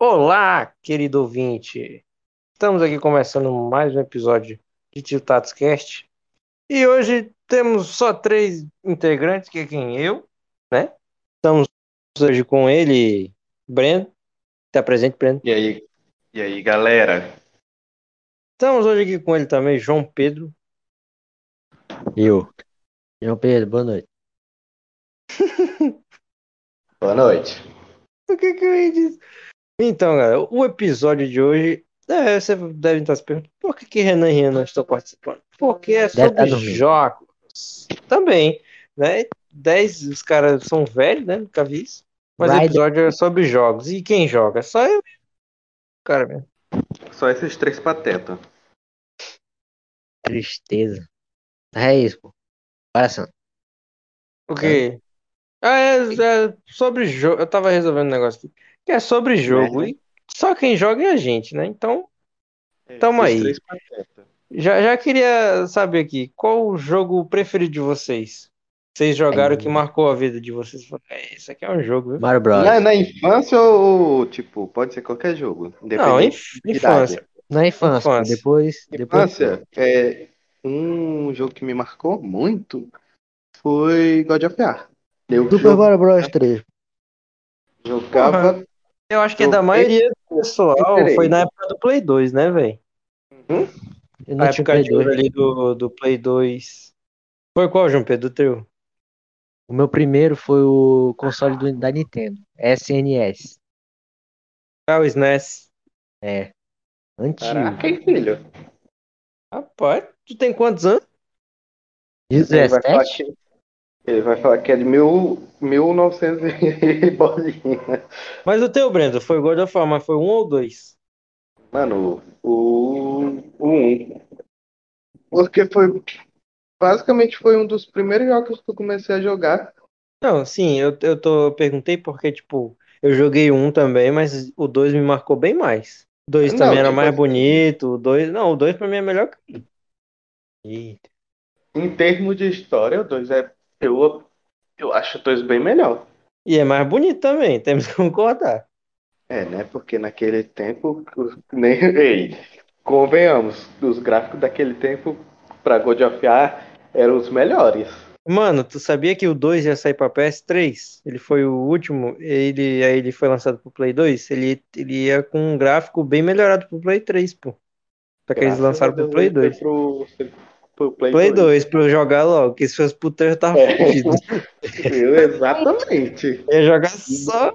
Olá, querido ouvinte! Estamos aqui começando mais um episódio de Tiltados Cast. E hoje temos só três integrantes, que é quem? Eu, né? Estamos hoje com ele, Breno. Está presente, Breno? E aí, e aí, galera? Estamos hoje aqui com ele também, João Pedro. Eu. João Pedro, boa noite. Boa noite. O que que eu ia dizer? Então, galera, o episódio de hoje, é, você deve estar se perguntando, por que que Renan e Renan estão participando? Porque é sobre tá jogos. Também, né? Dez, os caras são velhos, né? Nunca vi isso. Mas o Rider. episódio é sobre jogos. E quem joga? Só eu. Cara, mesmo. Só esses três patetas. Tristeza. É isso, pô. Coração. O quê? Ah, é, é sobre jogo. Eu tava resolvendo um negócio aqui. Que é sobre jogo. Né? E só quem joga é a gente, né? Então, Tamo Esses aí. já, já queria saber aqui, qual o jogo preferido de vocês? Vocês jogaram Aí. que marcou a vida de vocês? É, esse aqui é um jogo, viu? Mario Bros. Na, na infância ou, tipo, pode ser qualquer jogo? Não, inf- infância. Na infância. Infância. Depois, depois. Infância, é, um jogo que me marcou muito foi God of War. Eu Super Mario Bros 3. jogava. Eu acho que é Eu- da maioria do pessoal. Foi na época do Play 2, né, velho? Eu Na época Play de ouro 2. ali do, do Play 2. Foi qual, João Pedro? Do teu? O meu primeiro foi o console do, da Nintendo. SNS. Ah, o SNES. É. Antigo. Caraca, hein, filho? Rapaz, tu tem quantos anos? Ele vai falar 17? Ele vai falar que é de mil, 1900 e bolinha. Mas o teu, Brendo, foi God of War, mas foi um ou dois? Mano, o, o 1. Porque foi. Basicamente foi um dos primeiros jogos que eu comecei a jogar. Não, sim, eu, eu, tô, perguntei porque, tipo, eu joguei um também, mas o dois me marcou bem mais. O dois Não, também era tipo mais assim- bonito, o dois... Não, o dois pra mim é melhor que Eita. Em termos de história, o 2 é. Eu, eu acho o 2 bem melhor. E é mais bonito também, temos que concordar. É, né? Porque naquele tempo. Nem, ei, convenhamos, os gráficos daquele tempo pra God of War eram os melhores. Mano, tu sabia que o 2 ia sair pra PS3? Ele foi o último, ele, aí ele foi lançado pro Play 2? Ele, ele ia com um gráfico bem melhorado pro Play 3, pô. Só que eles Graças lançaram a pro Play ele foi 2. Pro, pro Play, Play 2. 2, pra eu jogar logo, porque se fosse pro 3 eu tava É. fudido. Eu, exatamente. Ia jogar só.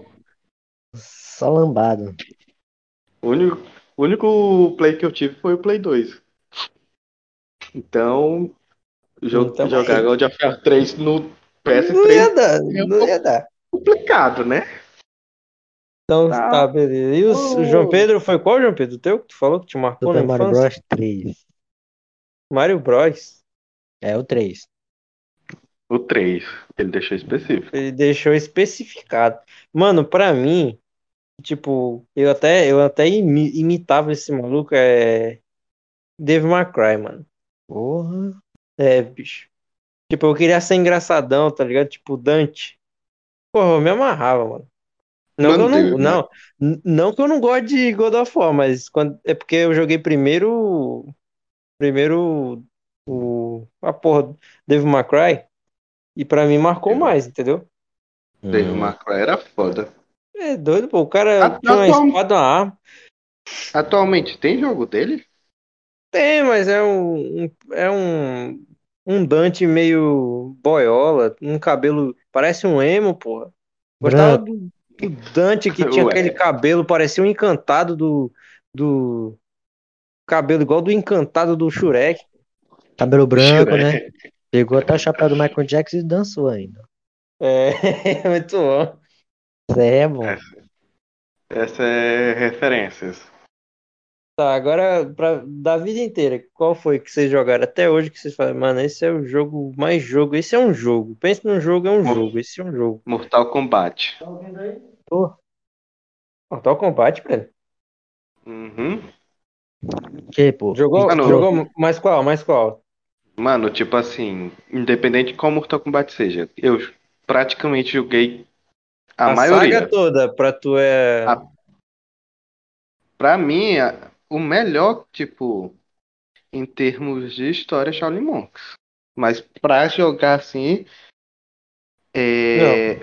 Só lambado. O único, o único Play que eu tive foi o Play 2. Então, jo- Então, jogar aí. God of War 3 no Não PS3 ia dar, é um não ia dar. complicado, né? Então, Tá. tá, beleza. E o Oh. João Pedro, foi qual, João Pedro? O teu que tu falou que te marcou Super na Mario infância? Bros 3. Mario Bros. É o 3. O 3, ele deixou específico. Ele deixou especificado. Mano, pra mim, tipo, eu até, eu até imi- imitava esse maluco, é. Devil May Cry, mano. Porra. É, bicho. Tipo, eu queria ser engraçadão, tá ligado? Tipo, Dante. Porra, eu me amarrava, mano. Não Mano, que eu não, Devil não, não que eu não goste de God of War, mas quando, é porque eu joguei primeiro, primeiro o, a porra, Devil May Cry, e pra mim marcou mais, entendeu? Devil Hum. May Cry era foda. É doido, pô. O cara A- tinha uma atual- espada, uma arma. Atualmente tem jogo dele? Tem, mas é um, um- é um, um Dante meio boiola, um cabelo, parece um emo, porra. Gostava do, do Dante que tinha Ué. aquele cabelo, parecia um encantado do, do cabelo igual do encantado do Shurek. Cabelo branco, Shrek. né? Pegou até o chapéu do Michael Jackson e dançou ainda. É, muito bom. É bom. Essa é referências. Tá, agora pra, da vida inteira, qual foi que vocês jogaram até hoje que vocês falam, mano, esse é o jogo mais jogo, esse é um jogo. Pense num jogo, é um jogo, esse é um jogo. Mortal Kombat. Tá ouvindo aí? Tô. Mortal Kombat, velho. Uhum. Que, pô? Jogou, não. jogou mais qual? Mais qual? Mano, tipo assim, independente de qual Mortal Kombat seja, eu praticamente joguei a, maioria. saga toda pra tu é. A- pra mim, a- o melhor, tipo, em termos de história é Shaolin Monks. Mas pra jogar assim, é...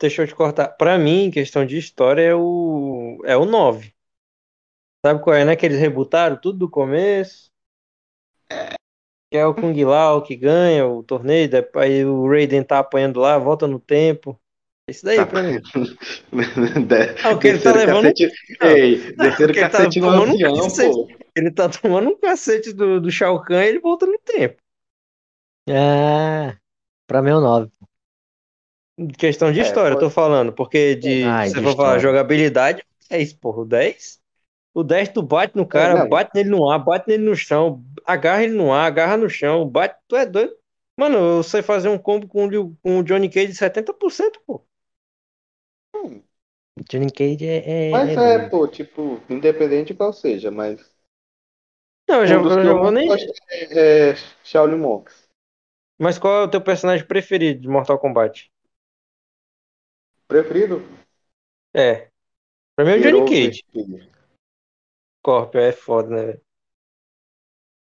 Deixa eu te cortar. Pra mim, em questão de história, é o, é o 9. Sabe qual é, né? Que eles rebutaram tudo do começo. Que é o Kung Lao que ganha o torneio, depois aí o Raiden tá apanhando lá, volta no tempo. Isso daí Tá. pra mim. De- Ah, o que ele tá levando- cacete- Ei, Não, porque ele tá cacete no um avião, cacete. pô. Ele tá tomando um cacete do, do Shao Kahn e ele volta no tempo. Ah, pra mim é o 9. Questão de É, história, eu tô pode- falando. Porque de, Ah, se de você for falar jogabilidade, é isso, porra. O 10. O 10 tu bate no cara, não. bate nele no ar, bate nele no chão, agarra ele no ar, agarra no chão, bate. Tu é doido? Mano, eu sei fazer um combo com com o Johnny Cage de 70%, pô. Johnny Cage é. é- Mas é é, pô, tipo, independente de qual seja, mas. Não, eu já, um dos eu que já vou nem. é, é Shaolin Monks. Mas qual é o teu personagem preferido de Mortal Kombat? Preferido? É. Pra mim é o Johnny Cage. Scorpio é foda, né, velho?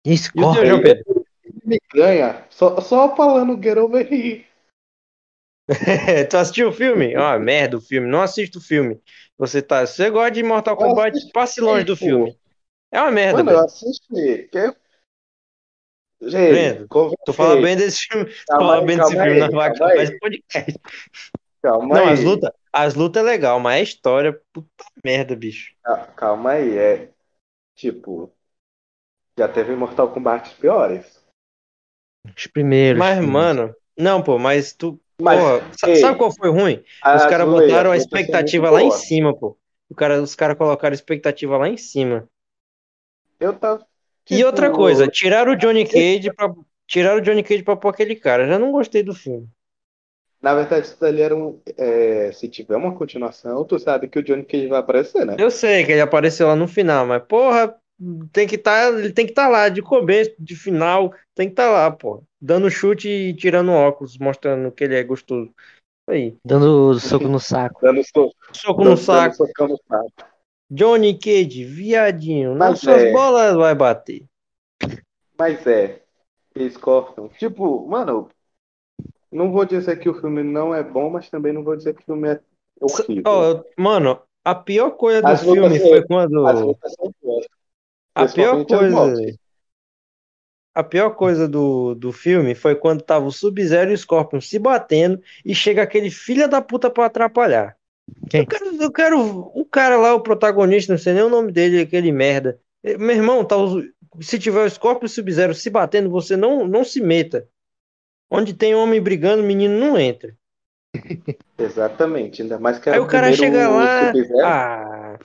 E E o teu. João? Me ganha só, só falando Get Over Here. tu assistiu o filme? Ah, merda o filme. Não assista o filme. Você tá. Você gosta de Mortal Eu Kombat, assisti, passe longe do pô. filme. É uma merda, Mano, eu velho. assisti. Que... Breno, Gente, Tu fala bem desse filme. Tu fala aí, bem desse filme, aí, acabar aí. esse podcast. Calma Não, aí. as lutas. As lutas é legal, mas a história, puta merda, bicho. Cal- Calma aí, é. Tipo. Já teve Mortal Kombat piores. Os primeiros. Mas, filmes. mano. Não, pô, mas tu. Mas, Porra, ei, sabe qual foi ruim? Os as caras botaram a expectativa lá em boas. cima, pô. O cara, os caras colocaram a expectativa lá em cima. Eu tava. E tipo, outra coisa, tiraram o Johnny Cage pra. Tiraram o Johnny Cage pra pôr aquele cara. Já não gostei do filme. Na verdade, isso dali era um. é, se tiver uma continuação, tu sabe que o Johnny Cage vai aparecer, né? Eu sei que ele apareceu lá no final, mas porra, tem que estar, ele tem que estar lá de começo, de final, tem que estar lá, pô, dando chute e tirando óculos, mostrando que ele é gostoso. Aí, Dando soco no saco. Dando soco, soco no dando saco, socão no saco. Johnny Cage, viadinho, nas Mas suas é. bolas vai bater. Mas é. E Scorpion. Tipo, mano. Não vou dizer que o filme não é bom, mas também não vou dizer que o filme é horrível. Ó, mano, a pior coisa do As lutas filme são- foi quando As lutas são boas. a pior Principalmente as coisa mortes. A pior coisa do, do filme foi quando tava o Sub-Zero e o Scorpion se batendo e chega aquele filho da puta pra atrapalhar. Quem? Eu quero, eu quero o cara lá, o protagonista, não sei nem o nome dele, aquele merda. Eh, Meu irmão, tá, os- se tiver o Scorpion e o Sub-Zero se batendo, você não, não se meta. Onde tem homem brigando, menino não entra. Exatamente. Ainda mais que Aí o cara chega o lá. Ah.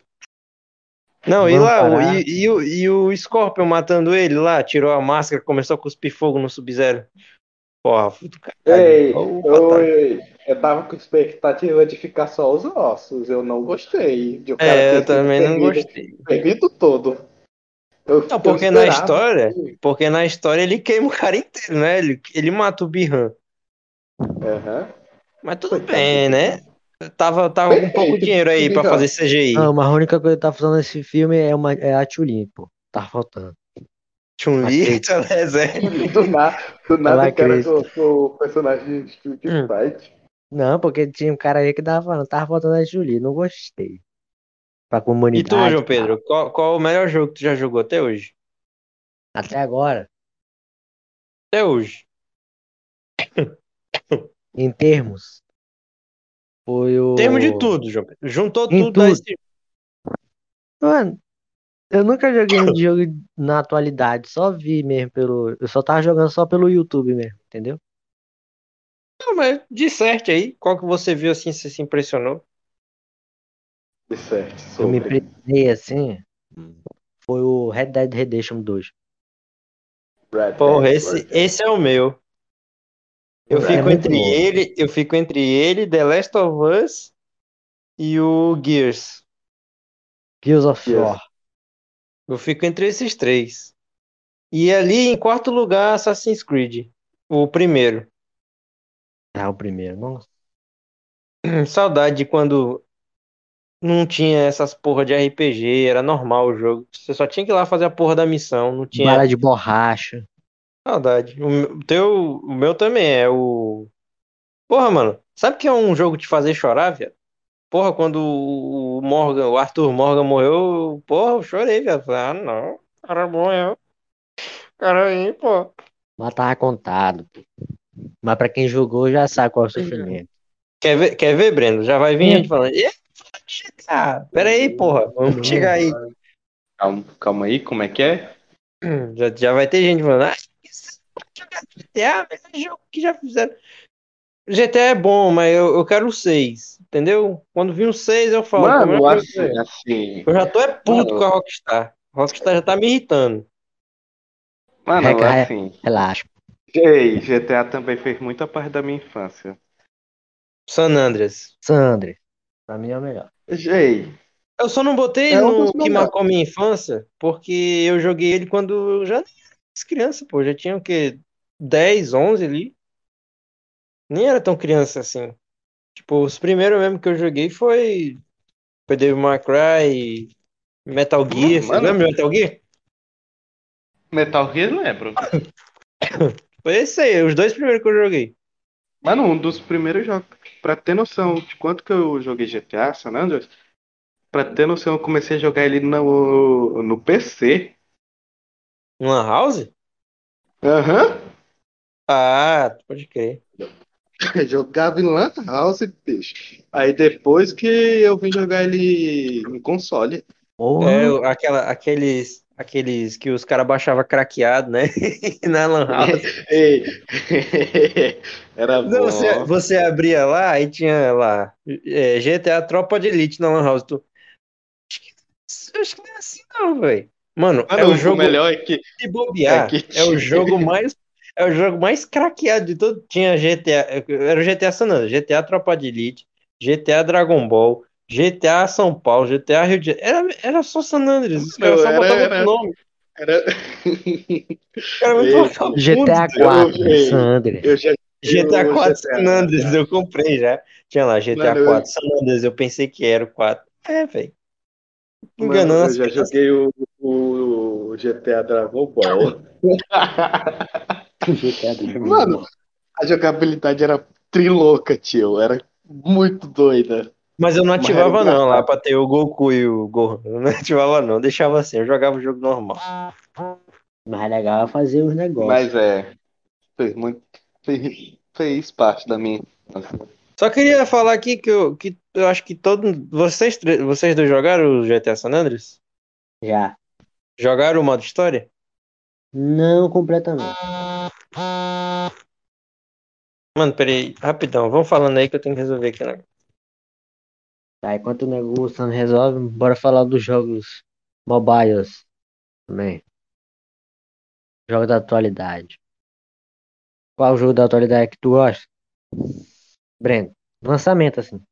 Não, e Vamos lá, o- parar. e, e o, e o Scorpion matando ele lá, tirou a máscara, começou a cuspir fogo no Sub-Zero. Porra, do caralho. Ei, eu, otário. eu tava com expectativa de ficar só os ossos. Eu não gostei. De o cara É, eu também não gostei. Perdido todo. Eu, Não, porque na história, porque na história ele queima o cara inteiro, né? Ele, ele mata o Birran. Aham. Mas tudo Coitado bem, né? Tava, tava com pouco Perfeito, dinheiro aí pra fazer CGI. Não, mas a única coisa que tá faltando nesse filme é, uma, é a Tchulin, pô. Tá faltando. Chun-Li, tá reserva. Do, na, do nada Ela o cara colocou o personagem de Street Hum. Fight. Não, porque tinha um cara aí que tava falando, tava faltando a Julie, não gostei. Pra E tu, comunidade. João Pedro, qual, qual o melhor jogo que tu já jogou até hoje? Até agora, Até hoje. em termos, foi o. Termo de tudo, João Pedro. Juntou Em tudo, tudo. Mano, eu nunca joguei um jogo na atualidade, só vi mesmo pelo. Eu só tava jogando só pelo YouTube mesmo, entendeu? Não, mas disserte aí. Qual que você viu assim, você se impressionou? De certo, Eu me impressionei assim. Foi o Red Dead Redemption 2. Red Porra, Dead esse, Redemption. esse é o meu. Eu É fico entre bom. ele, eu fico entre ele, The Last of Us e o Gears. Gears of Yes. War. Eu fico entre esses três. E ali em quarto lugar, Assassin's Creed, o primeiro. É o primeiro, não? Saudade de quando não tinha essas porra de RPG, era normal o jogo. Você só tinha que ir lá fazer a porra da missão, não tinha Bala de borracha. saudade. O teu, o meu também é o. Porra, mano, sabe que é um jogo de fazer chorar, viado? Porra, quando o Morgan, o Arthur Morgan morreu, porra, eu chorei, viado. Falei, ah, não, o cara morreu. Cara aí, pô. Mas tava contado. pô. Mas pra quem jogou já sabe qual é o sofrimento. Quer ver, quer ver, Breno? Já vai vir gente falando. "Ih, GTA, pera aí, porra, vamos chegar aí. Calma, calma aí, como é que é? Já, já vai ter gente falando, ah, isso é jogar GTA, melhor jogo que já fizeram. GTA é bom, mas eu, eu quero o 6, entendeu? Quando vir o 6 eu falo, Mano, melhor assim, assim. eu já tô é puto Mano. com a Rockstar. A Rockstar já tá me irritando. Mano, Reca- assim. Relaxa. Ei, GTA também fez muita parte da minha infância. San Andreas. Sandra. Pra mim é o melhor. Ei, Eu só não botei É um no dos que melhores. marcou minha infância, porque eu joguei ele quando eu já era criança, pô. Já tinha o quê? 10, 11 ali. Nem era tão criança assim. Tipo, os primeiros mesmo que eu joguei foi. Foi Devil May Cry, Metal Gear. Você mano. lembra Metal Gear? Metal Gear lembro. Foi esse aí, os dois primeiros que eu joguei. Mano, um dos primeiros jogos. Pra ter noção de quanto que eu joguei GTA San Andreas, pra ter noção, eu comecei a jogar ele no, no PC. Lan House? Aham. Ah, pode crer. Jogava em Lan House, bicho. Aí depois que eu vim jogar ele em console. É, aquela, aqueles, aqueles que os caras baixavam craqueado, né? Na Lan House. Ei, Era Não, bom. você, você abria lá e tinha lá é, GTA Tropa de Elite na Lan House. Tu... Acho que, acho que não é assim, não, velho. Mano, é Mano, o jogo. melhor é que Se bobear, É que é o jogo mais. É o jogo mais craqueado de todo. Tinha GTA. Era o GTA San Andreas, GTA Tropa de Elite, GTA Dragon Ball, GTA São Paulo, GTA Rio de Janeiro. Era, era só San Andreas. Os caras só Era- botavam era- nome. era. Caras muito Ei, GTA entendeu? 4, ei. Sandra. Eu já GTA eu 4 GTA, San Andreas, eu comprei já. Tinha lá GTA Mano, eu- 4 San Andreas, eu pensei que era o 4. É, velho. Mano, Enganando eu já crianças. joguei o, o GTA Dragon Ball. GTA jogo. Mano, a jogabilidade era trilouca, tio. Era muito doida. Mas eu não Mas ativava não lá pra ter o Goku e o Gohan. Eu não ativava não, deixava assim, eu jogava o jogo normal. Mais legal é fazer os negócios. Mas é. Fez muito. Fez, fez parte da minha. Só queria falar aqui que eu, que eu acho que todo. Vocês, vocês dois jogaram o GTA San Andreas? Já. Jogaram o modo história? Não completamente. Mano, peraí, rapidão, vamos falando aí que eu tenho que resolver aqui. Né? Tá, enquanto o negócio não resolve, bora falar dos jogos mobiles também. Jogo da atualidade. Qual o jogo da atualidade que tu gosta? Breno, lançamento assim.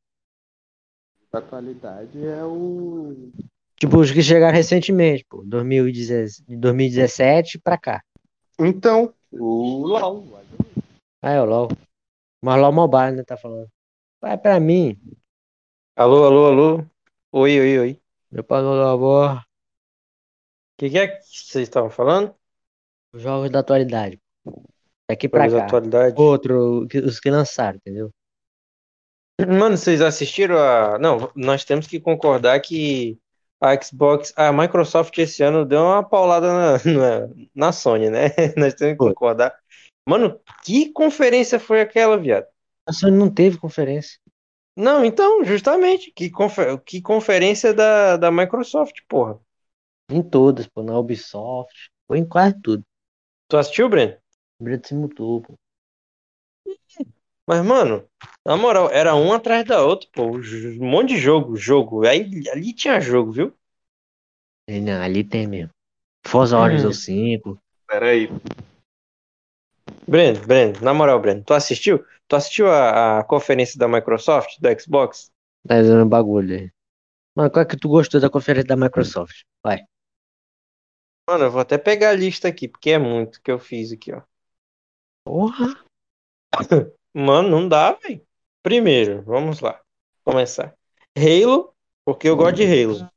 A atualidade é o. Tipo os que chegaram recentemente, pô, 2017, de 2017 pra cá. Então, o LOL. Ah, é o LoL. Mas LoL Mobile, né, tá falando. Vai pra mim, Alô, alô, alô. Oi, oi, oi. meu pai do avó, O que, que é que vocês estavam falando? os jogos da atualidade. Daqui pra Jogos da cá. atualidade. Outro, que- os que lançaram, entendeu? Mano, vocês assistiram a. Não, nós temos que concordar que a Xbox, a Microsoft esse ano deu uma paulada na, na, na Sony, né? Nós temos que concordar. Mano, que conferência foi aquela, viado? A Sony não teve conferência. Não, então, justamente, que, confer... que conferência da, da Microsoft, porra. Em todas, pô, na Ubisoft. Foi em quase tudo. Tu assistiu, Breno? Breno se mutou, pô. Mas, mano, na moral, era um atrás da outra, pô. Um monte de jogo, jogo. Aí ali tinha jogo, viu? Não, ali tem mesmo. Forza Horizon 5. Pera aí. Breno, Breno, na moral, Breno, tu assistiu? Tu assistiu a, a conferência da Microsoft, do Xbox? Tá dando bagulho aí. Mano, qual é que tu gostou da conferência da Microsoft? Vai. Mano, eu vou até pegar a lista aqui, porque é muito que eu fiz aqui, ó. Porra. Mano, não dá, velho. Primeiro, vamos lá. Começar. Halo, Porque eu gosto de Halo.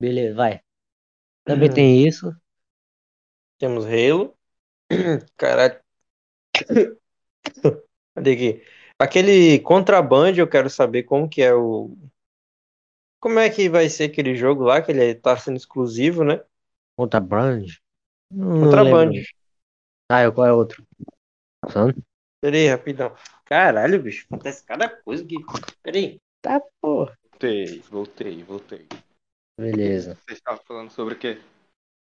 Beleza, vai. Também tem isso. Temos Halo. Caralho. Aqui? Aquele Contraband, eu quero saber como que é o. Como é que vai ser aquele jogo lá, que ele tá sendo exclusivo, né? Contraband. Não Contraband. lembro. Ah, qual é outro? Sano? Peraí, rapidão. Caralho, bicho. Acontece cada coisa aqui. Peraí. Tá, porra. Voltei, voltei, voltei. Beleza. Você estava falando sobre o quê?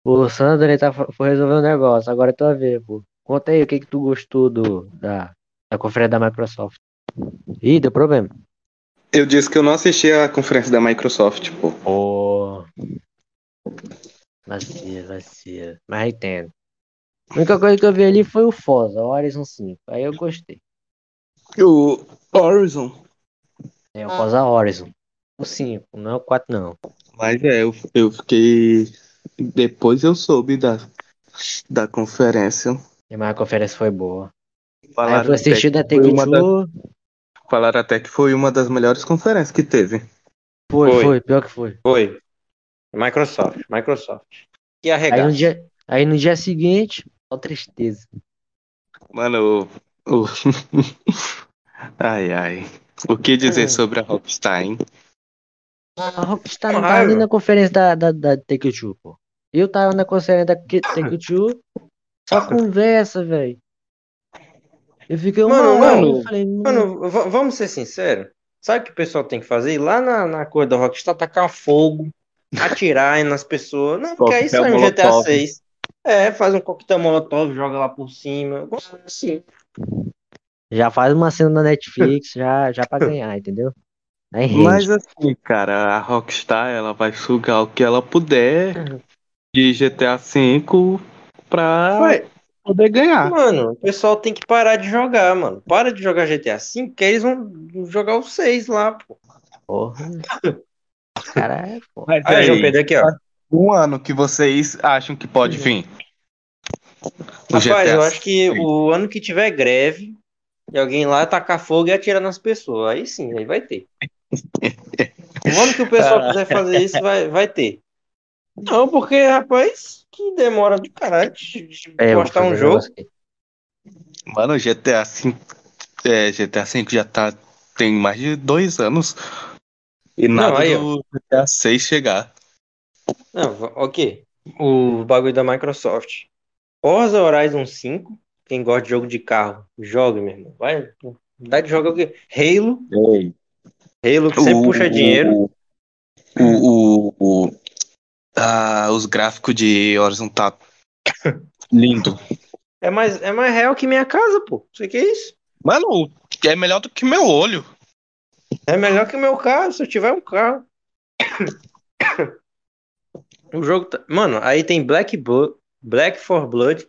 O Sandro, ele tá, foi resolver um negócio. Agora é tua vez, pô. Conta aí o que que tu gostou do, da, da conferência da Microsoft. Ih, deu problema. Eu disse que eu não assisti a conferência da Microsoft, pô. Pô. Vacila, vacila. Mas entendo. A única coisa que eu vi ali foi o Forza, o Horizon 5. Aí eu gostei. O Horizon. É o Forza Horizon. O 5, não é o 4 não. Mas é, eu, eu fiquei. Depois eu soube da, da conferência. Mas a conferência foi boa. Aí eu Falaram assistir da que foi uma das, Take-Two. falaram até que foi uma das melhores conferências que teve. Foi, Foi. foi, pior que foi. Foi. Microsoft, Microsoft. Que Aí no arregaço. dia, aí no dia seguinte, só tristeza. Mano, o. o- ai, ai. O que dizer sobre a Rockstar, hein? A Rockstar não tava nem na conferência da, da, da Take-Two, pô. Eu tava na conferência da Take-Two, só conversa, velho. Eu fiquei Mano, mano, eu falei, "Hum, Mano, v- vamos ser sinceros. Sabe o que o pessoal tem que fazer? Ir lá na, na coisa da Rockstar, tacar fogo, atirar nas pessoas. Não, porque é isso aí no GTA Molotov. 6. É, faz um coquetel molotov, joga lá por cima. Gosto assim. já faz uma cena na Netflix, já, já pra ganhar, entendeu? Aí rende. Mas assim, cara, a Rockstar ela vai sugar o que ela puder de GTA V pra Ué, poder ganhar. mano, o pessoal tem que parar de jogar, mano. Para de jogar GTA V, porque eles vão jogar o 6 lá, pô. Porra. É foda. Mas Aí, João aí, Pedro, aqui, ó. um ano que vocês acham que pode vir? O Rapaz, GTA eu acho que V. o ano que tiver greve e alguém lá tacar fogo e atirar nas pessoas, aí sim, aí vai ter. O ano que o pessoal quiser fazer isso, vai, vai ter. Não, porque, rapaz, que demora do caralho de, É, postar um jogo. Mano, o GTA V, é, GTA V já tá tem mais de dois anos e Não, nada aí, ó. do GTA 6 chegar. Não, ok. O bagulho da Microsoft. Forza Horizon 5. Quem gosta de jogo de carro, joga, meu irmão. Vai. Dá de jogar o quê? Halo. Ei. Halo que sempre puxa dinheiro. O, o, o- ah, os gráficos de Horizon tá lindo. É mais, é mais real que minha casa, pô. Isso aqui é isso. Mano, é melhor do que meu olho. É melhor que o meu carro, se eu tiver um carro. O jogo tá... Mano, aí tem Black Blood, Black for Blood,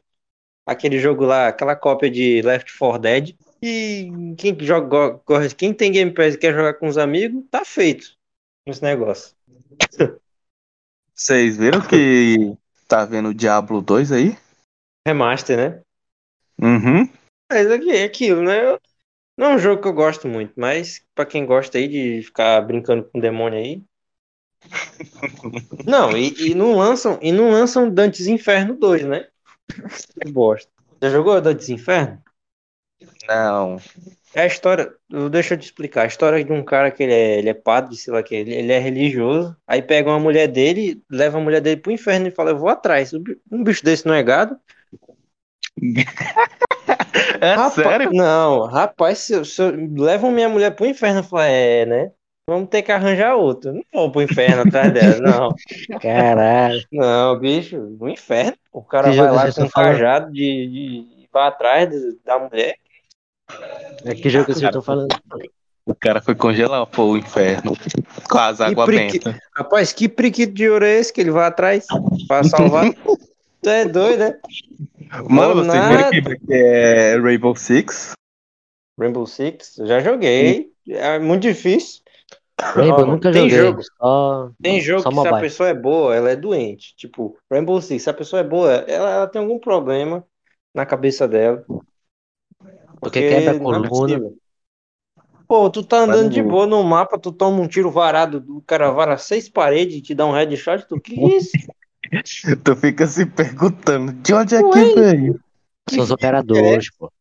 aquele jogo lá, aquela cópia de Left 4 Dead. E quem joga, quem tem Game Pass e quer jogar com os amigos, tá feito esse negócio. Vocês viram que tá vendo o Diablo 2 aí? Remaster, né? Uhum. Mas aqui é aquilo, né? Eu- Não é um jogo que eu gosto muito, mas pra quem gosta aí de ficar brincando com demônio aí. Não, e, e não lançam, e não lançam Dantes Inferno 2, né? Que bosta. Já jogou Dantes Inferno? Não. É a história, deixa eu te explicar, a história de um cara que ele é, ele é padre, sei lá que, ele, ele é religioso, aí pega uma mulher dele, leva a mulher dele pro inferno e fala, eu vou atrás. Um bicho desse não é gado? É Rapaz, sério? Não, rapaz, se, eu- se eu- levam minha mulher pro inferno, eu falo, é, né? Vamos ter que arranjar outro. Não vou pro inferno atrás dela, não. Caralho. Não, bicho, no inferno. O cara Que vai lá com um falando? cajado de, de, vai atrás de- da mulher. É que jogo que vocês estão falando? O cara foi congelar pô, o inferno com as águas prique- bentas. Rapaz, que priquito de ouro é esse que ele vai atrás pra salvar? Tu é doido, né? Mano, vocês nada. viram que é Rainbow Six? Rainbow Six, eu já joguei. É muito difícil. Rainbow, Ó, nunca tem joguei. jogo. Só... Tem jogo Só que se a pessoa é boa, ela é doente. Tipo, Rainbow Six, se a pessoa é boa, ela, ela tem algum problema na cabeça dela. Porque quebra a não é coluna. possível. Pô, tu tá andando de boa no mapa, tu toma um tiro varado, o cara vara seis paredes e te dá um headshot, tu que isso? Tu fica se perguntando, de onde é que veio? São os operadores, pô.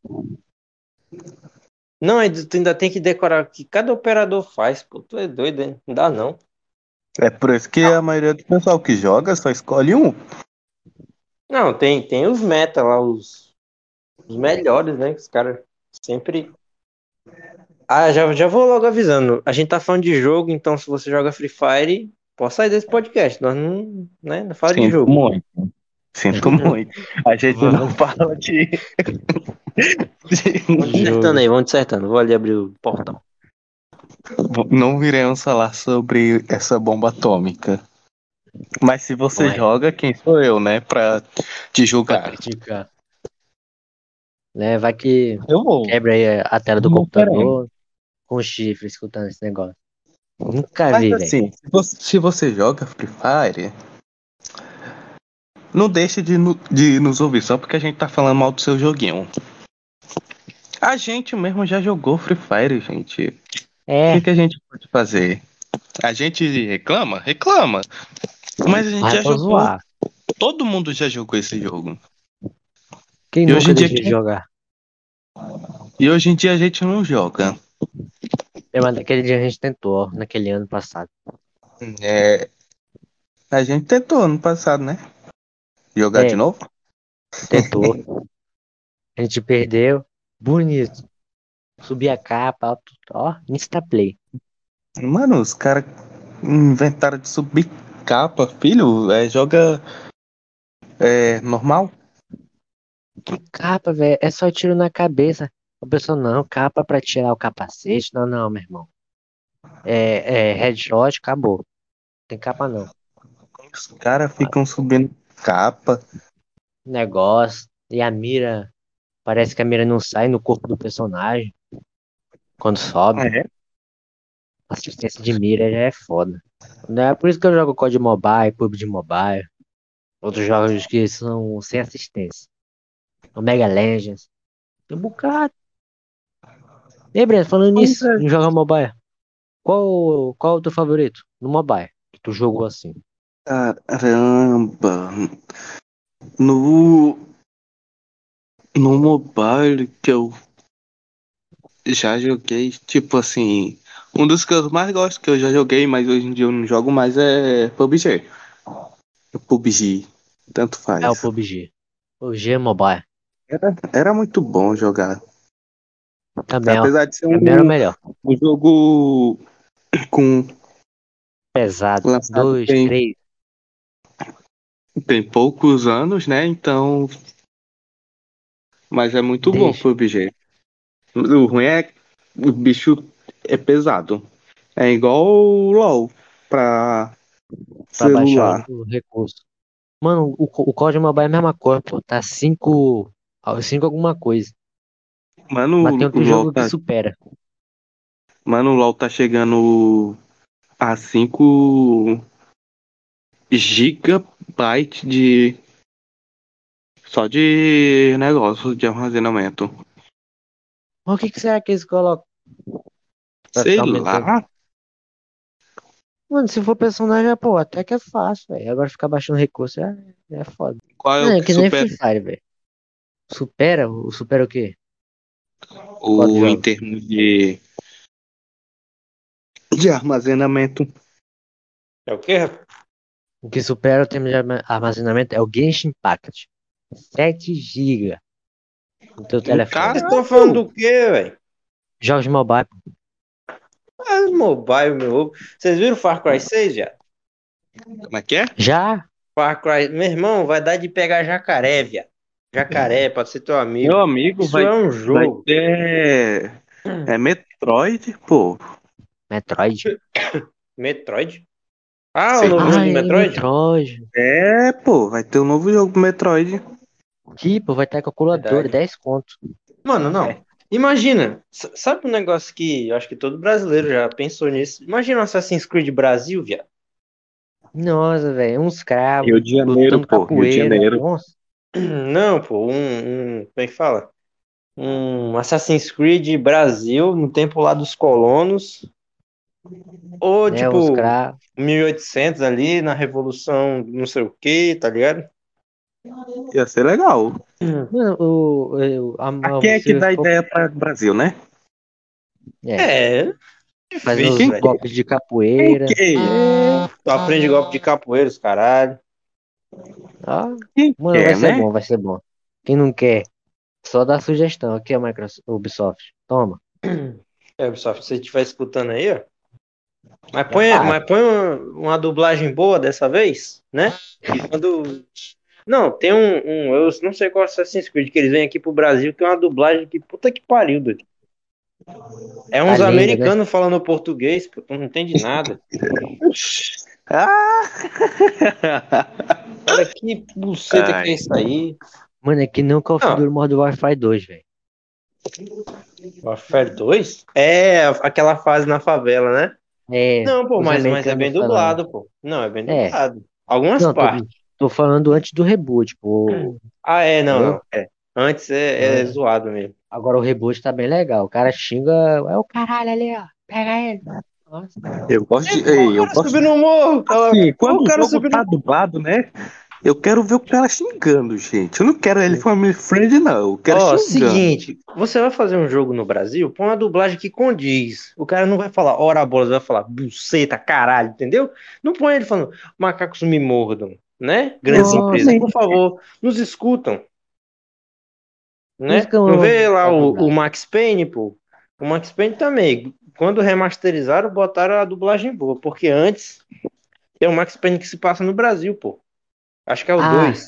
Não, aí tu ainda tem que decorar o que cada operador faz, pô. Tu é doido, hein? Não dá não. É por isso que a maioria do pessoal que joga só escolhe um. Não, tem, tem os meta lá, os, os melhores, né? que Os caras sempre. Ah, já, já vou logo avisando. A gente tá falando de jogo, então se você joga Free Fire, pode sair desse podcast. Nós não, né, não fala de Sinto jogo. muito. Sinto muito. A gente não fala de. de- Vamos dissertando aí, vamos dissertando. Vou ali abrir o portão. Não viremos falar sobre essa bomba atômica. Mas se você Ué. joga, quem sou eu, né? Pra te Pra julgar. criticar. Né, vai que Eu vou. quebra aí a tela do Não, computador com chifre escutando esse negócio. Nunca vi, Mas velho. assim, se você, se você joga Free Fire, não deixe de, de nos ouvir só porque a gente tá falando mal do seu joguinho. A gente mesmo já jogou Free Fire, gente. O É, que, que a gente pode fazer? A gente reclama? Reclama. Mas a gente mas já jogou. zoar. Todo mundo já jogou esse jogo. Quem E hoje em dia deixou de quem- jogar? E hoje em dia a gente não joga. É, mas naquele dia a gente tentou, ó, naquele ano passado. É. A gente tentou ano passado, né? Jogar É. de novo? Tentou. A gente perdeu. Bonito. Subi a capa, ó, Insta Play. Mano, os caras inventaram de subir capa, filho. É, joga. É. Normal? Que capa, velho? É só tiro na cabeça. A pessoa, não, capa pra tirar o capacete. Não, não, meu irmão. É, é headshot, acabou. Tem capa não. Os caras ficam subindo capa. Negócio. E a mira. Parece que a mira não sai no corpo do personagem. Quando sobe. É. Assistência de mira já é foda. É por isso que eu jogo COD Mobile, PUBG Mobile. Outros jogos que são sem assistência. O Mega Legends. Tem um bocado. E aí, Breno, falando Pois nisso, é. em jogar mobile. Qual, qual o teu favorito no mobile? Que tu jogou assim? Caramba. No. No mobile que eu já joguei, tipo assim. Um dos que eu mais gosto que eu já joguei, mas hoje em dia eu não jogo mais é PUBG. PUBG. Tanto faz. É o PUBG. PUBG é mobile. Era, era muito bom jogar. Também, ó. Apesar de ser Também era o um, melhor. um jogo com. Pesado. Dois, tem- três. Tem poucos anos, né? Então. Mas é muito bom Deixa. o PUBG. O ruim é. O bicho é pesado. É igual o LOL pra Pra baixar celular. o recurso. Mano, o, o código mobile é a mesma coisa, pô. Tá 5. 5 alguma coisa. Mano, Mas tem o outro jogo tá, que supera. mano, o LOL tá chegando a 5 gigabytes de. Só de negócio de armazenamento. Mas o que, que será que eles colocam? Pra Sei lá. Mano, se for personagem, pô, até que é fácil, velho. Agora ficar baixando recurso é, é foda. Qual é Não, o é que que nem supera Free Fire, velho. Supera? O supera o quê? o em termos de. de armazenamento? É o quê, rapaz? O que supera o termo de arma- armazenamento é o Genshin Impact. 7 GB no teu telefone. cara- Vocês estão falando do quê, velho? Jogos de mobile. Ah, mobile, meu ovo. Vocês viram Far Cry 6, já? Como é que é? Já? Far Cry. Meu irmão, vai dar de pegar jacaré, viado. Jacaré, pode ser teu amigo. Meu amigo Isso vai, é um vai jogo. ter. É Metroid, pô. Metroid? Metroid? Ah, o novo jogo do é, Metroid? Metroid. É, pô, vai ter um novo jogo do Metroid. Tipo, vai ter calculadora, Verdade. 10 conto. Mano, não. Imagina, s- sabe um negócio que eu acho que todo brasileiro já pensou nisso? Imagina o Assassin's Creed Brasil, viado. Nossa, velho, uns cravos Rio de Janeiro, lutando pô, Rio de capoeira. Janeiro. Nossa, Não, pô, um, um, como é que fala? um Assassin's Creed Brasil, no tempo lá dos colonos. Ou, né? tipo, Os cra... 1800 ali, na Revolução não sei o que, tá ligado? Ia ser legal. Mano, o, o, a, a, Quem é que dá for- ideia para o Brasil, né? É, É. faz uns golpes de capoeira. Quem? Tu aprende golpe de capoeira, os caralho. Ah, Quem mano, quer, vai ser né? bom, vai ser bom. Quem não quer, só dá sugestão. Aqui é a Microsoft, Ubisoft. Toma. É, Ubisoft, se você estiver escutando aí, ó. Mas põe, Ah. mas põe uma, uma dublagem boa dessa vez, né? E quando. Não, tem um, um. Eu não sei qual é o Assassin's Creed, que eles vêm aqui pro Brasil, que é uma dublagem que puta que pariu, doido. É uns Tá né? americanos falando português, pô, tu não entende nada. Ah! Olha que buceta Ai. que é isso aí. Mano, é que não configura Não. o modo Wi-Fi 2, velho. Warfare 2? É, aquela fase na favela, né? É, Não, pô, mas, mas é bem falando. dublado, pô. Não, é bem É. dublado. Algumas Não, tô, partes. tô falando antes do reboot, pô. Ah, é, não, não. É. Antes é, é É. zoado mesmo. Agora o reboot tá bem legal. O cara xinga. É o caralho ali, ó. Pega ele. Eu gosto de. Ei, o eu cara gosto subiu no morro. Ela... Assim, quando o o cara jogo tá no... dublado, né? Eu quero ver o cara xingando, gente. Eu não quero ele family friend, não. Eu quero Ó, xingando. seguinte, você vai fazer um jogo no Brasil, põe uma dublagem que condiz. O cara não vai falar ora bolas, vai falar buceta, caralho, entendeu? Não põe ele falando macacos me mordam, né? Grandes Nossa. empresas, por favor, nos escutam. Né? Não vê é lá o, dublado. o Max Payne, pô. O Max Payne também. Quando remasterizaram, botaram a dublagem boa, porque antes tem o Max Payne que se passa no Brasil, pô. Acho que é o Ah. 2.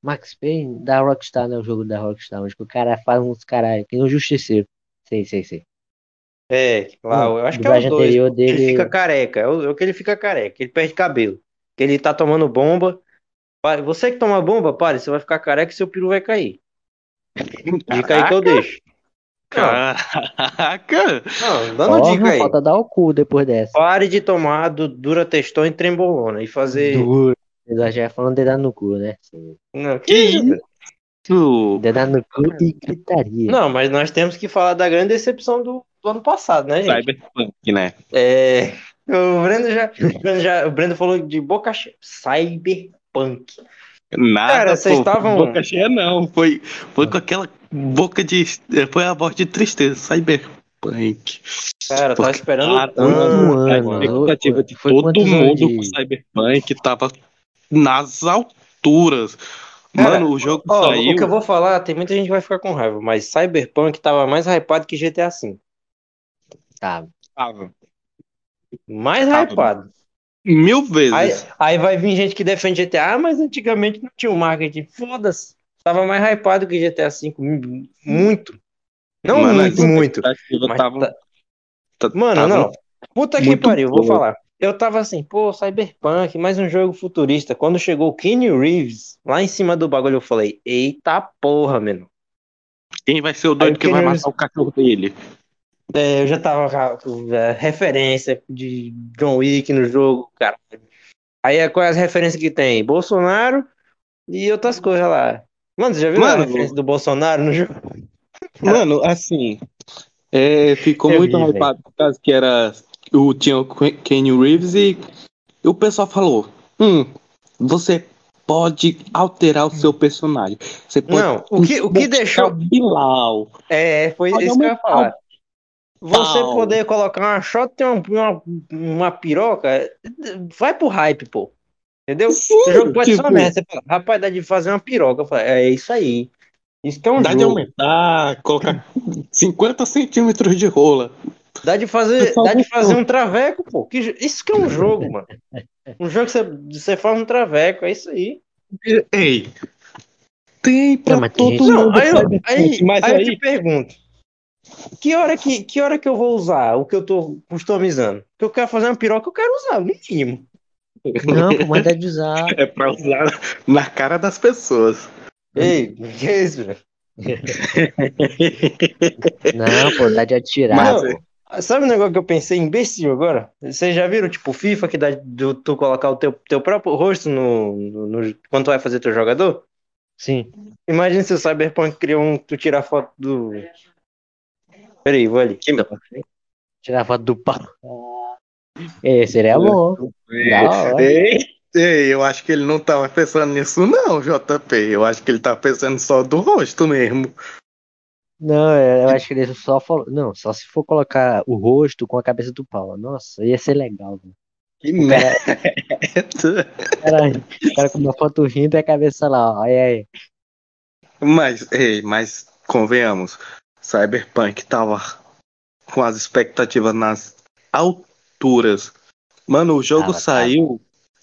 Max Payne da Rockstar, né? O jogo da Rockstar, onde o cara faz uns caralho, que nem um justiceiro. Sei, sei, sei. É, lá, eu acho que é o 2. anterior Ele dele- fica careca. É o, é o que ele fica careca. Ele perde cabelo. Que ele tá tomando bomba. Você que toma bomba, pare, você vai ficar careca e seu peru vai cair. Dica aí que eu deixo. Caraca! não, dando Porra, dica aí. falta dar o cu depois dessa. Pare de tomar du- Durateston e trembolona e fazer. Duro. Eu já ia falando dedado no cu, né? Sim. Não, que isso? Isso. Dedado no cu e gritaria. Não, mas nós temos que falar da grande decepção do, do ano passado, né, gente? Cyberpunk, né? É, o Breno já, o Breno já, o Breno falou de boca cheia. Cyberpunk. Nada, Cara, vocês pô, estavam- Boca cheia, não. Foi, foi com aquela boca de. Foi a voz de tristeza. Cyberpunk. Cara, tava esperando um ano, a expectativa de Foi todo mundo de- com Cyberpunk tava nas alturas. Cara, Mano, o jogo Ó, saiu. o que eu vou falar, tem muita gente que vai ficar com raiva, mas Cyberpunk tava mais hypado que GTA V. Tá. tava Mais Tava. hypado. Mil vezes. Aí, aí vai vir gente que defende GTA, ah, mas antigamente não tinha o marketing. Foda-se. Tava mais hypado que GTA V. mu- Muito. Não Mano, muito, muito. Mas tava- tá- tá- Mano, tava não. Puta que pariu, vou falar. Eu tava assim, pô, Cyberpunk, mais um jogo futurista. Quando chegou o Keanu Reeves lá em cima do bagulho, eu falei, eita porra, mano. Quem vai ser o doido Aí que vai Keanu matar o cachorro dele? É, eu já tava com é, referência de John Wick no jogo, cara. Aí é, qual é as referências que tem? Bolsonaro e outras coisas lá. Mano, você já viu a Mano, referência do Bolsonaro no jogo? Mano, assim. é, ficou Eu muito vi, hypado por causa que era. O, tinha o Ken- Kenny Reeves e, o pessoal falou: Hum, você pode alterar o seu personagem. Você pode Não, o que, o que deixou. Bilal. É, foi Pode isso que eu ia falar. Você poder colocar uma shot e uma, uma, uma piroca, vai pro hype, pô. Entendeu? o jogo pode ser uma tipo, merda. Você fala, rapaz, dá de fazer uma piroca. Eu falo, é isso aí. Isso que é um Dá de jogo. aumentar, colocar 50 centímetros de rola. Dá de fazer, dá de fazer um traveco, pô. Que isso que é um jogo, mano. Um jogo que você, você faz um traveco, é isso aí. Ei, tem pra Não, todo gente- Não, mundo. aí, eu, aí, mas aí aí, eu te pergunto. Que hora que, que hora que eu vou usar o que eu tô customizando? Que eu quero fazer uma piroca, eu quero usar, no mínimo. Não, pô, mas de usar. é pra usar na cara das pessoas. Ei, que é isso, velho? Não, pô, dá de atirar. Pô. sabe um negócio que eu pensei imbecil agora? Vocês já viram, tipo, FIFA, que dá de tu colocar o teu, teu próprio rosto no, no, no- quando tu vai fazer teu jogador? Sim. Imagina se o Cyberpunk criou um. Tu tirar foto do. Peraí, vou ali. Tirar foto do pau. É, seria bom. Da hora. Ei, ei, eu acho que ele não tava pensando nisso, não, JP. Eu acho que ele tava pensando só do rosto mesmo. Não, é, eu acho que ele só falou. Não, só se for colocar o rosto com a cabeça do pau. Nossa, ia ser legal. velho. Que merda. o cara, o cara com uma foto rindo e a cabeça lá, ó. Aí, aí. Mas, ei, mas convenhamos, Cyberpunk tava com as expectativas nas alturas. Mano, o jogo saiu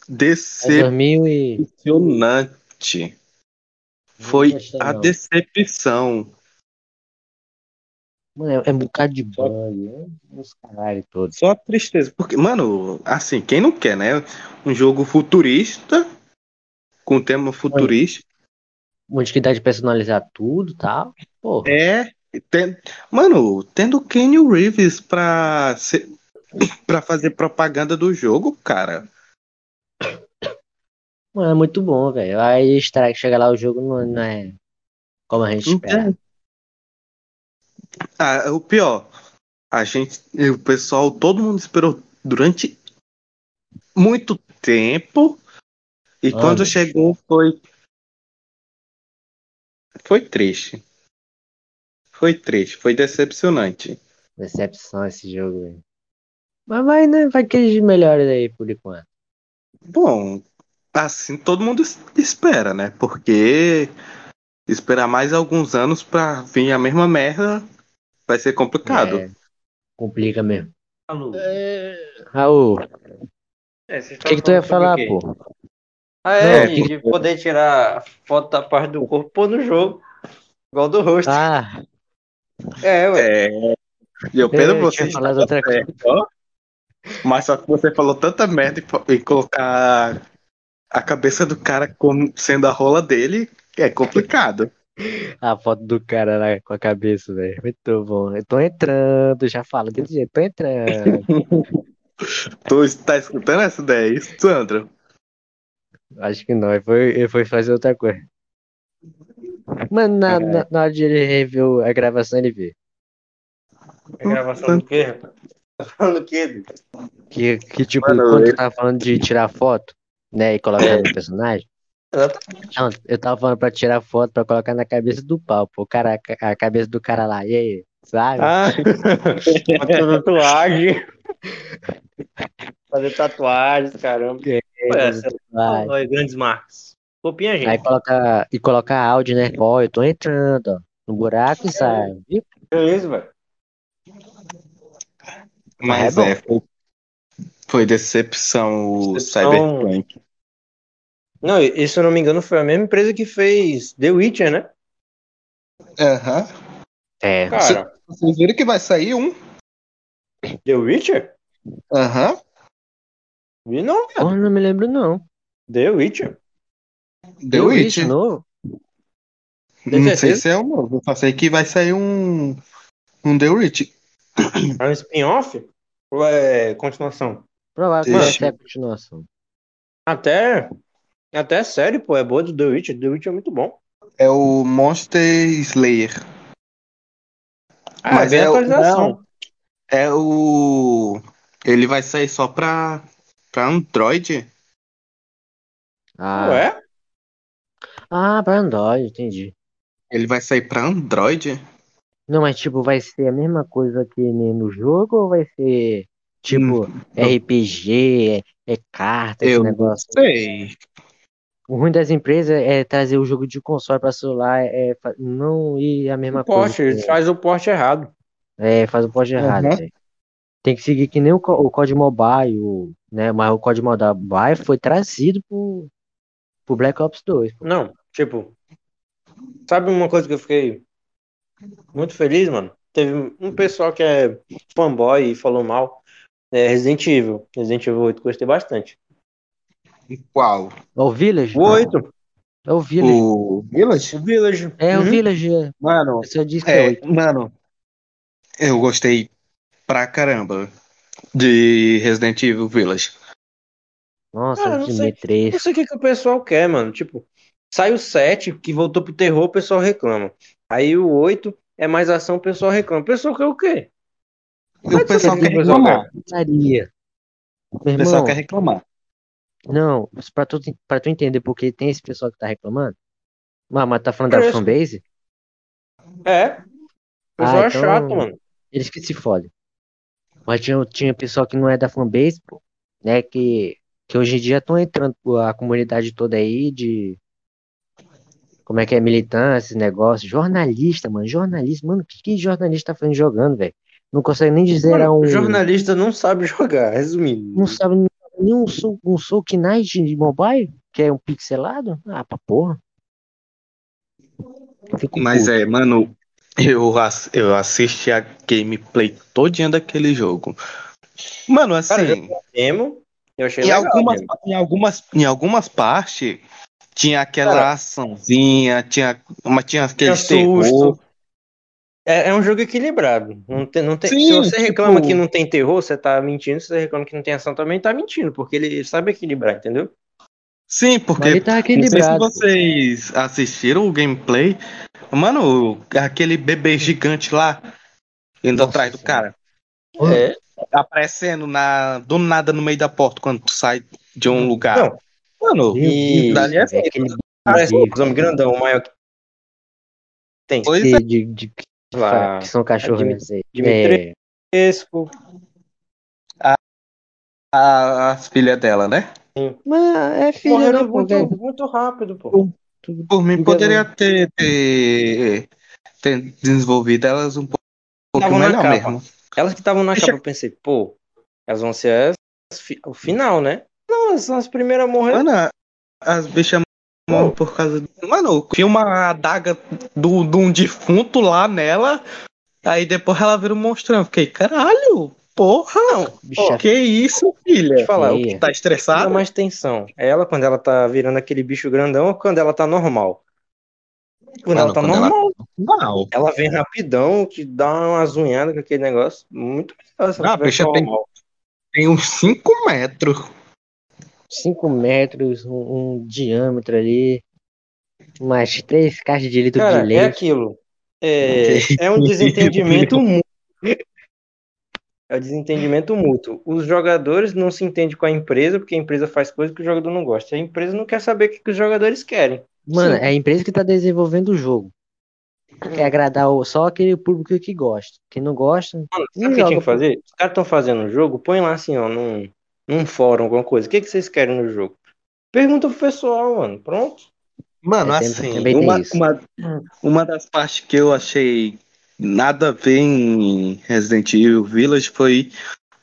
É decepcionante. 2000 e. Foi a não. decepção. Mano, é, é um bocado de bug, né? Os caralho todos. Só tristeza. Porque, mano, assim, quem não quer, né? Um jogo futurista, com tema futurista. Onde que dá de personalizar tudo e tal. Porra. É. tem- mano, tendo Kenny Reeves pra, ser, pra fazer propaganda do jogo, cara. Mano, é muito bom, velho. Aí que chega lá o jogo não, não é como a gente espera. Ah, o pior, a gente, o pessoal, todo mundo esperou durante muito tempo e quando Anos. chegou foi foi triste. Foi triste, foi decepcionante. Decepção esse jogo, velho. Mas vai, né? Vai que eles melhores aí por enquanto. Bom, assim todo mundo es- espera, né? Porque esperar mais alguns anos pra vir a mesma merda vai ser complicado. É, complica mesmo. Alô. Raul, o É, vocês que, que tu ia falar, o pô? Ah, é, Não, de, que- de poder tirar foto da parte do corpo pôr no jogo. Igual do rosto. Ah, É, ué. É, e eu Pedro, eu você falado estava outra coisa. Mas só que você falou tanta merda e, e colocar a cabeça do cara como sendo a rola dele é complicado. A foto do cara lá com a cabeça, velho. Muito bom. Eu tô entrando, já falo desse jeito, tô entrando. tu tá escutando essa ideia, isso, Sandro? Acho que não, ele foi, ele foi fazer outra coisa. Mano, na, É. na, na hora de ele rever a gravação, ele vê. A gravação do quê, rapaz? Tá falando o quê, Dudu? Que, que tipo, Mano, quando ele- tu tava falando de tirar foto, né, e colocar no personagem. Exatamente. Não, eu tava falando pra tirar foto pra colocar na cabeça do pau, pô. O cara, a cabeça do cara lá, e aí, sabe? Ah, fazer tatuagem. Fazer tatuagens, caramba. É, vai. aí, grandes marcas. Copinha, Aí gente. coloca, e coloca áudio, né? Ó, eu tô entrando, ó, no buraco e sai. Viu? Beleza, velho. Mas é é, foi, foi decepção o Decepção. Cyberpunk. Não, e se eu não me engano, foi a mesma empresa que fez The Witcher, né? Aham. É. Cara, Vocês viram que vai sair um? The Witcher? Aham. Vi não, Porra, viado. não me lembro, não. The Witcher. The Eu vi Witch? isso novo? Não sei se é o novo. Eu só sei que vai sair um. Um The Witch. É um spin-off? Ou é continuação? Provavelmente Deixa. é continuação. Até. Até a série, pô, é boa do The Witcher. The Witcher é muito bom. É o Monster Slayer. Ah, Mas bem é o- atualização. É o. Ele vai sair só pra. pra Android? Ah, Ué? ah pra Android, entendi. Ele vai sair pra Android? Não, mas tipo, vai ser a mesma coisa que nem no jogo ou vai ser tipo RPG, é, é carta, esse Eu não negócio? sei. O ruim das empresas é trazer o jogo de console pra celular, é não ir a mesma O porte, coisa. ele faz o porte errado. É, faz o porte errado, Uhum. velho. Tem que seguir que nem o, co- o COD Mobile, o- né? Mas o COD Mobile foi trazido pro, pro Black Ops 2. pô. Não, tipo. Sabe uma coisa que eu fiquei muito feliz, mano? Teve um pessoal que é fanboy e falou mal. É Resident Evil. Resident Evil 8 gostei bastante. Qual? É o Village? O 8, É o Village. O Village? o Village. É o Uhum. Village. é. Mano, Eu só disse que é é, 8. mano. Eu gostei pra caramba de Resident Evil Village. Nossa, Cara, não sei. M3. Não sei o que, que o pessoal quer, mano. Tipo, Sai o 7, que voltou pro terror, o pessoal reclama. Aí o 8 é mais ação, o pessoal reclama. O pessoal quer o quê? O pessoal quer reclamar. Putaria. O pessoal quer reclamar. não, pra tu, pra tu entender porque tem esse pessoal que tá reclamando. Mas, mas tá falando da Preço. fanbase? É. O pessoal Ah, é então- chato, mano. Eles que se fodem. Mas tinha, tinha pessoal que não é da fanbase, pô, né? Que, que hoje em dia estão entrando a comunidade toda aí de. Como é que é? Militância, esse negócio. Jornalista, mano. Jornalista. Mano, o que, que jornalista tá fazendo jogando, velho? Não consegue nem dizer Mano, um. O jornalista não sabe jogar, resumindo. Não sabe nem um Soul, um Soul Knight de mobile? Que é um pixelado? Ah, pra porra. Mas puto. é, mano, eu, ass- eu assisti a gameplay todinha daquele jogo. Mano, Cara, eu assim, Demo, eu achei em legal. algumas, mesmo. em algumas, em algumas partes tinha aquela Cara. açãozinha, tinha, mas tinha Tinha aquele terror. susto. É, é um jogo equilibrado. Não tem, não tem, Sim, se você reclama tipo- que não tem terror, você tá mentindo. Se você reclama que não tem ação, também tá mentindo. Porque ele sabe equilibrar, entendeu? Sim, porque ele tá não sei se equilibrado. vocês assistiram o gameplay. Mano, aquele bebê gigante lá indo Nossa atrás do cara, É. aparecendo na, do nada no meio da porta quando tu sai de um lugar. Não, Mano, E- dali é aquele parece um homem grandão, o maior que tem. Pois de, é. de, de- Lá, que são cachorros, Dimi- sei. Dimitri- É, Fresco. a- as filhas dela, né? mas é filho, Morreram muito, muito rápido, pô. Tudo- Por mim, poderia ter, ter, ter desenvolvido elas um pouco melhor mesmo. Elas que estavam na Deixa- capa, eu pensei, pô, elas vão ser as o final, né? Não, elas são as primeiras a morrer. Mano, a- as bichas morrem por causa. do- Mano, tinha uma adaga do, de um defunto lá nela. Aí depois ela vira um monstrão. Eu Fiquei, caralho, porra, Não, Bicha que isso, deixa eu filha? falar, o que dá Tá estressado? mais tensão é ela quando ela tá virando aquele bicho grandão ou quando ela tá normal? Quando Mano, ela tá quando ela- normal, Não. ela vem rapidão, que dá umas unhadas com aquele negócio. Muito melhor ela Ah, tivesse bicha tem-. Tem uns 5 metros. 5 metros, um, um diâmetro ali, umas três caixas de litro de Cara, é leite. aquilo. É, é um desentendimento mútuo. É o desentendimento mútuo. Os jogadores não se entendem com a empresa, porque a empresa faz coisa que o jogador não gosta. A empresa não quer saber o que, que os jogadores querem. Mano, Sim. é a empresa que tá desenvolvendo o jogo. Quer agradar o- só aquele público que gosta. Quem não gosta, Mano, sabe o que tinha que fazer? Os caras estão fazendo um jogo, põe lá assim, ó, num, num fórum, alguma coisa. O que, que vocês querem no jogo? Pergunta pro pessoal, mano. Pronto. Mano, É, assim, uma, uma, uma das partes que eu achei nada a ver em Resident Evil Village foi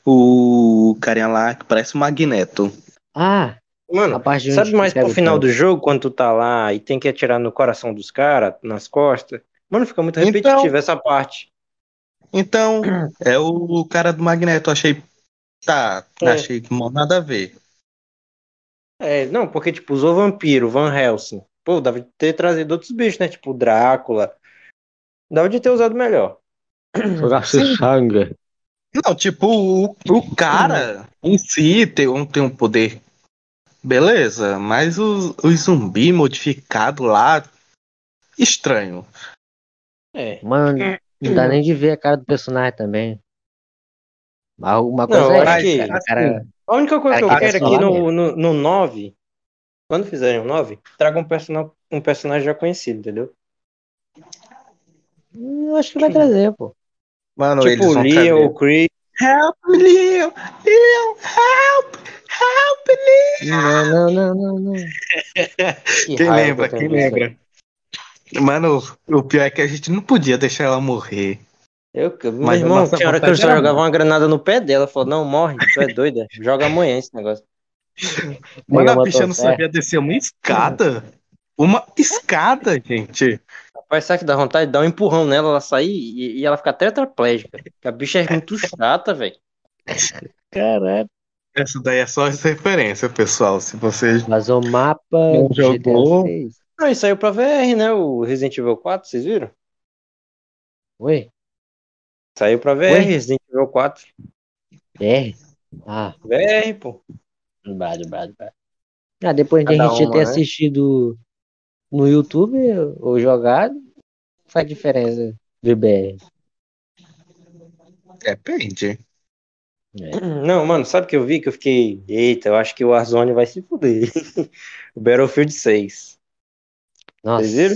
o carinha lá que parece um Magneto. Ah, a Mano, sabe mais pro o final do jogo, quando tu tá lá e tem que atirar no coração dos caras, nas costas? Mano, fica muito Então- repetitivo essa parte. Então, é o cara do Magneto. Achei. Tá, É. achei que não nada a ver. É, não, porque, tipo, usou vampiro, Van Helsing. Pô, dava de ter trazido outros bichos, né? Tipo, Drácula. Dava de ter usado melhor. Jogar sangue. Não, tipo, o, o cara em si tem, um- tem um poder. Beleza, mas os, os zumbi modificado lá. Estranho. É. Mano, não dá nem de ver a cara do personagem também. Mas uma coisa Não, eu é, acho que- cara, cara- A única coisa que eu quero é só que no, no, no 9, quando fizerem o 9, traga um, person um personagem já conhecido, entendeu? Eu acho que vai trazer, pô. Mano, tipo, eles o vão Leon, trazer. o Chris. Help me, Leon! Leon, help! Help me! Não, não, não, não, não. Que Quem lembra, quem lembra? Mano, o pior é que a gente não podia deixar ela morrer. Eu, meu Mas a irmão, tinha hora que eu só jogava uma granada no pé dela. Falou, não, morre, tu é doida. Joga amanhã esse negócio. Mano, a bicha não motosserra. sabia descer uma escada. Uma escada, gente. Rapaz, sabe que dá vontade de dar um empurrão nela, ela sair e, e ela ficar tetraplégica. A bicha é muito chata, velho. Caralho. Essa daí é só essa referência, pessoal. Se vocês. Vazou o mapa Não jogou? 6. Não, e saiu pra VR, né? O Resident Evil 4, vocês viram? Oi? Saiu pra VR, Oi? Resident Evil 4. R? Ah, VR, pô. brado, brado, brado. Ah, depois de a gente uma, ter né? assistido no YouTube ou jogar, não faz diferença de BR. Depende. Não, mano, sabe o que eu vi? Que eu fiquei, eita, eu acho que o Warzone vai se fuder. o Battlefield 6. Nossa. viram?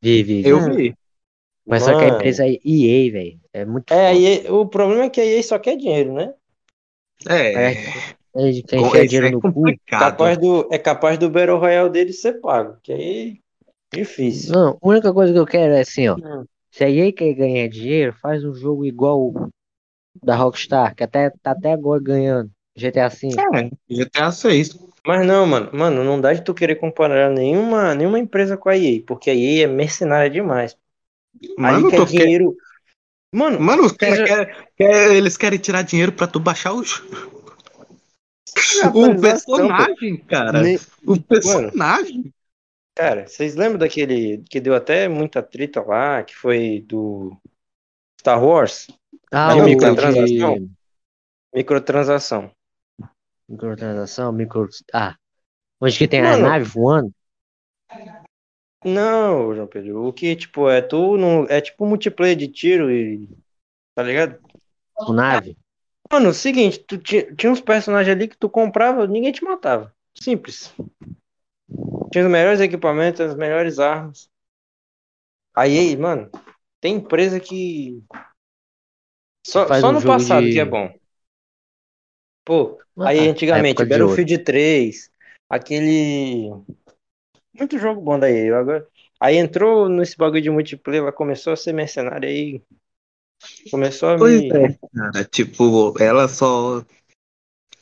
Vi, vi, vi. Eu vi. Mas só que a Mano. empresa é EA, velho. É muito É. EA o problema é que a EA só quer dinheiro, né? É. É quem Com- enfia esse dinheiro é no cu. Capaz do, é capaz do Battle Royale dele ser pago, que aí difícil. Não, a única coisa que eu quero é assim, ó. Hum. Se a EA quer ganhar dinheiro, faz um jogo igual o da Rockstar, que até, tá até agora ganhando. GTA V. É, GTA 6. Mas não, mano, mano, não dá de tu querer comparar nenhuma, nenhuma empresa com a EA, porque a EA é mercenária demais. Mano, Ali quer quer- dinheiro. Mano, Mano, os caras querem, quer- eles querem tirar dinheiro pra tu baixar o jogo. O atualização, personagem, cara. Ne- O personagem. Cara, vocês lembram daquele que deu até muita treta lá, que foi do Star Wars? Ah, o microtransação? de Microtransação. microtransação, micro... Ah, onde que tem Mano. a nave voando? Não, João Pedro, o que, tipo, é tu não. É tipo multiplayer de tiro e. Tá ligado? Com nave? Mano, o seguinte, tu tinha, tinha uns personagens ali que tu comprava, ninguém te matava. Simples. Tinha os melhores equipamentos, as melhores armas. Aí, aí, mano, tem empresa que. Só, só um no passado de- que é bom. Pô, Ah, aí antigamente. Battlefield 3, aquele. Muito jogo bom daí. Agora... Aí entrou nesse bagulho de multiplayer, ela começou a ser mercenária aí. Começou a Pois me. é, cara. Tipo, ela só.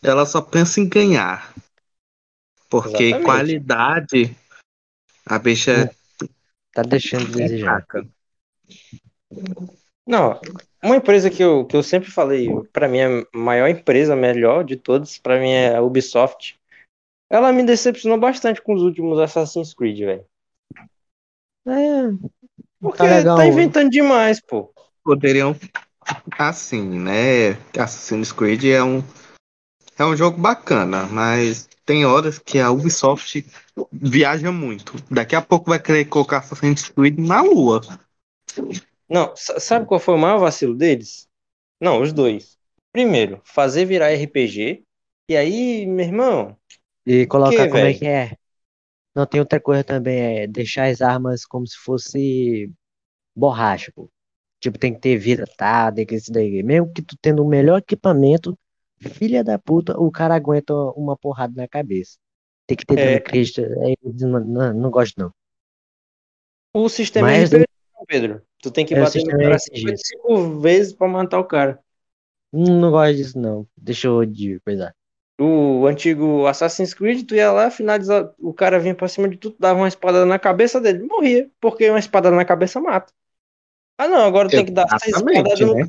Ela só pensa em ganhar. Porque Exatamente. qualidade. A bicha Tá deixando de é desejar. fraca. Não, uma empresa que eu, que eu sempre falei, pra mim é a maior empresa, a melhor de todas, pra mim é a Ubisoft. Ela me decepcionou bastante com os últimos Assassin's Creed, velho. É, Porque Tá legal, tá né? inventando demais, pô. Poderiam. Assim, né? Assassin's Creed é um. É um jogo bacana, mas tem horas que a Ubisoft viaja muito. Daqui a pouco vai querer colocar Assassin's Creed na lua. Não, sa- sabe qual foi o maior vacilo deles? Não, os dois. Primeiro, fazer virar RPG. E aí, meu irmão, E colocar Que, como é velho? que é. Não, tem outra coisa também, é deixar as armas como se fosse borracha, pô. Tipo, tem que ter vida, tá? Tem que isso daí. Mesmo que tu tendo o melhor equipamento, filha da puta, o cara aguenta uma porrada na cabeça. Tem que ter É. Cristo. É, não, não, não gosto, não. o sistema Mas- RPG, Pedro. Tu tem que É, bater no sistema cara RPG. 55 vezes pra matar o cara. Não gosto disso, não. Deixa eu de coisa. O antigo Assassin's Creed, tu ia lá, finalizar, o cara vinha pra cima de tu, tu dava uma espada na cabeça dele, morria, porque uma espada na cabeça mata. Ah não, agora tem que dar seis espadadas Exatamente, no né?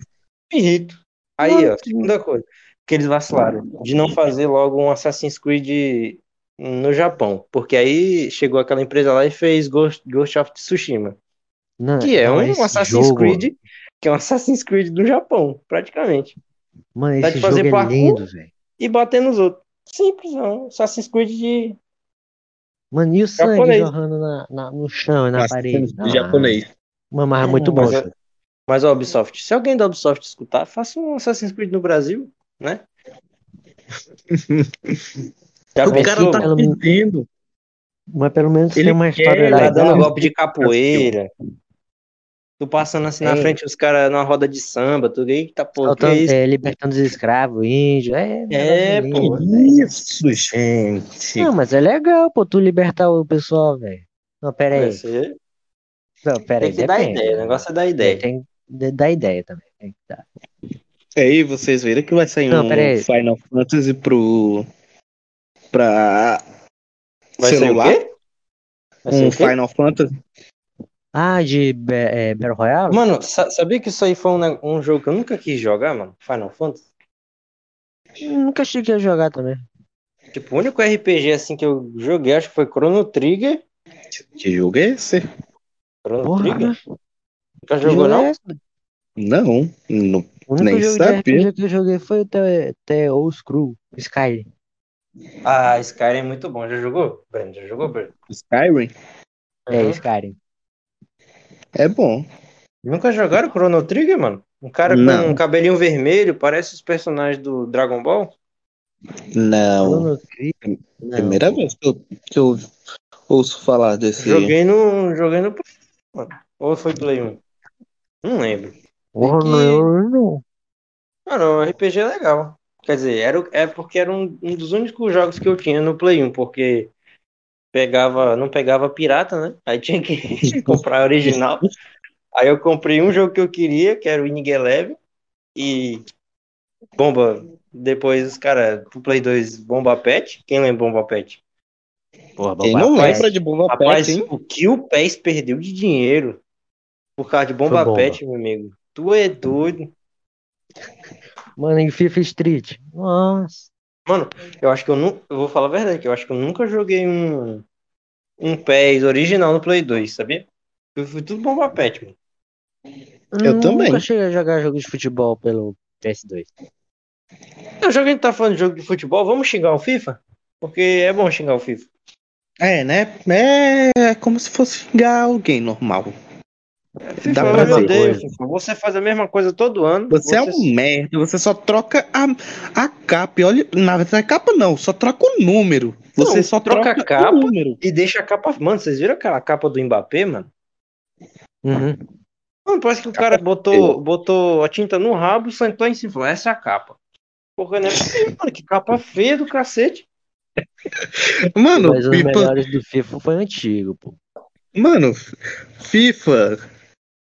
irrito. Aí, ó, Mano, segunda coisa, que eles vacilaram, de não fazer logo um Assassin's Creed no Japão, porque aí chegou aquela empresa lá e fez Ghost, Ghost of Tsushima, Não, que é não, um Assassin's jogo, Creed, que é um Assassin's Creed do Japão, praticamente. Mano, Dá esse de fazer jogo é parkour? lindo, velho. E bater nos outros. Simples, é um Assassin's Creed de Mano, e o sangue Japonês. jorrando na, na- no chão e na parede? Ah, japonês. Mano, mas é muito bom. Mas é-. Mas, ó, Ubisoft, se alguém da Ubisoft escutar, faça um Assassin's Creed no Brasil, né? Já O Mas cara pensou? tá pelo- pedindo. Mas pelo menos Ele tem uma história legal. dando golpe de capoeira. Tu passando assim na É. frente, os caras numa roda de samba, tu eita, pô, que Soltando, é isso? é, libertando os escravos, índios. É, É, pô. lindo. Isso, gente. Não, mas é legal, pô, tu libertar o pessoal, velho. Não, pera aí. Você Não, pera tem aí, que dar ideia, o negócio é dar ideia. Tem que dar ideia também. Tem que dar. Aí vocês viram que vai sair Não, um. Final Fantasy pro. pra. Vai ser o celular? quê? Vai ser Um o quê? Final Fantasy. Ah, de é, Battle Royale? Mano, sa- sabia que isso aí foi um, um jogo que eu nunca quis jogar, mano? Final Fantasy? Nunca cheguei a jogar também. Tipo, o único RPG assim que eu joguei, acho que foi Chrono Trigger. Que jogo é esse? Chrono Porra, Trigger? né? Nunca jogou, não? Não, não. O único Nem jogo sabia. de RPG que eu joguei foi o The, The Old Screw, Skyrim. Ah, Skyrim é muito bom. Já jogou? Breno, já jogou, Breno? Skyrim? É Uhum. Skyrim. É bom. Nunca jogaram Chrono Trigger, mano? Um cara com Não. um cabelinho vermelho, parece os personagens do Dragon Ball. Não. Chrono Trigger? Não. Primeira vez que eu, que eu ouço falar desse. Joguei no. Joguei no Play, mano. Ou foi Play 1? Não lembro. Porra, que- não, não. Mano, o RPG é legal. Quer dizer, era, é porque era um, um dos únicos jogos que eu tinha no Play 1, porque pegava, não pegava pirata, né? Aí tinha que comprar original. Aí eu comprei um jogo que eu queria, que era o Inig Eleven, e bomba. Depois os caras, pro Play 2, Bomba Pet. Quem lembra Bomba Pet? Porra, Quem não lembra de Boba Rapaz, Fett, hein? o que o PES perdeu de dinheiro por causa de Bomba bomba. Pet, meu amigo. Tu é doido. Mano, em FIFA Street. Nossa. Mano, eu acho que eu não. Eu vou falar a verdade, que eu acho que eu nunca joguei um. Um PES original no Play 2, sabia? Eu fui tudo bomba pet, mano. Eu também. Nunca cheguei a jogar jogo de futebol pelo PS2. Então, já que a gente tá falando de jogo de futebol, vamos xingar o FIFA? Porque é bom xingar o FIFA. É, né? É como se fosse xingar alguém normal. FIFA, Dá eu pra ver. odeio FIFA. Você faz a mesma coisa todo ano. Você, é um merda, você só troca a, a capa. Olha, na verdade, a capa não, só troca o número. Você Não, só troca troca, a capa. o número. E deixa a capa. Mano, vocês viram aquela capa do Mbappé, mano? Uhum. Mano, parece que o cara botou, botou a tinta no rabo e sentou em cima. Falou, essa é a capa. Porra, é possível, mano. Que capa feia do cacete. Mano, Mas os FIFA, melhores do FIFA foi antigo, pô. mano, FIFA,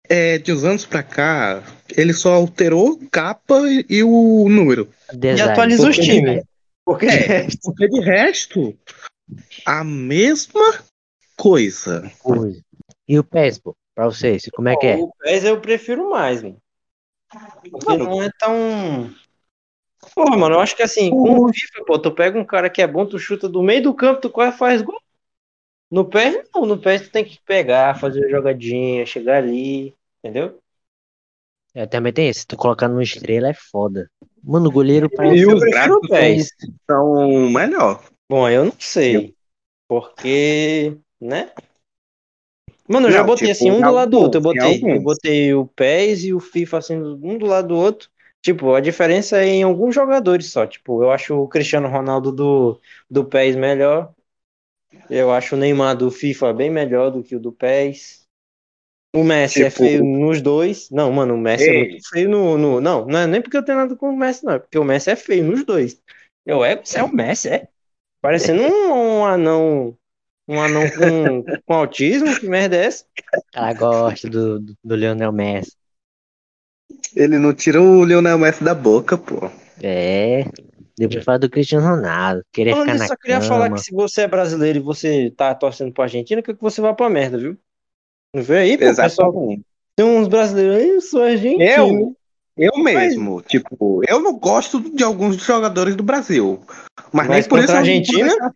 é, de uns anos pra cá, ele só alterou capa e, e o número. E Design. atualiza os Porque- times. Porque É. Porque de resto, a mesma coisa. Coisa. E o PES, pô, pra vocês, como é que é? o PES eu prefiro mais, mano. Porque não é tão. Porra, mano, eu acho que assim, com o FIFA, pô, tu pega um cara que é bom, tu chuta do meio do campo, tu quase faz gol. No PES, não. No PES tu tem que pegar, fazer jogadinha, chegar ali, entendeu? É, também tem esse, tu colocar no estrela é foda. Mano, o goleiro parece. E eu os gráficos são melhor. Bom, eu não sei. Porque, né? Mano, eu já Não, botei tipo, assim, um do lado do outro. Eu botei, eu botei o PES e o FIFA assim, um do lado do outro. Tipo, a diferença é em alguns jogadores só. Tipo, eu acho o Cristiano Ronaldo do, do PES melhor. Eu acho o Neymar do FIFA bem melhor do que o do PES. O Messi é Tipo- feio nos dois. Não, mano, o Messi é Ei. muito feio no, no. Não, não é nem porque eu tenho nada com o Messi, não. É porque o Messi é feio nos dois. Eu é, você é o Messi, é? Parecendo um, um anão. Um anão com, com autismo, que merda é essa? O cara gosta do, do, do Lionel Messi. Ele não tira o Lionel Messi da boca, pô. É. Depois fala do Cristiano Ronaldo. Querer Falando ficar na só queria cama. falar que se você é brasileiro e você tá torcendo pra Argentina, quer que você vá pra merda, viu? Vê aí, pô, pessoal? Exatamente. Tem uns brasileiros aí, eu sou argentino. Eu? Eu mesmo, tipo, eu não gosto de alguns jogadores do Brasil. Mas, Mas nem por isso a eu vou Argentina? deixar-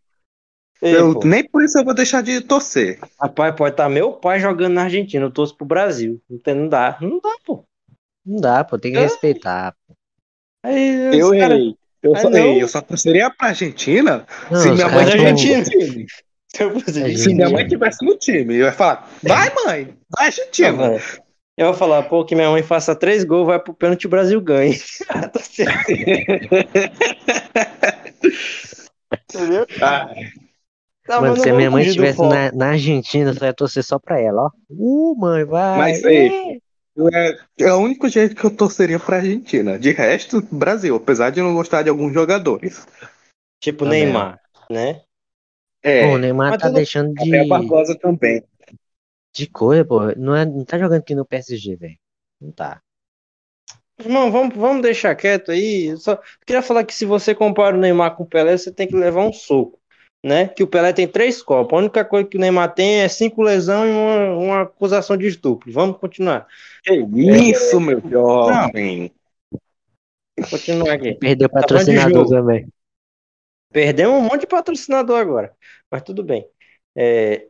Ei, eu- pô, nem por isso eu vou deixar de torcer. Rapaz, pode estar meu pai jogando na Argentina, eu torço pro Brasil. Não, tem, não dá, não dá, pô. Não dá, pô, tem que É. respeitar. Aí, Eu cara- errei. Eu, Ah, só, ei, eu só torceria pra Argentina Não, se minha mãe no Argentina. Se eu fosse É, Se minha mãe tivesse no time, eu ia falar, vai mãe, vai velho. Eu vou falar, pô, que minha mãe faça três gols, vai pro pênalti e o Brasil ganhe. Tá certo. Entendeu? Ah, Tá, Mano, se a minha mãe estivesse na, na Argentina, você ia torcer só pra ela, ó. Uh, mãe, vai. Mas, ei, é, é o único jeito que eu torceria pra Argentina. De resto, Brasil, apesar de não gostar de alguns jogadores. Tipo Também. Neymar, né? É, Pô, o Neymar tá deixando de, Gabriel Barbosa também. de coisa, pô. Não, é, não tá jogando aqui no PSG, velho. Não tá. Irmão, vamos, vamos deixar quieto aí. Eu só queria falar que se você compara o Neymar com o Pelé, você tem que levar um soco. Né? Que o Pelé tem três copas. A única coisa que o Neymar tem é cinco lesões e uma, uma acusação de estupro. Vamos continuar. Que isso, meu jovem. Continuar aqui. Perdeu de patrocinador também. Perdemos um monte de patrocinador agora, mas tudo bem. É,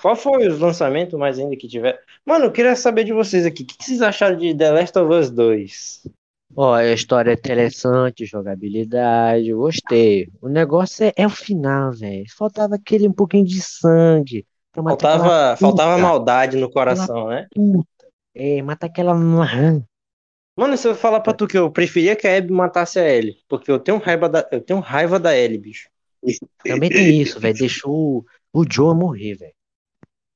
Qual foi os lançamentos mais ainda que tiver? Mano, eu queria saber de vocês aqui. O que vocês acharam de The Last of Us 2? Ó, a história é interessante, jogabilidade, gostei. O negócio é, é o final, velho. Faltava aquele um pouquinho de sangue Faltava, faltava maldade no coração, né? puta. É, mata aquela marrã. Mano, se eu falar pra tu que eu preferia que a Abby matasse a Ellie, porque eu tenho raiva da, eu tenho raiva da Ellie, bicho. Também tem isso, velho. Deixou o, o Joe morrer, velho.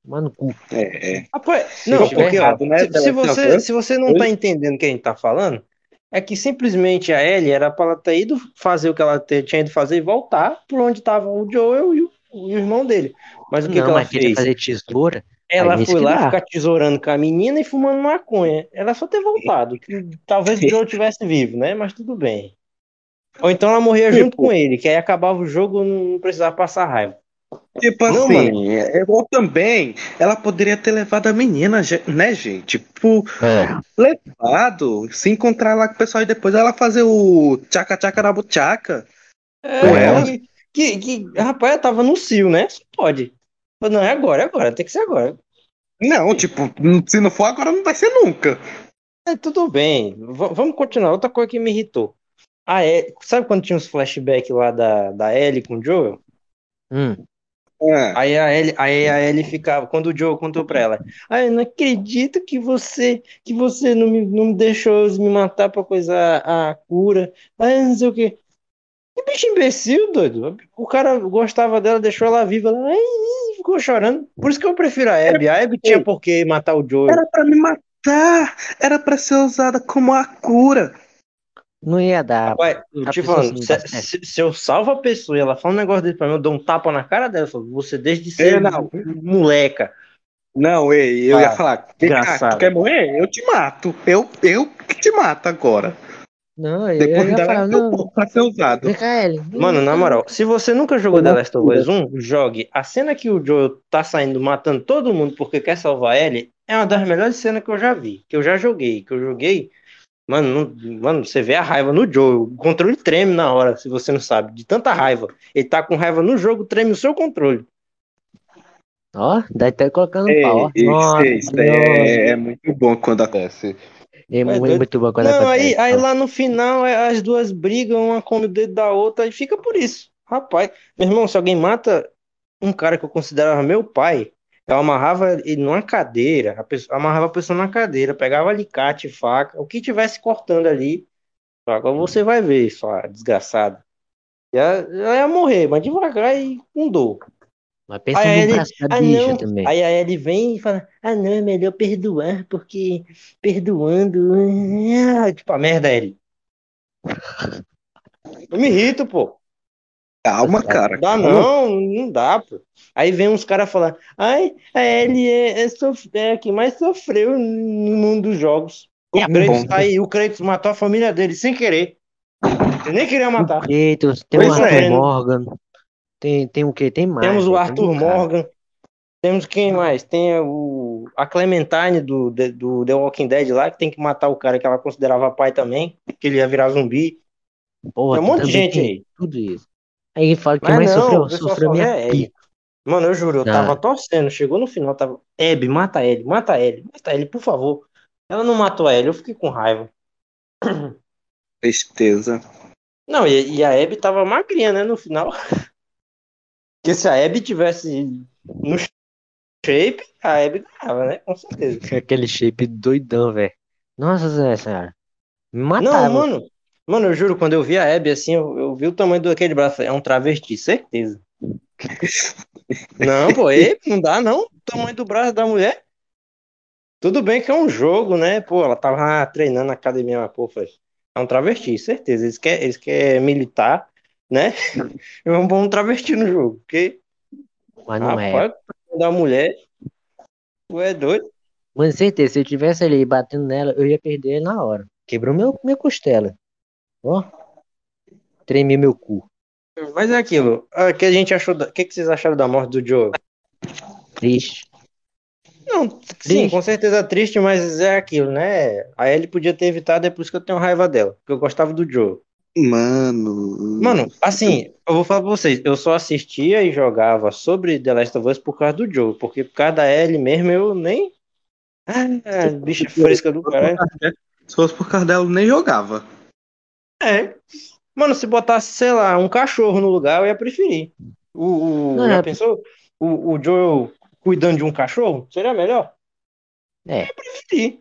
Mano, cu. É, é. Rapaz, não, tiver porque ó, errado, né, se, se você, Us? se você não tá entendendo o que a gente tá falando, é que simplesmente a Ellie era pra ela ter ido fazer o que ela te- tinha ido fazer e voltar por onde tava o Joel e o, o irmão dele. Mas o que, não, que ela mas queria fez? fazer tesoura. Ela Aí foi lá dá. ficar tesourando com a menina e fumando maconha. Ela só ter voltado. que talvez o Joe tivesse vivo, né? Mas tudo bem. Ou então ela morria junto Tipo- com ele, que aí acabava o jogo não precisava passar raiva. Tipo Não, assim, é igual também, ela poderia ter levado a menina, né, gente? Tipo, É. levado, se encontrar lá com o pessoal e depois ela fazer o tchaca-tchaca na buchaca. É, Com ela? que, que, que- rapaz, ela tava no cio, né? Só pode. Não, é agora, é agora, tem que ser agora. Não, tipo, se não for agora, não vai ser nunca. É, tudo bem, v- vamos continuar. Outra coisa que me irritou. A Ellie, sabe quando tinha uns flashbacks lá da, da Ellie com o Joel? Hum. Ah, Aí a Ellie, aí a Ellie ficava, quando o Joe contou pra ela, ah, eu não acredito que você, que você não me, não me deixou me matar pra coisar a cura. Ah, não sei o quê. Que bicho imbecil, doido. O cara gostava dela, deixou ela viva, ela ai, ficou chorando. Por isso que eu prefiro a Abby. A Abby tinha por que matar o Joe. era pra me matar, era pra ser usada como a cura. Não ia dar. Eu te falando, assim, se, se- se eu salvo a pessoa e ela fala um negócio desse pra mim, eu dou um tapa na cara dela. Falo, você desde ser É, não. moleca. Não, ei, eu Ah, ia falar, cá, desgraçado. tu quer morrer? Eu te mato. Eu, eu que te mato agora. Não, eu Depois ia falar, é teu não. corpo pra ser usado. Mano, na moral, se você nunca jogou The Last of Us 1, jogue. A cena que o Joel tá saindo matando todo mundo porque quer salvar ele é uma das melhores cenas que eu já vi, que eu já joguei, que eu joguei. Mano, não- mano, você vê a raiva no Joel. O controle treme na hora, se você não sabe, de tanta raiva. Ele tá com raiva no jogo, treme o seu controle. Ó, daí tá colocando Ei, pau, isso, Nossa, isso é, é muito bom quando acontece. é Muito, doido. muito bom quando Não, aí, aí lá no final é, as duas brigam, uma come o dedo da outra e fica por isso. Rapaz, meu irmão, se alguém mata um cara que eu considerava meu pai, eu amarrava ele numa cadeira, a pessoa, amarrava a pessoa na cadeira, pegava alicate, faca, o que tivesse cortando ali. Agora você vai ver, sua desgraçada. Ia, ela ia morrer, mas devagar e com dor. Mas pensa Aí no ele, braço da ah, bicha não. também. Aí a Ellie vem e fala: Ah, não, é melhor perdoar, porque perdoando. ah", Tipo, a merda, Ellie. Eu me irrito, pô. Calma, cara. Dá calma. não, não dá, pô. Aí vem uns caras falar: Ai, a Ellie é, é, sof- é a que mais sofreu no mundo dos jogos. O É Kratos, bom. aí o Kratos matou a família dele sem querer. Ele nem queria matar. Kratos, tem o Pois Arthur é. Morgan. Tem, tem o quê? Tem mais. Temos o Arthur. Morgan. Temos quem mais? Tem o, a Clementine do, do The Walking Dead lá, que tem que matar o cara que ela considerava pai também, que ele ia virar zumbi. Porra, Tem um monte de gente aí. Tudo isso. Aí ele fala que Mas mais não, sofreu, sofreu minha Ellie. pica. Mano, eu juro, eu Ah. tava torcendo. Chegou no final, tava. Abby, mata ele, mata ele, mata ele, por favor. Ela não matou a Ellie, eu fiquei com raiva. Tristeza. Não, e, e a Abby tava magrinha, né, no final. Porque se a Abby tivesse no shape, a Abby ganhava, né? Com certeza. Aquele shape doidão, velho. Nossa, Zé, senhora. Me Não, matava. mano. Mano, eu juro, quando eu vi a Abby assim, eu, eu vi o tamanho daquele braço. falei, É um travesti, certeza. Não, pô, e não dá não. O tamanho do braço da mulher. Tudo bem que é um jogo, né? Pô, ela tava treinando na academia, mas, pô, foi. É um travesti, certeza. Eles querem, eles querem militar, né? É um bom travesti no jogo. Porque, Mas não é. rapaz, da mulher, tu é doido. Mano, certeza, se eu tivesse ali batendo nela, eu ia perder na hora. Quebrou meu, minha costela. Ó. Tremi meu cu. Mas é aquilo. O que a gente achou. da- O que, que vocês acharam da morte do Joe? Triste. Não, sim, Triste. com certeza triste, mas é aquilo, né? A Ellie podia ter evitado, é por isso que eu tenho raiva dela. Porque eu gostava do Joe. Mano. Mano, assim, eu vou falar pra vocês, eu só assistia e jogava sobre The Last of Us por causa do Joe, porque por causa da Ellie mesmo eu nem. Ah, bicha fresca do caralho. Se fosse por causa dela, eu nem jogava. É. Mano, se botasse, sei lá, um cachorro no lugar, eu ia preferir. O, o- Não, já é- pensou? O, o Joel cuidando de um cachorro? Seria melhor? É. Eu preferi.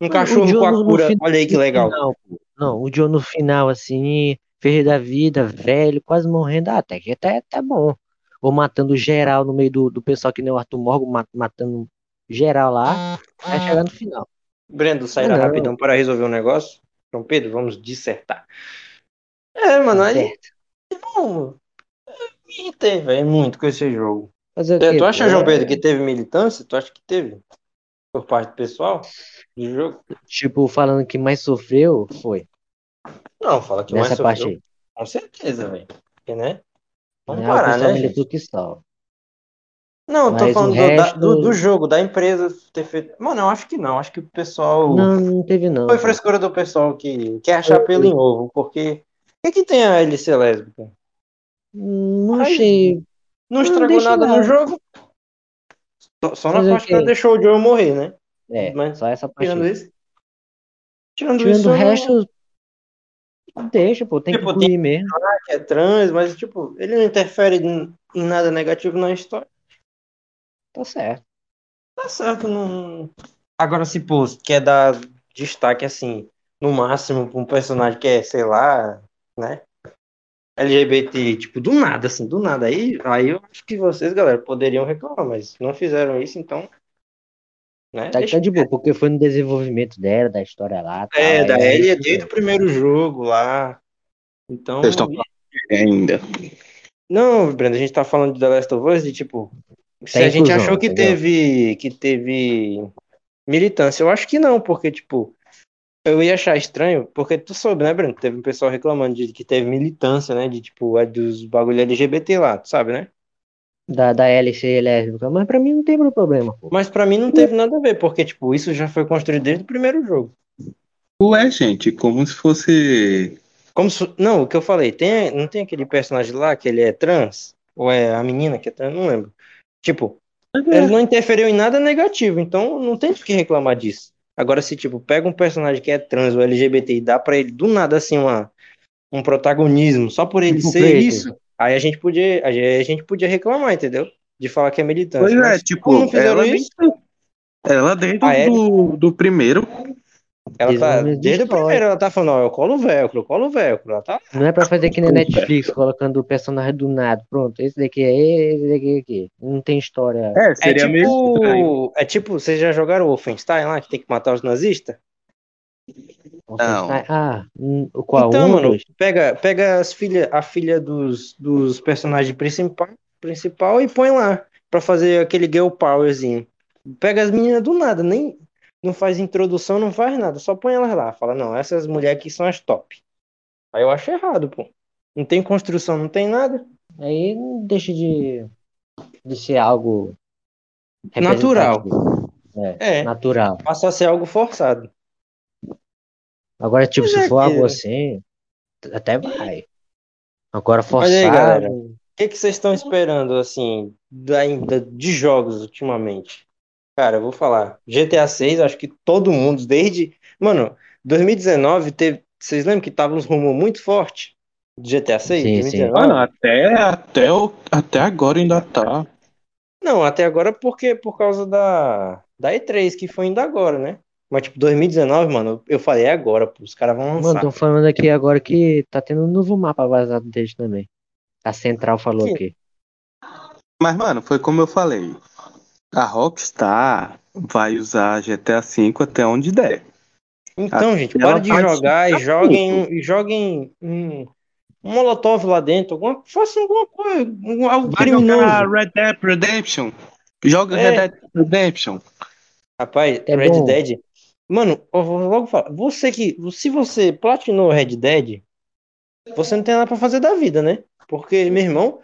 Um O cachorro com a cura. Olha aí que legal. final, pô. Não, o John no final, assim, feliz da vida, velho, quase morrendo, ah, até que até, até bom. Ou matando geral no meio do, do pessoal que nem o Arthur Morgan, ma- matando geral lá, vai chegar no final. Brendo, sairá Ah, não. rapidão para resolver um negócio. João Pedro, vamos dissertar. É, mano, aí. Certo. Me irritei, velho, muito com esse jogo. Fazer o É, quê, tu acha, pô? João Pedro, que teve militância? Tu acha que teve? Por parte do pessoal do jogo? Tipo, falando que mais sofreu, foi, Não, fala que mais nessa parte sofreu. aí. Com certeza, velho. Porque, né? Vamos Né, parar, né, gente? que. Não, eu tô Mas o falando do, da- resto- do, do jogo, da empresa ter feito. Mano, eu acho que não. Acho que o pessoal. Não, não teve não. Foi frescura do pessoal que quer achar pelo em ovo, porque. O que, que tem a hélice lésbica? Não Ai, achei. Não Não estragou deixa nada no nada. jogo. Só, só na parte que ela deixou o Joe morrer, né? É, Mas, só essa parte. Tirando isso. Tirando, Tirando isso, o não- resto, deixa, pô, tem que Tipo, incluir mesmo. que é trans, mas tipo, ele não interfere em, em nada negativo na história. Tá certo. Tá certo, não. Agora, se pô, quer dar destaque assim, no máximo, pra um personagem que é, sei lá, né? LGBT, tipo, do nada, assim, do nada. Aí, aí eu acho que vocês, galera, poderiam reclamar, mas não fizeram isso, então. Né? Tá, Deixa tá de boa, porque foi no desenvolvimento dela, da história lá. tal, É, da Ellie é desde o primeiro jogo lá. Então. Vocês estão falando ainda. Não, Brenda, a gente tá falando de The Last of Us, de tipo. Se Tem a gente inclusão, achou que entendeu? teve. que teve militância, eu acho que não, porque, tipo. Eu ia achar estranho, porque tu soube, né, Brenda? Teve um pessoal reclamando de que teve militância, né? De tipo, é dos bagulho LGBT lá, tu sabe, né? Da, da LC lésbica, mas pra mim não tem problema, pô. Mas pra mim não teve nada a ver, porque, tipo, isso já foi construído desde o primeiro jogo. Ué, gente, como se fosse. Como se... Não, o que eu falei, tem, não tem aquele personagem lá que ele é trans? Ou é a menina que é trans? Não lembro. Tipo, ele não interferiu em nada negativo, então não tem por que reclamar disso. Agora, se, tipo, pega um personagem que é trans ou LGBT e dá pra ele, do nada, assim, uma, um protagonismo, só por ele Tipo ser Kratos. isso, aí a gente podia, a gente podia reclamar, entendeu? De falar que é militância. Pois é, tipo, ela, isso, ela Ellie- do, do primeiro. Ela tá, desde o primeiro, ela tá falando, ó, eu colo o velcro, eu colo o velcro, ela tá Não é pra fazer que nem Netflix, colocando o personagem do nada. Pronto, esse daqui é esse daqui é aqui. Não tem história. É, É seria estranho. tipo, é tipo, vocês já jogaram o Wolfenstein lá, que tem que matar os nazistas? Wolfenstein. Ah, hum, o qual? Então, um mano, dois? pega, pega as filha, a filha dos, dos personagens principal, principal e põe lá, pra fazer aquele girl powerzinho. Pega as meninas do nada, nem não faz introdução, não faz nada, só põe elas lá, fala, não, essas mulheres aqui são as top. Aí eu acho errado, pô. Não tem construção, não tem nada. Aí não deixa de, de ser algo Natural. É, É, natural. passa a ser algo forçado. Agora, tipo, Mas se é for que- algo assim, até vai. Agora, Mas aí, forçado. galera, o que, que vocês estão esperando, assim, da, da- de jogos ultimamente? Cara, eu vou falar. GTA 6, acho que todo mundo, desde. Mano, 2019 teve. Vocês lembram que tava uns rumores muito forte de GTA 6? Sim, sim. 2019? Mano, até, até, o- até agora ainda tá. Não, até agora porque por causa da, da E3, que foi ainda agora, né? Mas, tipo, 2019, mano, eu falei, é agora, pô, os caras vão Mano, lançar. tô falando aqui agora que tá tendo um novo mapa vazado deles também. A Central falou Sim. aqui. Mas, mano, foi como eu falei. A Rockstar vai usar GTA V até onde der. Então, gente, ela para de jogar e joguem, e joguem um, um molotov lá dentro, alguma, façam alguma coisa, um- algo Vai criminoso. Red Dead Redemption. Joga É. Red Dead Redemption. Rapaz, É Red bom. Dead. Mano, eu vou logo falar. Você que. Se você platinou Red Dead, você não tem nada pra fazer da vida, né? Porque, meu irmão,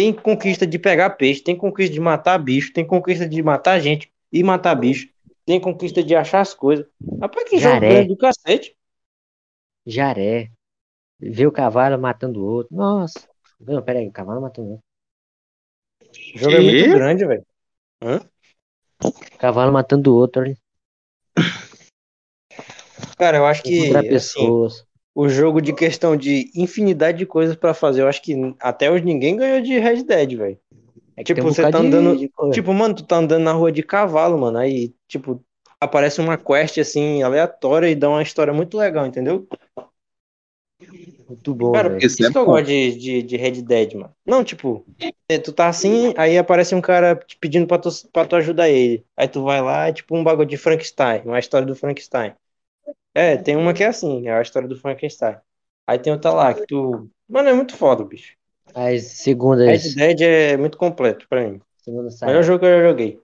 tem conquista de pegar peixe, tem conquista de matar bicho, tem conquista de matar gente e matar bicho, tem conquista de achar as coisas. Rapaz, que jogo Jaré. grande do cacete. Jaré. Vê o cavalo matando o outro. Nossa. Não, pera aí, o cavalo matando o outro. O jogo é muito grande, velho. Cavalo matando o outro. olha. Cara, eu acho que assim, pessoas. O jogo de questão de infinidade de coisas pra fazer, eu acho que até hoje ninguém ganhou de Red Dead, velho. É Tipo, um você tá andando- de. Tipo, mano, tu tá andando na rua de cavalo, mano. Aí, tipo, aparece uma quest assim, aleatória e dá uma história muito legal, entendeu? Muito bom, Cara, velho. Isso é que eu gosto de, de, de Red Dead, mano. Não, tipo, é, tu tá assim, aí aparece um cara te pedindo pra tu, pra tu ajudar ele. Aí tu vai lá, é tipo um bagulho de Frankenstein, uma história do Frankenstein. É, tem uma que é assim, é a história do Frankenstein. Aí tem outra lá que tu. Mano, é muito foda, bicho. As segundas, Red Dead é muito completo pra mim. segunda Melhor saga. jogo que eu já joguei.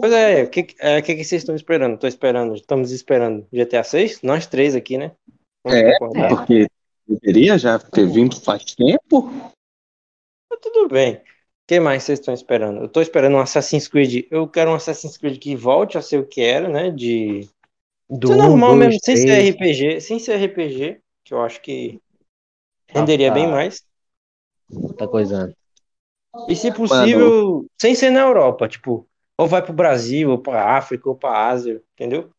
Pois é, o que, é, o que, que vocês estão esperando? Tô esperando, estamos esperando GTA 6? Nós três aqui, né? Vamos É, concordar. Porque deveria já ter vindo faz tempo. Tá tudo bem. O que mais vocês estão esperando? Eu tô esperando um Assassin's Creed. Eu quero um Assassin's Creed que volte a ser o que era, né? De. Do Ser um, normal dois, mesmo, sem ser. RPG. Sem ser RPG, que eu acho que renderia tá. bem mais. Tá coisando. E se possível, sem ser na Europa, tipo, ou vai pro Brasil, ou pra África, ou pra Ásia, entendeu?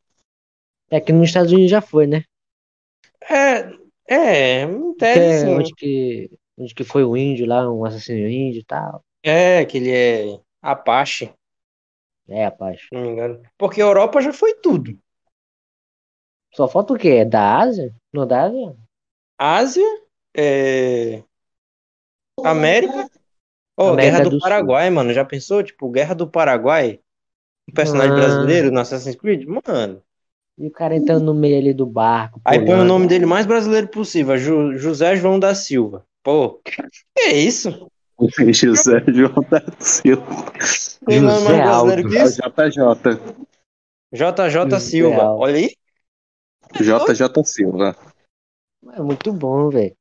É que nos Estados Unidos já foi, né? É, é, tese, é onde que, onde que foi o índio lá, um assassino índio e tal. É, que ele é Apache, É, rapaz. se não me engano. Porque a Europa já foi tudo. Só falta o quê? É da Ásia? Não, da Ásia? Ásia, é... América. Ó, América Guerra do, do Sul. Paraguai, mano. Já pensou? Tipo, Guerra do Paraguai? Um personagem Ah. brasileiro no Assassin's Creed? Mano. E o cara entrando no meio ali do barco. Aí põe o nome dele mais brasileiro possível, Ju- José João da Silva. Pô, que é isso? José João da Silva. Tem nome José mais brasileiro que É isso? JJ. JJ José Silva. Olha aí. JJ Silva. É muito bom, velho.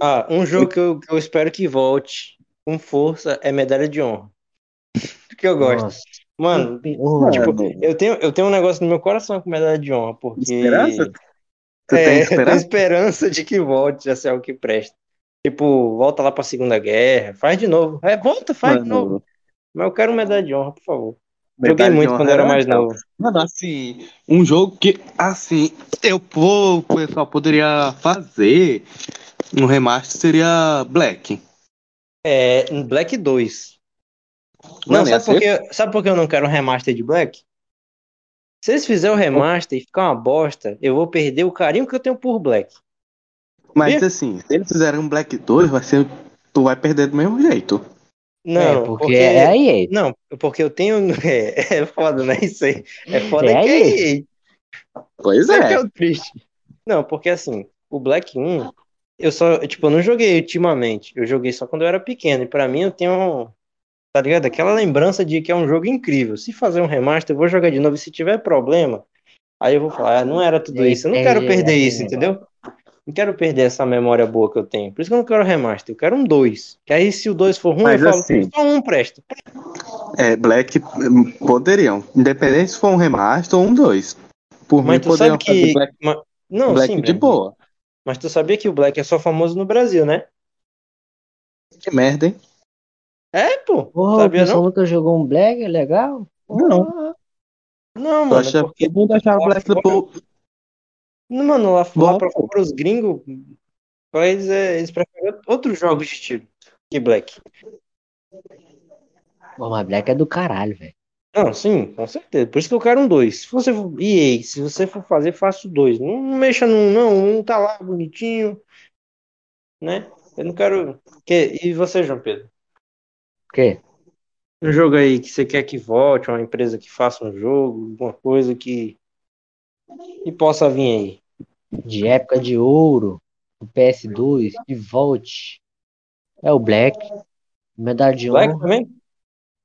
Ah, um jogo que eu, que eu espero que volte com força é Medalha de Honra. Que eu gosto. Nossa. Mano, Porra, tipo, Mano. eu tenho, eu tenho um negócio no meu coração com Medalha de Honra, porque. Esperança? Você É, tem esperança? esperança de que volte a ser algo que presta. Tipo, volta lá pra Segunda Guerra, faz de novo. É, volta, faz de Mano, novo. Mas eu quero medalha de honra, por favor. Joguei muito quando era mais novo. Mano, assim, um jogo que, assim, eu pô, o pessoal poderia fazer um remaster seria Black. É, Black 2. Não, Mano, ia sabe por, que, sabe por que eu não quero um remaster de Black? Se eles fizerem o remaster e ficar uma bosta, eu vou perder o carinho que eu tenho por Black. Mas E? assim, se eles fizerem um Black 2, vai ser. Tu vai perder do mesmo jeito. Não, é, porque, porque, é a EA. Não, porque eu tenho. É, é foda, né? Isso aí. É foda É que é EA. Pois é é é. triste. Não, porque assim, o Black 1, eu só, tipo, eu não joguei ultimamente. Eu joguei só quando eu era pequeno. E pra mim eu tenho, tá ligado? Aquela lembrança de que é um jogo incrível. Se fazer um remaster, eu vou jogar de novo. E se tiver problema, aí eu vou falar, ah, não era tudo isso. Eu não quero perder isso, entendeu? Não quero perder essa memória boa que eu tenho. Por isso que eu não quero remaster. Eu quero um 2. Que aí se o 2 for ruim, Mas eu falo, assim- só um presta. É, Black hum, poderiam. Independente se for um remaster ou um 2. Por mim, Mas tu poderiam sabe fazer que. Black, ma- Não, Black sim, de boa. Mas tu sabia que o Black é só famoso no Brasil, né? Que merda, hein? É, pô. Porra, o sabia pessoal não? nunca jogou um Black, é legal? Não. Não, mano, acha porque. que todo mundo achava lá Black do povo. Não, Mano, lá, Bom, lá pra os gringos, eles, é, eles preferem outros jogos de tiro que Black. Pô, mas Black é do caralho, velho. Não, sim, com certeza. Por isso que eu quero um 2. Se você for. EA, se você for fazer, faça o 2. Não, não mexa num, não. Um tá lá bonitinho. Né? Eu não quero. Que... E você, João Pedro? O quê? Um jogo aí que você quer que volte, uma empresa que faça um jogo, alguma coisa que. Que possa vir aí. De época de ouro, o PS2, de volte. É o Black. Medalha de Black honra. também?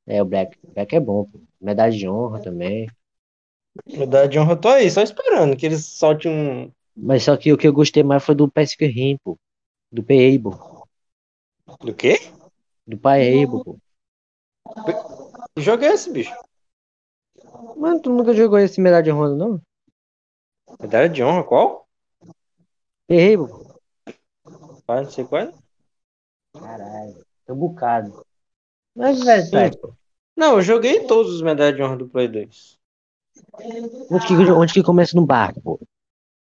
É, o Black. Black é bom, pô. Medalha de honra também. Medalha de honra, eu tô aí, só esperando que eles soltem um. Mas só que o que eu gostei mais foi do PSP Rim, pô. Do Payable. Do quê? Do Payable, pô. Que jogo é esse, bicho? Mano, tu nunca jogou esse medalha de honra, não? Medalha de honra, qual? Payable, pô. Ah, não sei qual é. Caralho. Tem um bocado. Mas, velho, tá. Não, eu joguei todos os medalhas de honra do Play 2. Onde que, onde que começa no barco, pô?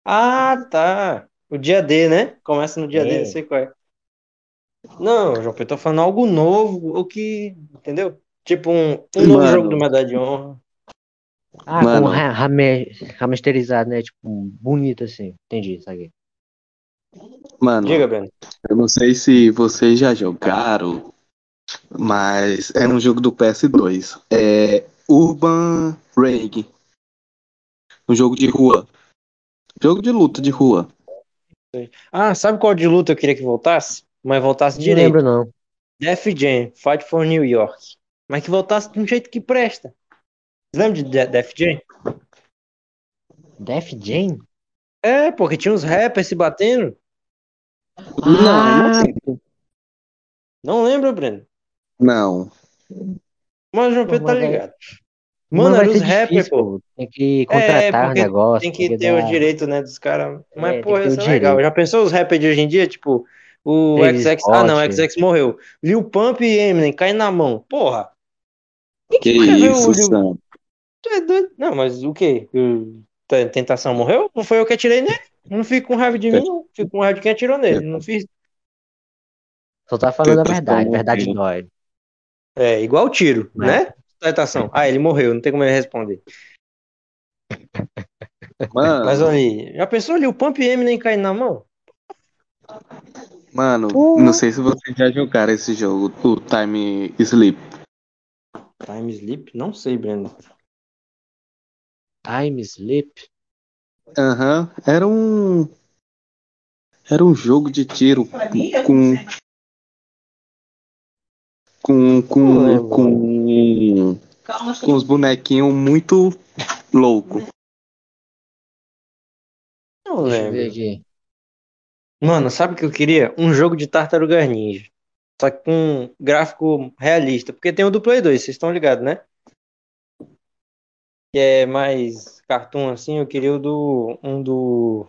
Ah, tá. O dia D, né? Começa no dia D, É. não sei qual é. Não, João Pedro, tô falando algo novo, o que. Entendeu? Tipo um, um novo jogo do Medalha de Honra. Ah, Mano. com ra- rame- remasterizado, né? Tipo, bonito assim. Entendi, sabe? Mano, Diga, Breno. eu não sei se vocês já jogaram, mas é um jogo do PS2. É Urban Rage. Um jogo de rua. Jogo de luta de rua. Ah, sabe qual de luta eu queria que voltasse? Mas voltasse Não direito. lembro, não. Def Jam, Fight for New York. Mas que voltasse de um jeito que presta. Lembra de De- Def Jam? Def Jam? É, porque tinha uns rappers se batendo. Ah, Não lembra, Breno? Não. Mas o João Pedro tá vai- ligado. Mano, Mano, os rappers, pô. Tem que É, contratar o porque negócio. tem que ter dar- o direito, né, dos caras. Mas, porra, que ter isso o é legal. direito. Já pensou os rappers de hoje em dia? Tipo, o Travis XX. Ah, não, o. XX morreu. Lil Pump e Eminem caem na mão. Porra. Que ver o isso, Sam. Tu é doido? Não, mas o quê? Tentação morreu? Não foi eu que atirei nele. Não fico com raiva de mim, não. Fico com raiva de quem atirou nele. Não fiz. Só tá falando a verdade. morreu. Verdade dói. É, igual tiro, É. né? Tentação. Ah, ele morreu, não tem como ele responder. Mano, Mas olha aí, já pensou ali o Pump e Eminem caindo na mão? mano, não sei se vocês já jogaram esse jogo, o Time Sleep. Time Sleep? Não sei, Breno. Time Sleep. Aham, era um. Era um jogo de tiro com. Com. Com. Com. Com os bonequinhos muito louco. Não Deixa eu ver lembro. aqui. Mano, sabe o que eu queria? Um jogo de Tartarugas Ninja. Só que com gráfico realista. Porque tem o do Play 2, vocês estão ligados, né? Que é mais cartoon assim. Eu queria o do. Um do.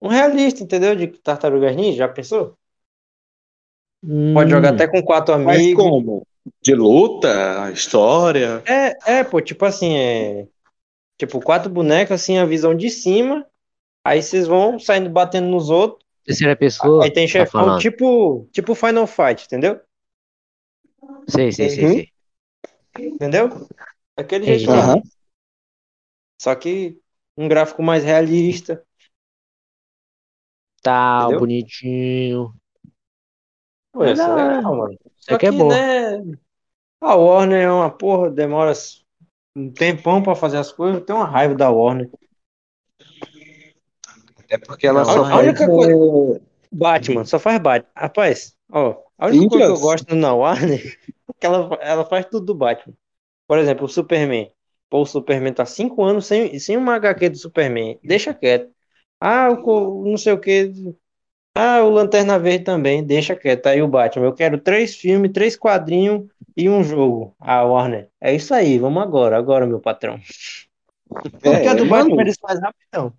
Um realista, entendeu? De Tartarugas Ninja. Já pensou? Pode jogar Hum, até com quatro Mas amigos. como? De luta? História? É, é, pô, tipo assim, é. Tipo, quatro bonecos, assim, a visão de cima. Aí vocês vão saindo batendo nos outros. Terceira pessoa. Aí tem tá chefão, falando. tipo, tipo Final Fight, entendeu? Sei, sei, sei, Uhum. sei. Entendeu? Daquele Entendi. jeito lá. Aham. Só que um gráfico mais realista. Tá Entendeu? bonitinho. Pô, isso é Não, legal, mano. Isso Só aqui é que, bom. né? A Warner é uma porra, demora um tempão pra fazer as coisas. Eu tenho uma raiva da Warner. É porque ela Não, só a faz. única coisa- Batman, só faz Batman. Rapaz, ó, a única coisa que eu gosto na Warner é que ela, ela faz tudo do Batman. Por exemplo, o Superman. Pô, o Superman tá cinco anos sem, sem uma HQ do Superman. Deixa quieto. Ah, o não sei o que. Ah, o Lanterna Verde também. Deixa quieto. Aí o Batman. Eu quero três filmes, três quadrinhos e um jogo. Ah, Warner. É isso aí. Vamos agora. Agora, meu patrão. Porque a do É, Batman eles fazem rapidão.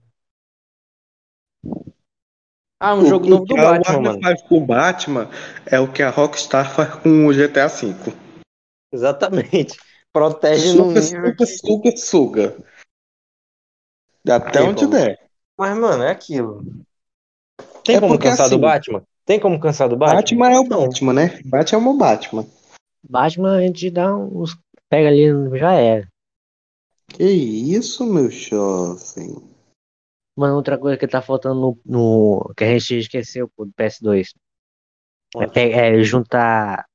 Ah, um o, jogo o novo do que a Batman, Warner mano. faz com o Batman é o que a Rockstar faz com o GTA V. Exatamente. Protege Suga, nível suga, que. suga, suga. Até Tem onde como. der. Mas, mano, é aquilo. Tem É como cansar do assim, Batman? Tem como cansar do Batman? Batman é o. Batman, né? Batman é o Batman. Batman a gente dá uns. Pega ali, já era. Que isso, meu jovem? Mano, outra coisa que tá faltando no, no- que a gente esqueceu pô, do PS2 é, pe- é juntar,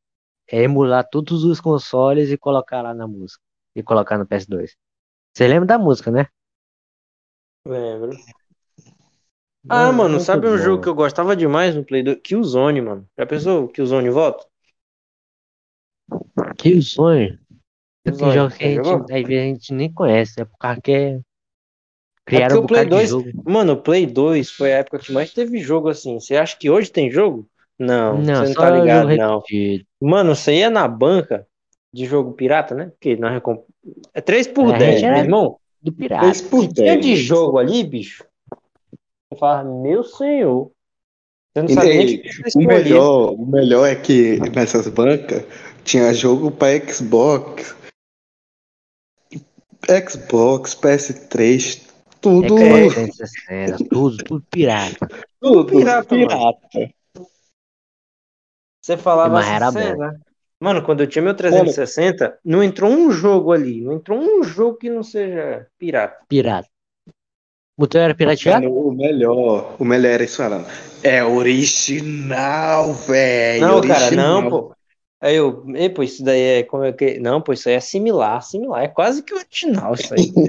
é emular todos os consoles e colocar lá na música. E colocar no PS2. Você lembra da música, né? Lembro. Ah, Mano, mano, muito sabe um bom. jogo que eu gostava demais no Play 2? Killzone, mano. Já pensou Killzone volta? Que sonho. Tem Killzone, jogos que a gente, jogou? às vezes a gente nem conhece, é por causa que é- É criaram um o Play bocado de 2, jogo. mano, o Play 2 foi a época que mais teve jogo assim. Você acha que hoje tem jogo? Não, Não, você não tá ligado, não. repetido. Mano, você ia na banca de jogo pirata, né? Porque nós recomp... é 3 por É, a 10, gente meu era irmão. do pirata. 3 por Se tinha 10. de jogo ali, bicho, eu falava, meu senhor, você não E sabe nem o daí, que o melhor, o melhor é que nessas bancas tinha jogo pra Xbox, Xbox, PS3, tudo, Xbox 360, tudo, tudo pirata. tudo pirata, mano. pirata. Você falava Mas assim, era "Cê, bom." né? Mano, quando eu tinha meu 360, não entrou um jogo ali. Não entrou um jogo que não seja pirata. Pirata. O teu era pirateado? Mano, o melhor, o melhor era isso falando. É original, velho. não, cara, não, original. pô. Aí eu, ei, pô, isso daí é como é que. Não, pô, isso aí é similar, similar. É quase que original isso aí.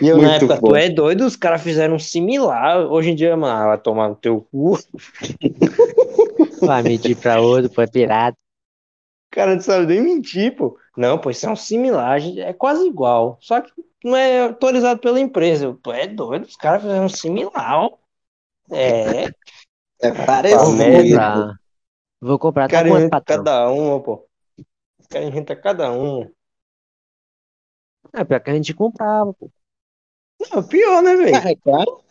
E eu, na Muito época, bom. tu é doido, os caras fizeram um similar. Hoje em dia, mano, ah, vai tomar no teu cu. Vai medir pra outro, pô, é pirata. cara não sabe nem mentir, pô. Não, pô, isso é um similar, é quase igual. Só que não é autorizado pela empresa. Eu, tu é doido, os caras fizeram um similar, ó. É, É parecido. comprar. Vou comprar. Tá cara quanto, inventa patrão? cada uma, pô. O cara inventa cada uma. É, pior que a gente comprava, pô. Não, pior, né, velho? É claro.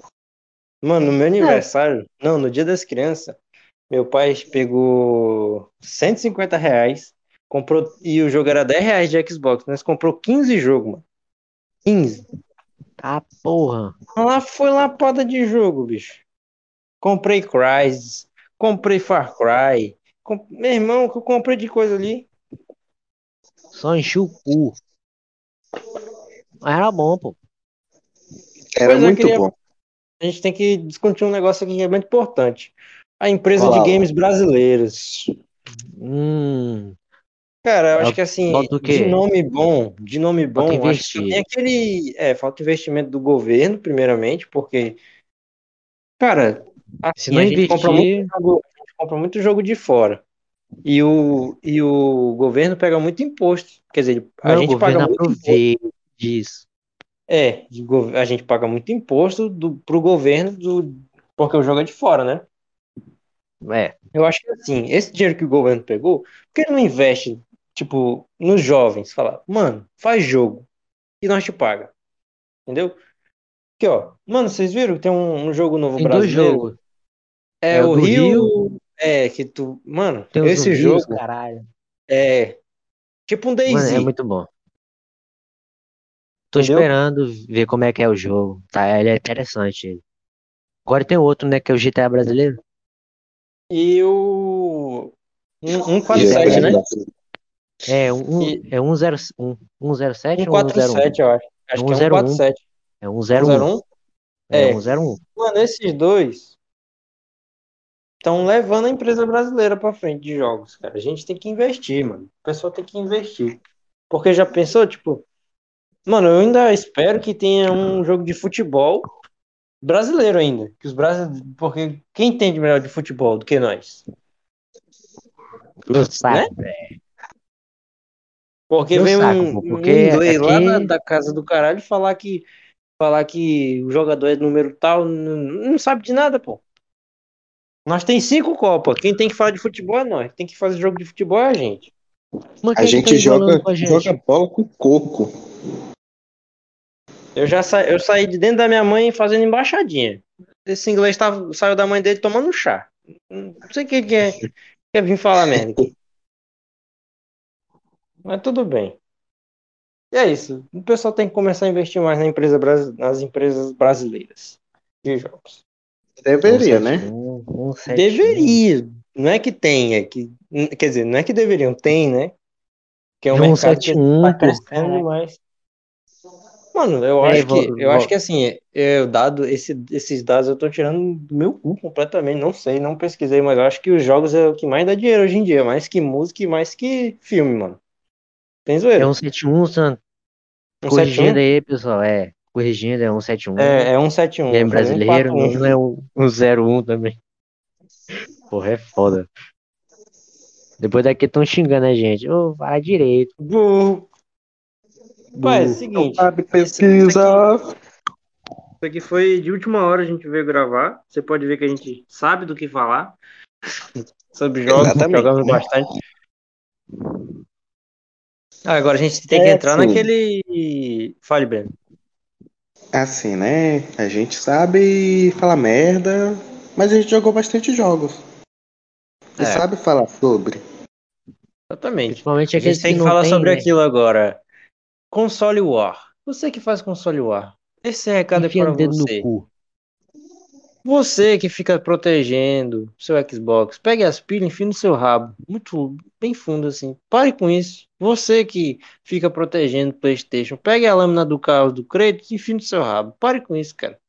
Mano, no meu aniversário, não, no dia das crianças, meu pai pegou 150 reais, comprou, e o jogo era 10 reais de Xbox, nós comprou 15 jogos, mano. 15. Ah, porra. Lá foi lapada de jogo, bicho. Comprei Crysis, comprei Far Cry, com- meu irmão, o que eu comprei de coisa ali. Só enchi o cu. Mas era bom, pô. Era Pois eu muito queria- bom. A gente tem que discutir um negócio aqui que é muito importante. A empresa Qual? de games brasileiros. Hum. Cara, eu É, acho que assim, falta o quê? de nome bom, de nome Falta bom, acho que investir. tem aquele, é, falta investimento do governo, primeiramente, porque, cara, Se assim, não a gente compra muito investir, jogo, compra muito jogo de fora. E o, e o governo pega muito imposto. Quer dizer, a não, gente paga muito imposto. disso. É, a gente paga muito imposto do, pro governo do, porque o jogo é de fora, né? É, Eu acho que assim, esse dinheiro que o governo pegou, por que ele não investe, tipo, nos jovens? Falar, mano, faz jogo e nós te paga. Entendeu? Aqui, ó. Mano, vocês viram que tem um, um jogo novo tem dois brasileiro? jogos. É, É o o do Rio. É, que tu. Mano, Tem esse zumbis, jogo caralho. é tipo um é DayZ. muito bom. Tô Entendeu? esperando ver como é que é o jogo. Tá, ele é interessante. ele. Agora tem outro, né, que é o GTA brasileiro. E o. Um, E 147, né? É, um, E- é 107 um, 107 ou 101? 147, eu acho. Acho que é 101. 147. É 101. 101? É É. 101. Mano, esses dois estão levando a empresa brasileira pra frente de jogos, cara. A gente tem que investir, mano. O pessoal tem que investir. Porque já pensou, tipo, mano, eu ainda espero que tenha um jogo de futebol brasileiro ainda. Que os brasileiros, porque quem entende melhor de futebol do que nós? Saco, Né? Porque vem um, pô, um porque inglês lá aqui- da, da casa do caralho falar que falar que o jogador é número tal, não, não sabe de nada, pô. Nós tem cinco Copas. Quem tem que falar de futebol é nós. Quem que faz jogo de futebol é a gente. Mas A quem gente tá joga, a gente? joga bola com coco. Eu já sa... eu saí de dentro da minha mãe fazendo embaixadinha. Esse inglês tava... saiu da mãe dele tomando chá. Não sei o que, que é. Quer vir falar merda. Mas tudo bem. E é isso. O pessoal tem que começar a investir mais na empresa nas empresas brasileiras de jogos. Deveria, né? 171, 171. Deveria. Não é que tenha. Que... Quer dizer, não é que deveriam. Tem, né? Que é um É mercado que 171, tá crescendo demais. Mano, eu É, acho que, vou- eu vou- acho que assim, eu dado esse, esses dados eu tô tirando do meu cu completamente, não sei, não pesquisei, mas eu acho que os jogos é o que mais dá dinheiro hoje em dia, mais que música e mais que filme, mano. Tem É zoeira? 171, San... Um corrigindo 71? aí, pessoal. É, corrigindo, é 171. É, é um 71. Game eu falei brasileiro, 141. não é um, um 01 também. Porra, é foda. Depois daqui estão xingando a gente. Ô, fala direito. Burro. Pai, é o seguinte, Sabe aqui- pesquisar. Isso aqui foi de última hora a gente veio gravar. Você pode ver que a gente sabe do que falar sobre jogos, Exatamente, jogamos né? bastante. Ah, agora a gente tem que É, entrar sim. naquele. Fale, Breno. Assim, né? A gente sabe falar merda, mas a gente jogou bastante jogos. E É. sabe falar sobre. Exatamente. Principalmente A gente tem que falar tem, sobre né? aquilo agora. Console War. Você que faz console War. Esse recado é Enfia para o dedo você. no cu. Você que fica protegendo seu Xbox, pegue as pilhas e enfie no seu rabo. Muito bem fundo assim. Pare com isso. Você que fica protegendo o PlayStation, pegue a lâmina do carro do crédito e enfie no seu rabo. Pare com isso, cara.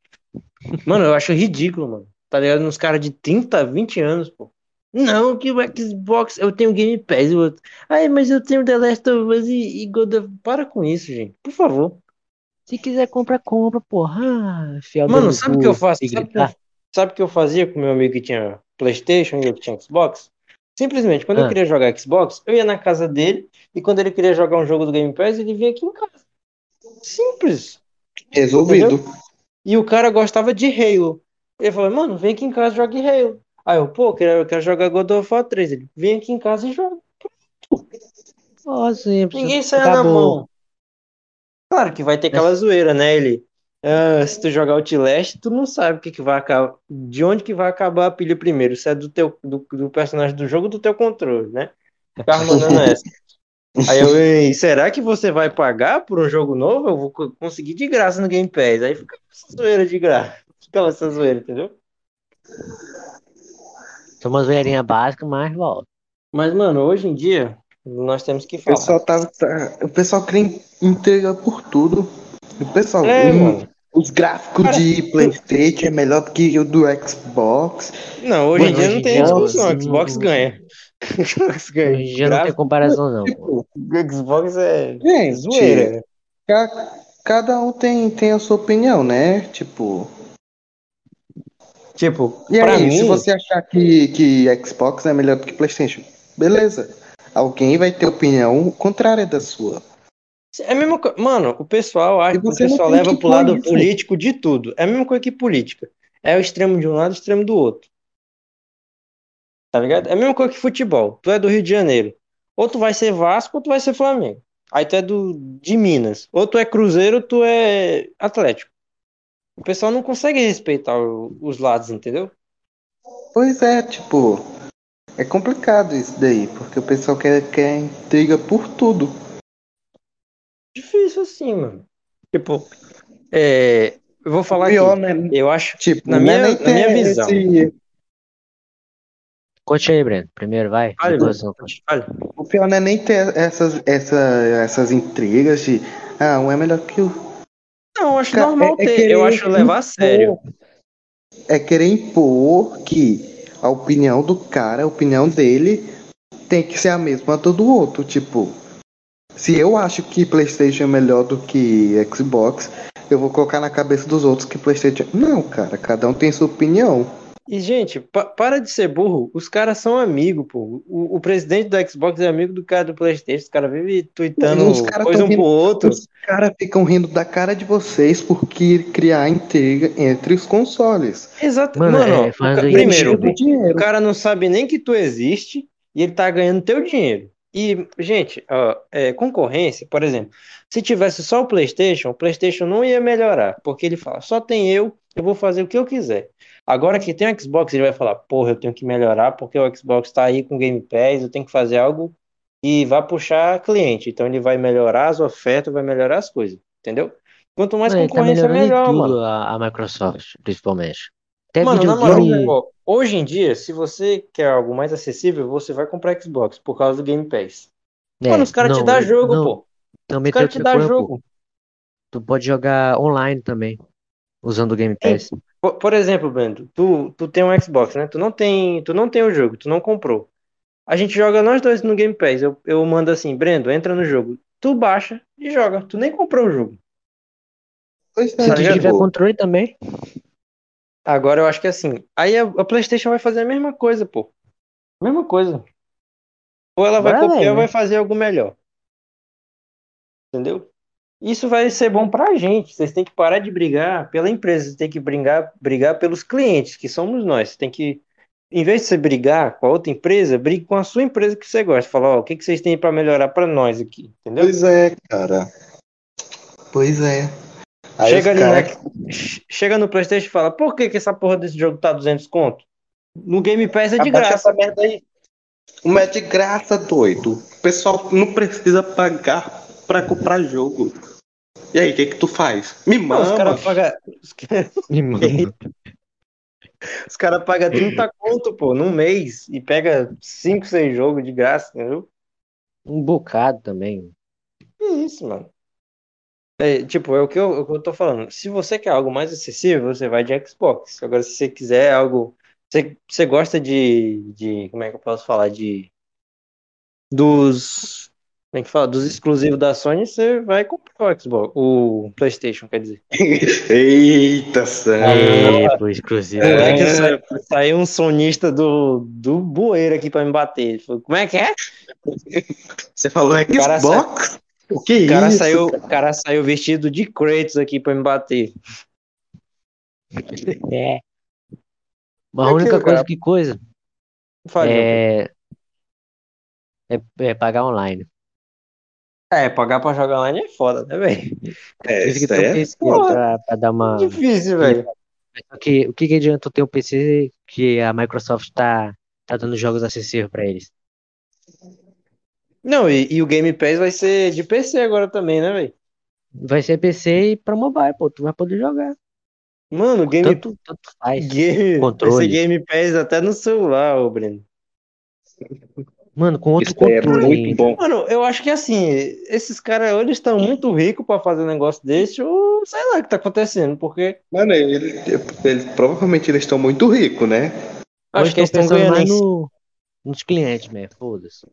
Mano, eu acho ridículo, mano. Tá ligado? Uns caras de 30, 20 anos, pô. Não, que o Xbox, eu tenho Game Pass e o outro. Ai, mas eu tenho The Last of Us e, e God of... Para com isso, gente. Por favor. Se quiser compra, compra, porra. Ah, Mano, sabe o que eu faço? Sabe que eu. Sabe o que eu fazia com meu amigo que tinha Playstation e eu que tinha Xbox? Simplesmente, quando eu Ah. queria jogar Xbox, eu ia na casa dele e quando ele queria jogar um jogo do Game Pass, ele vinha aqui em casa. Simples. Resolvido. E o cara gostava de Halo. Ele falou, mano, vem aqui em casa e jogue Halo. Aí eu, pô, eu quero, eu quero jogar God of War 3. Ele, vem aqui em casa e joga. Simples. Ninguém sai na Acabou. mão. Claro que vai ter aquela zoeira, né? Ele, ah, se tu jogar Outlast, tu não sabe o que que vai acabar, de onde que vai acabar a pilha primeiro, se é do teu do, do personagem do jogo ou do teu controle, né? Ficava mandando essa. Aí eu, "Ei, será que você vai pagar por um jogo novo? Eu vou co- conseguir de graça no Game Pass. Aí fica essa zoeira de graça. Ficava essa zoeira, entendeu? São umas velhinhas básicas, mas volta. Mas, mano, hoje em dia, nós temos que O falar. pessoal, tá, tá- o pessoal cria entrega por tudo. O pessoal, É, hum, os gráficos Cara, de Playstation é melhor do que o do Xbox. Não, hoje em dia não em tem discussão. não- Xbox ganha. Xbox ganha. Hoje em dia não tem comparação, não. Tipo, Xbox é gente, zoeira. ca- cada um tem, tem a sua opinião, né? Tipo, Tipo, e pra aí, mim, se você achar que, que Xbox é melhor do que Playstation, beleza. Alguém vai ter opinião contrária da sua. É a mesma coisa. Mano, o pessoal acha que o pessoal leva pro lado isso. político de tudo. É a mesma coisa que política. É o extremo de um lado e o extremo do outro. Tá ligado? É a mesma coisa que futebol. Tu é do Rio de Janeiro. Ou tu vai ser Vasco ou tu vai ser Flamengo. Aí tu é do, de Minas. Ou tu é Cruzeiro ou tu é Atlético. O pessoal não consegue respeitar o- os lados, entendeu? Pois é, tipo, é complicado isso daí, porque o pessoal quer, quer intriga por tudo. Difícil assim, mano. Tipo, é, eu vou falar o pior, aqui. né? Eu acho, Tipo, na é minha, na minha visão. esse- Conte aí, Breno. Primeiro vai. Conto. Fale. O pior não é nem ter essas, essa, essas intrigas de ah, um é melhor que o. Não, eu acho Cara, normal é- é ter. querer Eu acho levar a impor- sério. É querer impor que a opinião do cara, a opinião dele, tem que ser a mesma do outro. Tipo, se eu acho que PlayStation é melhor do que Xbox, eu vou colocar na cabeça dos outros que PlayStation. Não, cara, cada um tem sua opinião. E, gente, pa- para de ser burro. Os caras são amigos, pô. O, o presidente do Xbox é amigo do cara do PlayStation. Os caras vivem tweetando Os caras coisa um pro rindo- outro. Os caras ficam rindo da cara de vocês por que- criar intriga entre os consoles. Exato. Mano, Mano, é, ó, primeiro, o cara não sabe nem que tu existe e ele tá ganhando teu dinheiro. E, gente, ó, é, concorrência, por exemplo, se tivesse só o PlayStation, o PlayStation não ia melhorar, porque ele fala, só tem eu, eu vou fazer o que eu quiser. Agora que tem o Xbox, ele vai falar, porra, eu tenho que melhorar porque o Xbox tá aí com Game Pass, eu tenho que fazer algo que vai puxar cliente. Então ele vai melhorar as ofertas, vai melhorar as coisas, entendeu? Quanto mais Mano, tá concorrência, em melhor, tudo, mano. a, a Microsoft, principalmente. Até Mano, na moral, videogame. Hoje em dia, se você quer algo mais acessível, você vai comprar Xbox por causa do Game Pass. É, Mano, os caras te dão jogo, não, pô. Também Os caras te dão jogo. Tu pode jogar online também, usando o Game Pass. Por, por exemplo, Brando, tu, tu tem um Xbox, né? Tu não tem, tu não tem o jogo, tu não comprou. A gente joga nós dois no Game Pass. Eu, eu mando assim, Brendo, entra no jogo. Tu baixa e joga. Tu nem comprou o jogo. Pois Se é, Tá tu ligado? tiver controle também. Agora eu acho que é assim. Aí a, a PlayStation vai fazer a mesma coisa, pô. Mesma coisa. Ou ela vai copiar ou vai né? fazer algo melhor. Entendeu? Isso vai ser bom pra gente. Vocês têm que parar de brigar pela empresa. Vocês têm que brigar, brigar pelos clientes, que somos nós. Você tem que, em vez de você brigar com a outra empresa, brigue com a sua empresa que você gosta. Fala, ó, o que, que vocês têm pra melhorar pra nós aqui? Entendeu? pois é, cara. Pois é. Aí Chega ali cara- na, chega no PlayStation e fala, por que, que essa porra desse jogo tá 200 conto? No Game Pass é de graça. essa merda aí. Uma é de graça, doido. O pessoal não precisa pagar pra comprar jogo. E aí, o que que tu faz? Me Não, os mama. caras pagam. os caras- Me manda. Os caras pagam 30 conto, pô, num mês e pega 5, 6 jogos de graça, entendeu? Um bocado também. Que isso, mano. É, tipo, é o que, eu, é o que eu tô falando. Se você quer algo mais acessível, você vai de Xbox. Agora, se você quiser algo. Você, você gosta de, de. Como é que eu posso falar? De. Dos. Como é que fala? Dos exclusivos da Sony, você vai comprar o Xbox. O PlayStation, quer dizer. Eita, Sam. Pô, exclusivo. É que saiu, saiu um sonista do, do bueiro aqui pra me bater. Ele falou, como é que é? Você falou cara Xbox? O que O cara, isso? saiu, o cara saiu vestido de Kratos aqui pra me bater. É. Mas É a única aquilo, coisa cara. que coisa Fale, é, é, é pagar online. É, pagar pra jogar online é foda, né, velho? É, que isso um é. Pra, pra dar uma. Difícil, velho. Que, o que, que adianta eu ter um PC que a Microsoft tá, tá dando jogos acessíveis pra eles? Não, e, e o Game Pass vai ser de PC agora também, né, velho? Vai ser PC e pra mobile, pô, tu vai poder jogar. Mano, o Game, Tanto, tanto faz. game, vai controle. ser Game Pass até no celular, ô Breno. Mano, com outro Isso é controle muito ainda. bom. Mano, eu acho que assim, esses caras ou eles estão muito ricos pra fazer um negócio desse, ou sei lá o que tá acontecendo, porque Mano, ele, ele- provavelmente eles estão muito ricos, né? acho que eles estão ganhando no, nos clientes, mesmo, foda-se.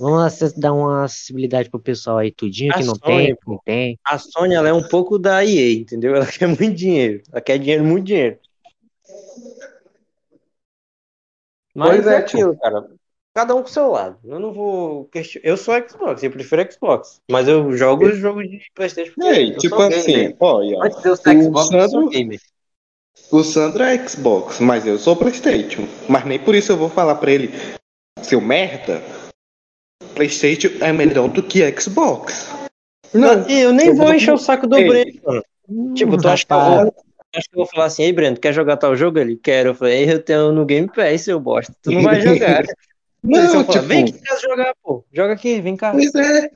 Vamos dar uma acessibilidade pro pessoal aí, tudinho, A que não Sony, tem, que não tem. A Sony, ela é um pouco da EA, entendeu? Ela quer muito dinheiro. Ela quer dinheiro, muito dinheiro. Mas Pois é, é, aquilo, cara. Cada um com o seu lado. Eu não vou questionar. Eu sou Xbox, eu prefiro Xbox. Mas eu jogo os jogos de Playstation porque Ei, eu tipo sou assim, gamer. olha, Antes de eu ser o Xbox, eu sou Sandro- gamer. o Sandro é Xbox, mas eu sou Playstation. Mas nem por isso eu vou falar pra ele, seu merda, Playstation é melhor do que Xbox. Não, eu nem eu vou vou- encher o saco do Ei. Breno, mano. Tipo, tu acha que eu. Acho que eu vou falar assim, ei, Breno, quer jogar tal jogo? Ele quer. Eu falei, eu tenho no Game Pass, seu bosta. Tu não vai jogar. Não, fala, tipo- vem aqui em casa jogar, pô. Joga aqui, vem cá. pois é.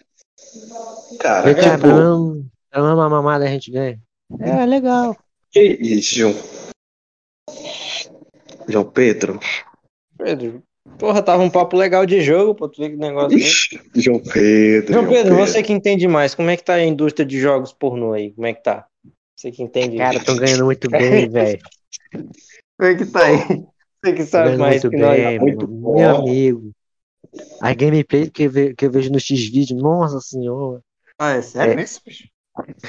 Cara, cá, tipo, menos uma mamada a gente ganha. É, legal. que isso, João? João Pedro? Pedro, porra, tava um papo legal de jogo, pô, tu vê que negócio. Ixi, João Pedro. João Pedro, você que entende mais, como é que tá a indústria de jogos pornô aí? Como é que tá? Você que entende. Cara, tão ganhando muito bem, velho. como é que tá aí? Você que sabe ganhando mais muito que nós. bem, muito meu bom. amigo. As gameplays que eu, ve- que eu vejo no X-Vídeo, nossa senhora. Ah, é sério É. bicho?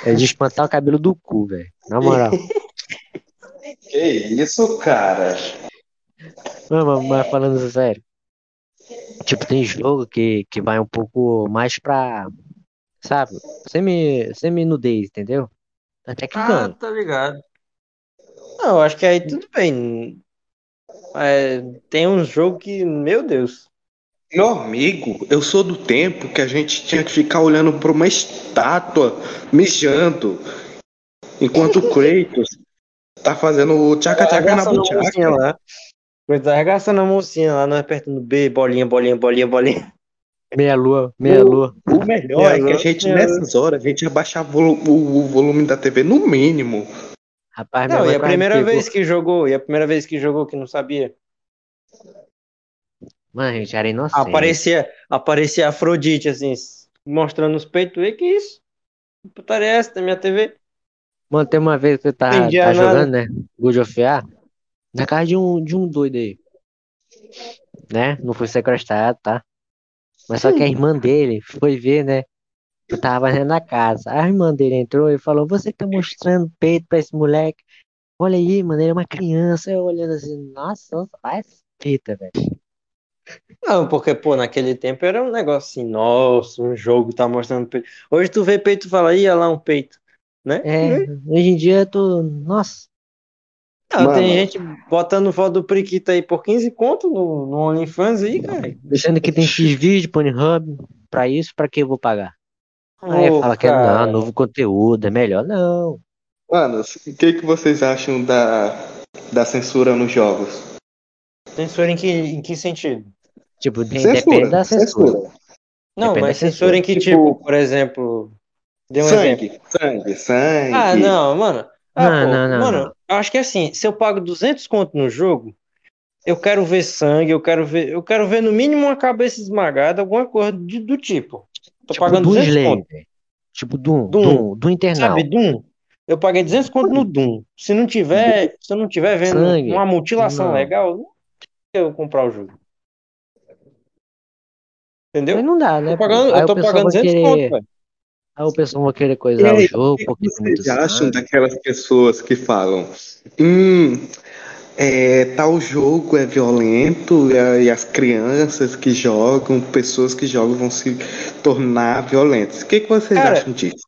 É de espantar o cabelo do cu, velho. Na moral. Que isso, cara? Não, mas, mas falando sério. Tipo, tem jogo que, que vai um pouco mais pra. Sabe? Semi, semi-nudez, entendeu? Até que Ah, tá ligado. Não, eu acho que aí tudo bem. É, tem uns jogos que, meu Deus. Meu amigo, eu sou do tempo que a gente tinha que ficar olhando pra uma estátua mijando. Enquanto o Kratos tá fazendo o tchaca-tchaca na buchaca. lá. Coisa arregaçando a mocinha lá, nós apertando B, bolinha, bolinha, bolinha, bolinha. Meia lua, meia lua. O melhor é que a gente, nessas horas, a gente abaixava o, volu- o- o volume da TV no mínimo. Rapaz, Não, e a primeira pegou. vez que jogou, e a primeira vez que jogou que não sabia. Mano, a gente era inocente. Aparecia, aparecia a Afrodite, assim, mostrando os peitos. E que isso? Que Putaria é essa da minha TV? Mano, tem uma vez que Entendia tava nada. jogando, né? God of War. Na casa de um, de um doido aí. Né? Não foi sequestrado, tá? Mas só que a irmã dele foi ver, né? Eu tava da casa. A irmã dele entrou e falou: Você tá mostrando peito pra esse moleque? Olha aí, mano, ele é uma criança. Eu olhando assim, nossa, faz fita, velho. Não, porque, pô, naquele tempo era um negócio assim, nossa, um jogo tá mostrando peito. Hoje tu vê peito e fala, ia lá um peito, né? É, hoje em dia tô. Nossa, Não, tem gente botando foto do Priquita aí por 15 conto no, no OnlyFans aí, cara. sendo que tem X-Vídeo, Pornhub, pra isso, pra que eu vou pagar? Aí Pô, fala que é não, novo conteúdo, é melhor. Não. Mano, o que, que vocês acham da, da censura nos jogos? Censura em que, em que sentido? Tipo, de- depende da censura. Não, Depende mas censura em que Tipo- tipo, por exemplo. Dê um exemplo. Sangue, sangue, sangue. Ah, não, mano. Ah, Não, pô, não, não, mano, não. Eu acho que assim, se eu pago 200 conto no jogo, eu quero ver sangue, eu quero ver, eu quero ver no mínimo uma cabeça esmagada, alguma coisa de- do tipo. Tô Tipo pagando Doom 200 Slayer. conto. Tipo Doom, Doom. Doom, Doom Internal. Sabe, Doom? Eu paguei 200 conto no Doom. Se não tiver, se eu não tiver vendo Sangue. uma mutilação Não. legal, eu comprar o jogo. Entendeu? Mas não dá, né? Tô pagando, eu tô pagando vai 200 querer, conto, velho. Aí o pessoal vai querer coisar o aí, jogo o que vocês acham daquelas pessoas que falam, hum, é, tal jogo é violento e, e as crianças que jogam, pessoas que jogam vão se tornar violentas. O que, que vocês Cara, acham disso?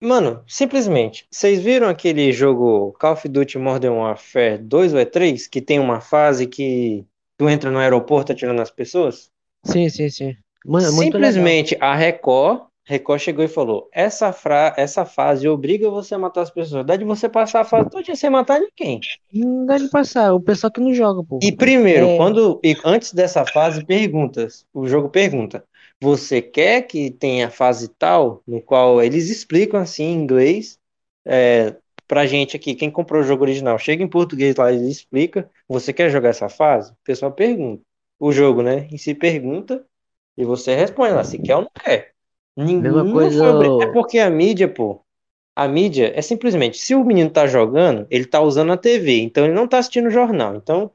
Mano, simplesmente, vocês viram aquele jogo Call of Duty Modern Warfare 2 ou é 3, que tem uma fase que tu entra no aeroporto atirando nas pessoas? Sim, sim, sim. Mu- É muito legal. Simplesmente a Record, Record chegou e falou: essa, fra essa fase obriga você a matar as pessoas. Dá de você passar a fase toda sem matar ninguém. Não dá de passar, o pessoal que não joga, pô. E primeiro, É. quando e antes dessa fase, perguntas. O jogo pergunta: você quer que tenha fase tal, no qual eles explicam assim em inglês, é, pra gente aqui, quem comprou o jogo original, chega em português lá, ele explica. Você quer jogar essa fase? O pessoal pergunta. O jogo, né? Em si pergunta e você responde lá, se quer ou não quer. Ninguém Mesma não coisa É porque a mídia, pô. A mídia é simplesmente, se o menino tá jogando, ele tá usando a TV, então ele não tá assistindo o jornal. Então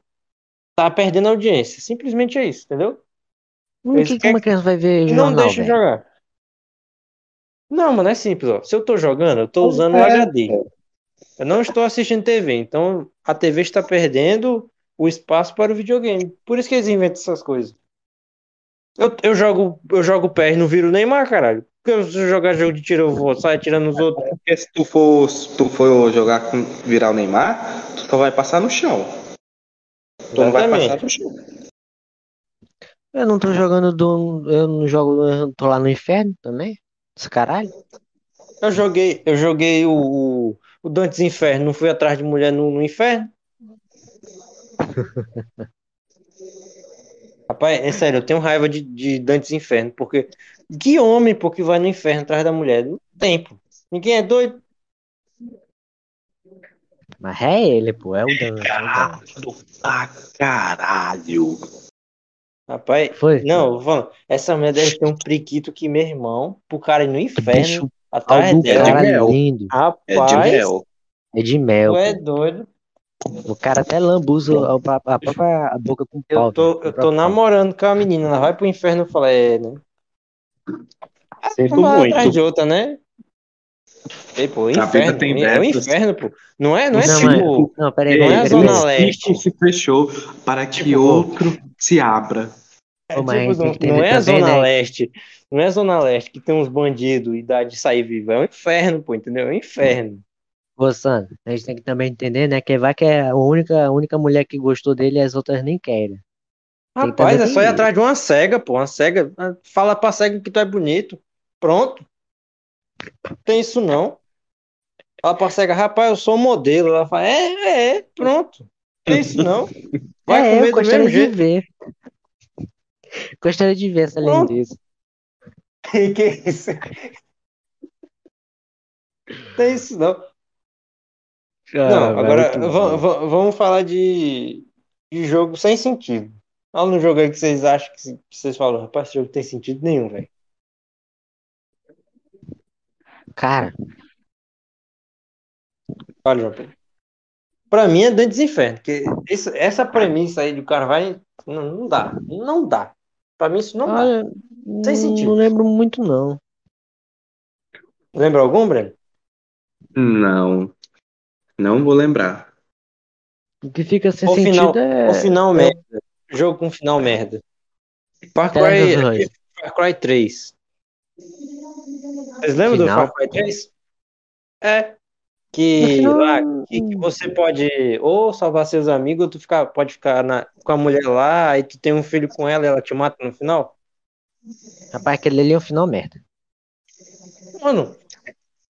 tá perdendo audiência. Simplesmente é isso, entendeu? Por Eles que, que querem uma criança vai ver E não jornal, deixa velho? jogar. Não, mano, é simples, ó. Se eu tô jogando, eu tô usando o é, HD. Eu não estou assistindo TV, então a TV está perdendo o espaço para o videogame. Por isso que eles inventam essas coisas. Eu, eu jogo, eu jogo PES, não viro Neymar, caralho. Porque se eu jogar jogo de tiro, eu vou sair tirando os outros. Porque se tu for, se tu for jogar com virar o Neymar, tu só vai passar no chão. Tu não vai Exatamente. passar no chão. Eu não tô jogando do. Eu não jogo. Eu tô lá no inferno também? Esse caralho? Eu joguei, eu joguei o, o, o Dantes Inferno, não fui atrás de mulher no, no inferno. Rapaz, é sério, eu tenho raiva de, de Dantes Inferno, porque que homem, pô, que vai no inferno atrás da mulher? Não tem, pô. Ninguém é doido. Mas é ele, pô. É o Dan. É. Caralho, ah, caralho. Rapaz, Foi? não, falando, essa mulher deve ter um priquito que, meu irmão, pro cara ir no inferno Bicho, pau atrás dela. É de mel. lindo. É de Rapaz, mel. É de mel, tu é doido. O cara até lambuza a, a, a própria boca com Eu pau. tô, velho. eu Com tô namorando com a menina, ela vai pro inferno, eu falei, é, né? Sinto Uma muito. atrás de outra, né? Ei, pô, inferno, tem é o inferno, pô. Não é, não é Não, tipo, não, peraí, não é a peraí, Zona peraí. Leste. se fechou para que Tipo, outro se abra. é tipo, não, não é a também, Zona né? Leste, não é a Zona Leste que tem uns bandidos e dá de sair vivo, é o inferno, pô, entendeu? É o inferno. Ô, Sandro, a gente tem que também entender, né? Que vai que é a única, a única mulher que gostou dele e as outras nem querem. Tem Rapaz, é só ir atrás de uma cega, pô, uma cega, ah, fala pra cega que tu é bonito, pronto. Não tem isso não. Fala pra cega, rapaz, eu sou modelo, ela fala, é, é, é, pronto. Não tem isso não. Vai é, comer do gostaria mesmo de jeito. ver. Gostaria de ver essa Pronto. lindeza. Que que é isso? Tem isso não. Não, Ah, agora va- vamos falar de, de jogo sem sentido. Fala no jogo aí que vocês acham que, que vocês falam, rapaz, esse jogo não tem sentido nenhum, velho. Cara, Fala, João Pedro. Pra mim é Dantes Inferno, porque esse- essa premissa aí do cara vai. Não, não dá. Não dá. Pra mim isso não dá. olha, Sem não, sentido. não lembro muito, não. Lembra algum, Breno? Não. Não vou lembrar. O que fica sem O final, sentido é. o final é merda. Jogo com final merda. Far Cry. Far Cry 3. Vocês lembram do Final? Far Cry 3? É. Que final, lá, que, que você pode ou salvar seus amigos, ou tu ficar, pode ficar na, com a mulher lá, e tu tem um filho com ela e ela te mata no final. rapaz, aquele ali é um final merda. Mano,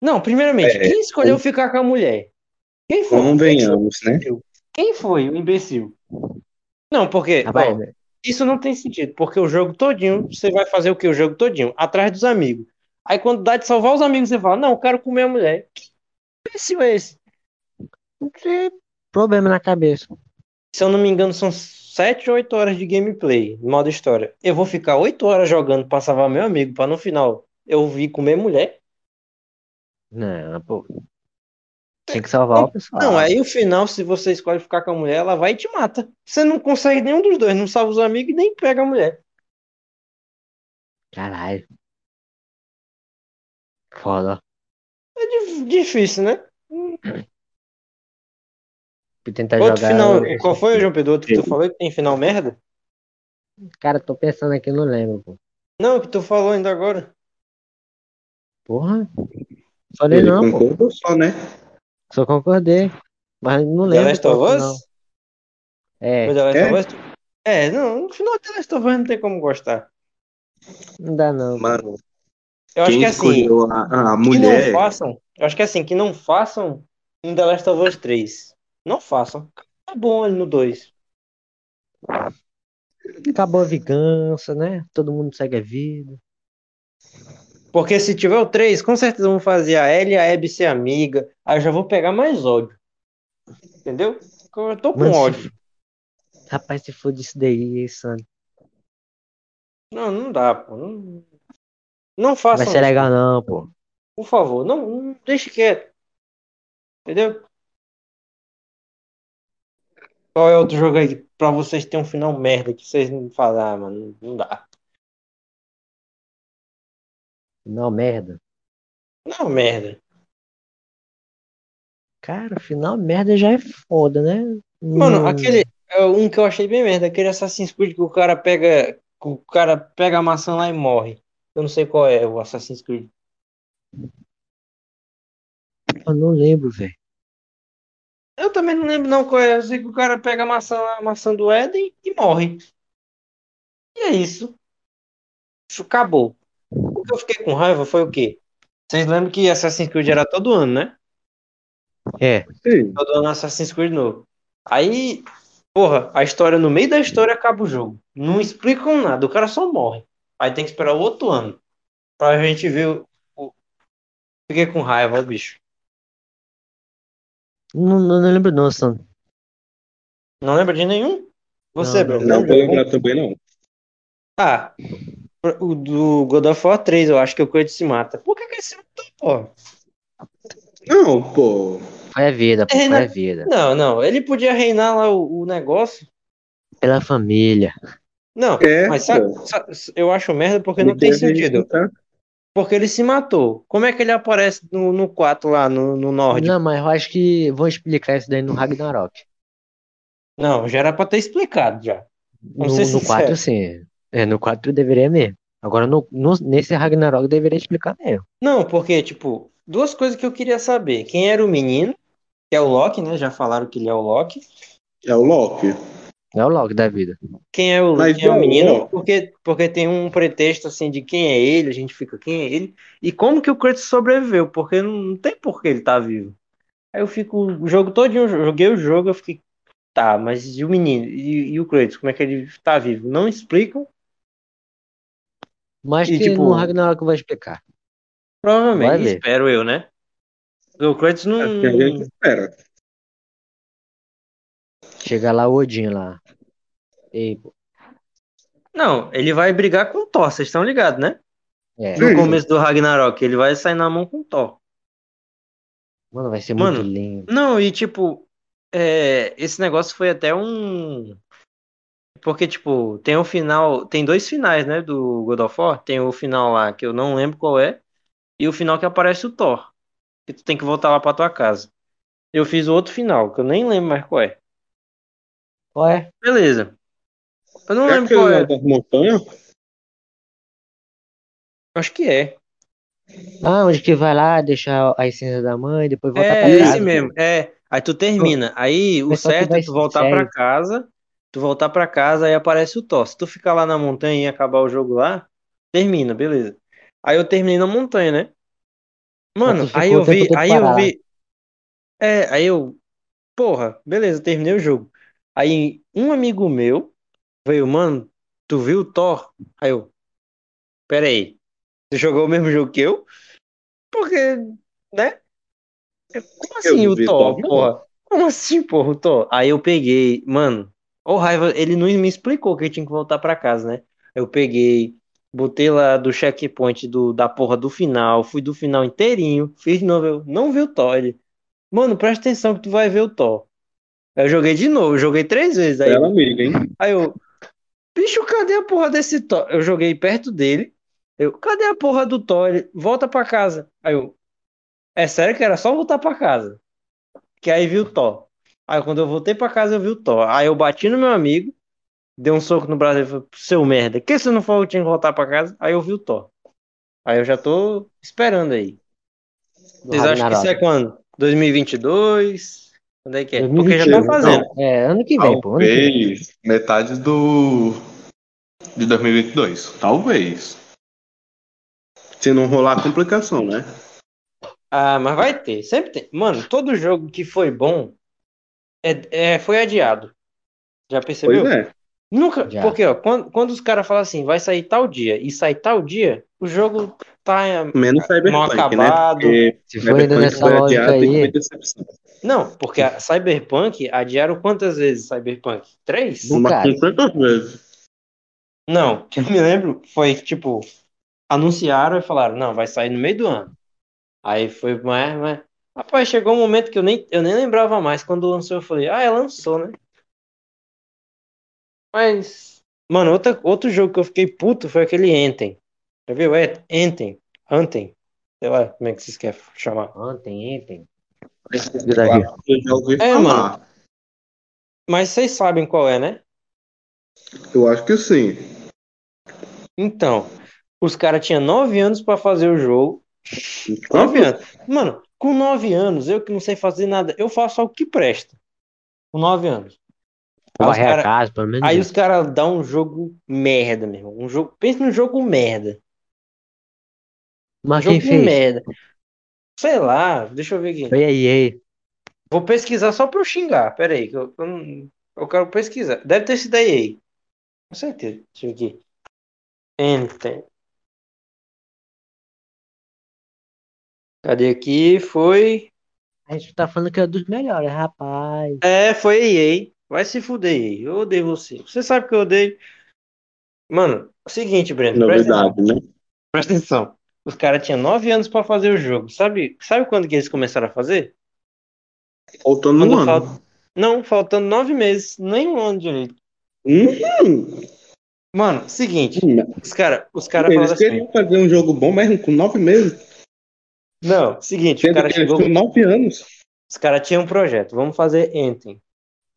não, primeiramente, É, quem escolheu ficar com a mulher? Quem foi? Convenhamos, né? Quem foi o imbecil? Não, porque, Rapaz, ó, isso não tem sentido, porque o jogo todinho, você vai fazer o que? O jogo todinho, atrás dos amigos. Aí quando dá de salvar os amigos, você fala, não, eu quero comer a mulher. Que imbecil é esse? você problema na cabeça. Se eu não me engano, são 7 ou 8 horas de gameplay, modo história. Eu vou ficar 8 horas jogando pra salvar meu amigo, pra no final eu vir comer mulher. Não, pô. Tem que salvar o pessoal. Não, aí o final, se você escolhe ficar com a mulher, ela vai e te mata. Você não consegue nenhum dos dois, não salva os amigos e nem pega a mulher. Caralho. Foda. Dif- Difícil, né? Fui tentar Outro jogar. final. eu- Qual foi, João Pedro? Outro que tu falou que tem final merda? Cara, tô pensando aqui, não lembro, pô. Não, que tu falou ainda agora. Porra. Falei Ele não, pô. só, né? Só concordei. Mas não The lembro. Last of qual Us? final. É, Foi The Last É? of Us? É, não, no final The Last of Us não tem como gostar. não dá não. Mano, Eu acho que assim, escolheu a, a que mulher. não façam. Eu acho que assim, que não façam um The Last of Us 3. Não façam. Tá bom ali no 2. Acabou a vingança, né? Todo mundo segue a vida. Porque se tiver o 3, com certeza vão fazer a Ellie e a Abby ser amiga. Aí eu já vou pegar mais ódio. Entendeu? Eu tô com Mano, se ódio. Rapaz, se for disso daí, Sandro. Não, não dá, pô. Não, não Vai façam ser legal não, pô. por favor. Não, não deixe quieto. Entendeu? Qual é outro jogo aí pra vocês terem um final merda que vocês não falam, ah, mano, não dá. Não, merda. Não, merda. Cara, final merda já é foda, né? Mano, Hum, aquele. é Um que eu achei bem merda, aquele Assassin's Creed que o cara pega. que o cara pega a maçã lá e morre. Eu não sei qual é o Assassin's Creed. Eu não lembro, velho. Eu também não lembro não qual é. Eu sei que o cara pega a maçã lá, a maçã do Éden e morre. E é isso. Isso acabou. O que eu fiquei com raiva foi o quê? Vocês lembram que Assassin's Creed era todo ano, né? É, Sim. Todo ano Assassin's Creed novo. Aí, porra, a história, no meio da história acaba o jogo. Não explicam nada, o cara só morre. Aí tem que esperar o outro ano pra gente ver o. o- Fiquei com raiva, ó, bicho. não, não, não lembro não, Sandro. Não lembra de nenhum? Você, Não, Bruno, Não vou algum? lembrar também, não. Ah, o do God of War 3, eu acho que o Kratos se mata. Por que, que ele se matou, pô? Não, pô. Foi a vida, pô, É, foi a vida. Não, não, ele podia reinar lá o, o negócio. Pela família. Não, É, mas sabe, pô. sa- eu acho merda porque não tem sentido. escutar. Porque ele se matou. Como é que ele aparece no, no 4 lá, no, no Nórdico? Não, mas eu acho que vão explicar isso daí no Ragnarok. Não, já era pra ter explicado já. No, Vamos no 4, sinceros. sim. É, no 4 deveria mesmo. Agora, no, no- nesse Ragnarok deveria explicar mesmo. Não, porque, tipo, duas coisas que eu queria saber. Quem era o menino, que é o Loki, né? Já falaram que ele é o Loki. É o Loki. É o Loki da vida. Quem é o, Mas quem é o menino? não. Porque, porque tem um pretexto, assim, de quem é ele, a gente fica, quem é ele? E como que o Kratos sobreviveu? Porque não, não tem por que ele tá vivo. Aí eu fico, o jogo todinho, eu joguei o jogo, eu fiquei, tá, mas e o menino? E, e o Kratos, como é que ele tá vivo? Não explicam, Mas E, que tipo, no Ragnarok vai explicar. Vai provavelmente, ver. espero eu, né? O Kratos não... A gente espera. Chega lá o Odin lá. Ei, pô. Não, ele vai brigar com o Thor, vocês estão ligados, né? É. No começo do Ragnarok, ele vai sair na mão com o Thor. Mano, vai ser Mano, muito lindo. Não, e tipo, é, esse negócio foi até um. Porque, tipo, tem o final. Tem dois finais, né? Do God of War. Tem o final lá que eu não lembro qual é. E o final que aparece o Thor. Que tu tem que voltar lá pra tua casa. Eu fiz o outro final, que eu nem lembro mais qual é. Qual é? Beleza. Eu não É lembro qual é. das montanhas? Acho que é. Ah, onde que vai lá, deixar a essência da mãe, depois voltar pra É, casa. esse mesmo. É. Aí tu termina. Aí o certo é tu voltar sério. pra casa. Tu voltar pra casa, aí aparece o Thor. Se tu ficar lá na montanha e acabar o jogo lá, termina, beleza. Aí eu terminei na montanha, né? Mano, aí eu vi, aí eu vi. É, aí eu. Porra, beleza, terminei o jogo. Aí um amigo meu veio, mano, tu viu o Thor? Aí eu. Pera aí. Tu jogou o mesmo jogo que eu? Porque, né? Como assim o Thor, porra? Como assim, porra, o Thor? Aí eu peguei, mano, ô raiva, ele não me explicou que eu tinha que voltar pra casa, né? Eu peguei, botei lá do checkpoint do, da porra do final, fui do final inteirinho, fiz de novo, eu não vi o Thor. Ele, mano, presta atenção que tu vai ver o Thor. Aí eu joguei de novo, joguei três vezes. Aí, Bela amiga, hein? aí eu, bicho, cadê a porra desse Thor? Eu joguei perto dele, eu, cadê a porra do Thor? Ele, volta pra casa. Aí eu, é sério que era só voltar pra casa? Que aí vi o Thor. Aí quando eu voltei pra casa eu vi o Thor. Aí eu bati no meu amigo, dei um soco no braço e falei, seu merda, que você não falou que tinha que voltar pra casa? Aí eu vi o Thor. Aí eu já tô esperando aí. Do Vocês acham que isso é quando? 2022? Quando é que é? Porque já tá 2021. fazendo. É, ano que vem, pô. Talvez metade do. de 2022. Talvez. Se não rolar complicação, né? Ah, mas vai ter, sempre tem. Mano, todo jogo que foi bom é, é- foi adiado. Já percebeu? Pois é. Nunca, Já. porque ó, quando, quando os caras falam assim, vai sair tal dia e sai tal dia, o jogo tá Menos mal Cyberpunk, acabado. né? Porque Se for ainda nessa lógica aí. Não, porque a Cyberpunk adiaram quantas vezes Cyberpunk? Três? Cara. 50 vezes. Não, que eu me lembro foi tipo, anunciaram e falaram, não, vai sair no meio do ano. Aí foi mais, mas... Rapaz, chegou um momento que eu nem, eu nem lembrava mais. Quando lançou, eu falei, ah, é, lançou, né? Mas, mano, outra, outro jogo que eu fiquei puto foi aquele Anthem. Já viu? É, Anthem. Anthem. Sei lá como é que vocês querem chamar. ontem, ontem. Eu já ouvi É, falar. Mas vocês sabem qual é, né? Eu acho que sim. Então, os caras tinham nove anos pra fazer o jogo. Nove anos. Mano, com nove anos, eu que não sei fazer nada, eu faço algo que presta. Com nove anos. Aí os cara- casa, pelo menos. Aí os caras dão um jogo merda, meu irmão. Um jogo, pensa num jogo merda. Mas jogo quem fez? merda. Sei lá, deixa eu ver aqui. Foi a EA. Vou pesquisar só pra eu xingar. Pera aí, que eu, eu, eu quero pesquisar. Deve ter sido a EA. Com certeza. Deixa eu ver aqui. Enter. Cadê aqui? Foi. A gente tá falando que é dos melhores, rapaz. É, foi EA. Vai se fuder, EA. Eu odeio você. Você sabe que eu odeio. Mano, é o seguinte, Breno. Presta atenção. Novidade, né? Presta atenção. Os caras tinham nove anos pra fazer o jogo. Sabe, sabe quando que eles começaram a fazer? Faltando Quando um ano. falta- Não, faltando nove meses. Nem um ano direito. Hum, Mano, seguinte. hum. Os caras os cara Eles falaram assim. queriam fazer um jogo bom mesmo com nove meses. Não, seguinte. O Sendo cara que eles chegou. nove anos. Os caras tinham um projeto. Vamos fazer Enten.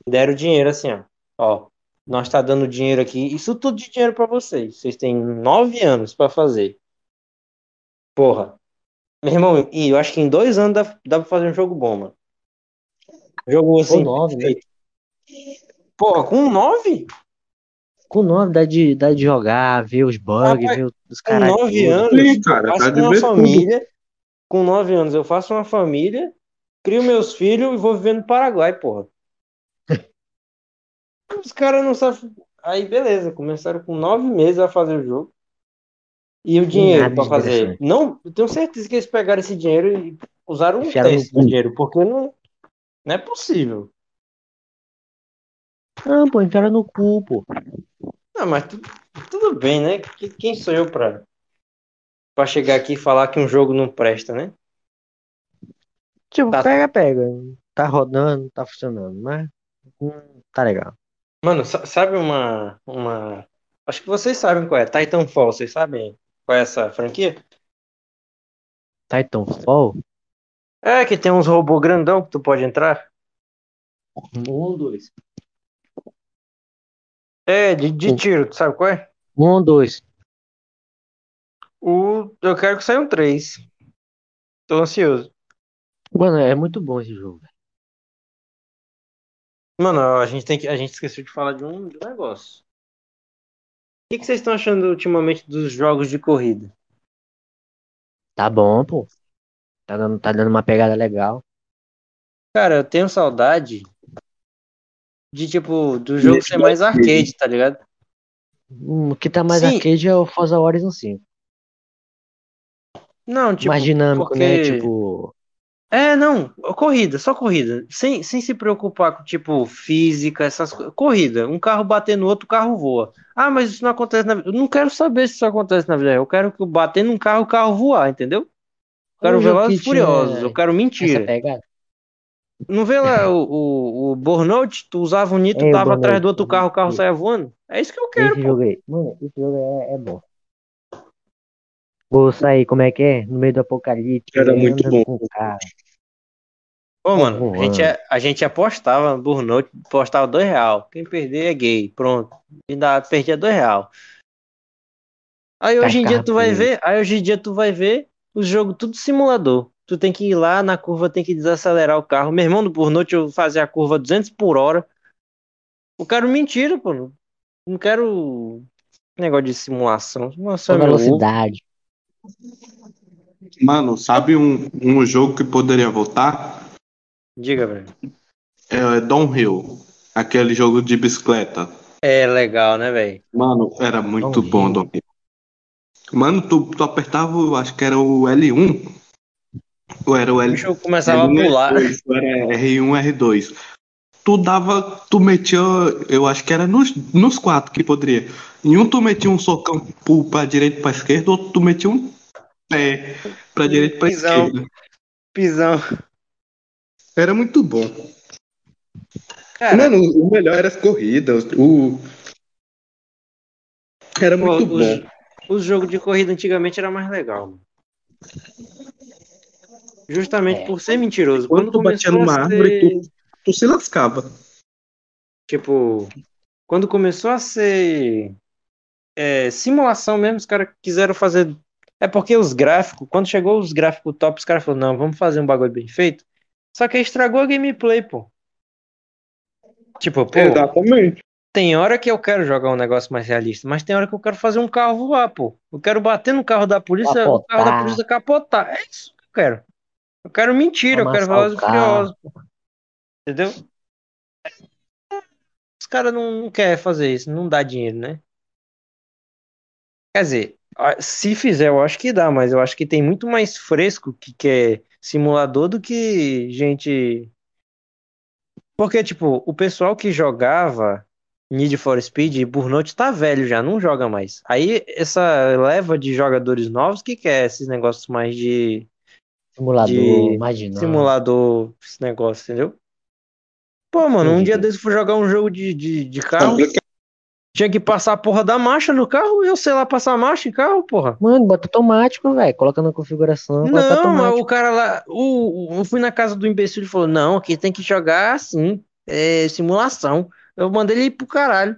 Deram dinheiro assim, ó. Ó, nós tá dando dinheiro aqui. Isso tudo de dinheiro pra vocês. Vocês têm nove anos pra fazer. Porra. Meu irmão, e eu acho que em dois anos dá, dá pra fazer um jogo bom, mano. Jogo assim. nove, né? Porra, com nove? Com nove dá de, dá de jogar, ver os bugs, Rapaz, ver os Com caras. nove anos, Sim, cara, tá de uma ver tudo. Com nove anos, eu faço uma família, crio meus filhos e vou viver no Paraguai, porra. Os caras não sabem. Aí, beleza, começaram com nove meses a fazer o jogo. E o dinheiro de fazer. Não, eu tenho certeza que eles pegaram esse dinheiro e usaram um terço do dinheiro, porque não, não é possível. Não, pô, enfiaram no cu, pô. Não, mas tu- tudo bem, né? Que- Quem sou eu pra, pra chegar aqui e falar que um jogo não presta, né? Tipo, Tá. pega, pega. Tá rodando, tá funcionando, mas hum, tá legal. Mano, sa- sabe uma, uma. Acho que vocês sabem qual é. Titanfall, vocês sabem qual é essa franquia? Titanfall, É, que tem uns robôs grandão que tu pode entrar. um, dois. É, de, de tiro, tu sabe qual é? Um, dois. O, eu quero que saia um 3. Tô ansioso. Mano, é muito bom esse jogo. velho. Mano, a gente tem que. A gente esqueceu de falar de um, de um negócio. O que, que vocês estão achando ultimamente dos jogos de corrida? Tá bom, pô. Tá dando, tá dando uma pegada legal. Cara, eu tenho saudade de, tipo, do jogo ser mais arcade, tá ligado? Hum, O que tá mais Sim. arcade é o Forza Horizon 5. Não, tipo, mais dinâmico, né? porque- Tipo, É, não, corrida, só corrida. Sem, sem se preocupar com, tipo, física, essas coisas. Corrida. Um carro bater no outro, o carro voa. Ah, mas isso não acontece na vida. Eu não quero saber se isso acontece na vida. real. Eu quero que bater num carro, o carro voar, entendeu? Eu quero Velozes e tinha Furiosos. Eu quero mentira. Não vê lá o, o, o Burnout? Tu usava um nitro, É, o tava atrás do outro carro, o carro saia voando? É isso que eu quero, Esse pô. jogo aí. Mano, esse jogo é, é bom. Vou sair, como é que é? No meio do apocalipse. Era muito bom. Com o carro. Pô, Tá mano, a gente, voando. a gente apostava no Burnout, apostava dois real. Quem perder é gay. Pronto. Ainda perdia dois real. Aí hoje em dia tu vai ver, aí hoje em dia tu vai ver o jogo tudo simulador. Tu tem que ir lá na curva, tem que desacelerar o carro. Meu irmão do Burnout eu fazia a curva 200 por hora. Eu quero mentira, pô. Não- quero negócio de simulação. Simulação Com é velocidade. Mano, sabe um, um jogo que poderia voltar? Diga, velho. É Downhill. Aquele jogo de bicicleta. É legal, né, velho? Mano, era muito Downhill. bom Downhill. Mano, tu, tu apertava, acho que era o L1. Ou era o O L... bicho começava a L1, pular. R2, ou era R1, R2. Tu dava, tu metia, eu acho que era nos, nos quatro que poderia. Em um tu metia um socão pra direita pra esquerda, outro tu metia um pé pra direita e pra Pisão. esquerda. Pisão. Era muito bom. Cara, Mano, o melhor era as corridas. O... Era muito bom. os, os jogos de corrida antigamente era mais legal, mano. Justamente É. por ser mentiroso. Quando Quando tu batia numa a árvore, ser, tu, tu se lascava. tipo, quando começou a ser é, simulação mesmo, os caras quiseram fazer. É porque os gráficos, quando chegou os gráficos top, os caras falaram, não, vamos fazer um bagulho bem feito. Só que aí estragou a gameplay, pô. Tipo, pô, Exatamente. tem hora que eu quero jogar um negócio mais realista, mas tem hora que eu quero fazer um carro voar, pô. Eu quero bater no carro da polícia, o carro da Capotar. polícia capotar. É isso que eu quero. Eu quero mentira, eu quero Velozes e. Furiosos, pô. Entendeu? Os caras não, não querem fazer isso, não dá dinheiro, né? Quer dizer, se fizer, eu acho que dá, mas eu acho que tem muito mais fresco que quer simulador do que gente. Porque, tipo, o pessoal que jogava Need for Speed e Burnout tá velho já, não joga mais. Aí essa leva de jogadores novos que quer esses negócios mais de Simulador, De mais dinâmico. simulador, esse negócio, entendeu? Pô, mano, um dia desse eu fui jogar um jogo de, de, de carro, tinha que passar a porra da marcha no carro, eu sei lá passar marcha em carro, porra. Mano, bota automático, velho. Coloca na configuração, Não, mas o cara lá, o, o- eu fui na casa do imbecil e falou, não, aqui tem que jogar assim, é simulação. Eu mandei ele ir pro caralho.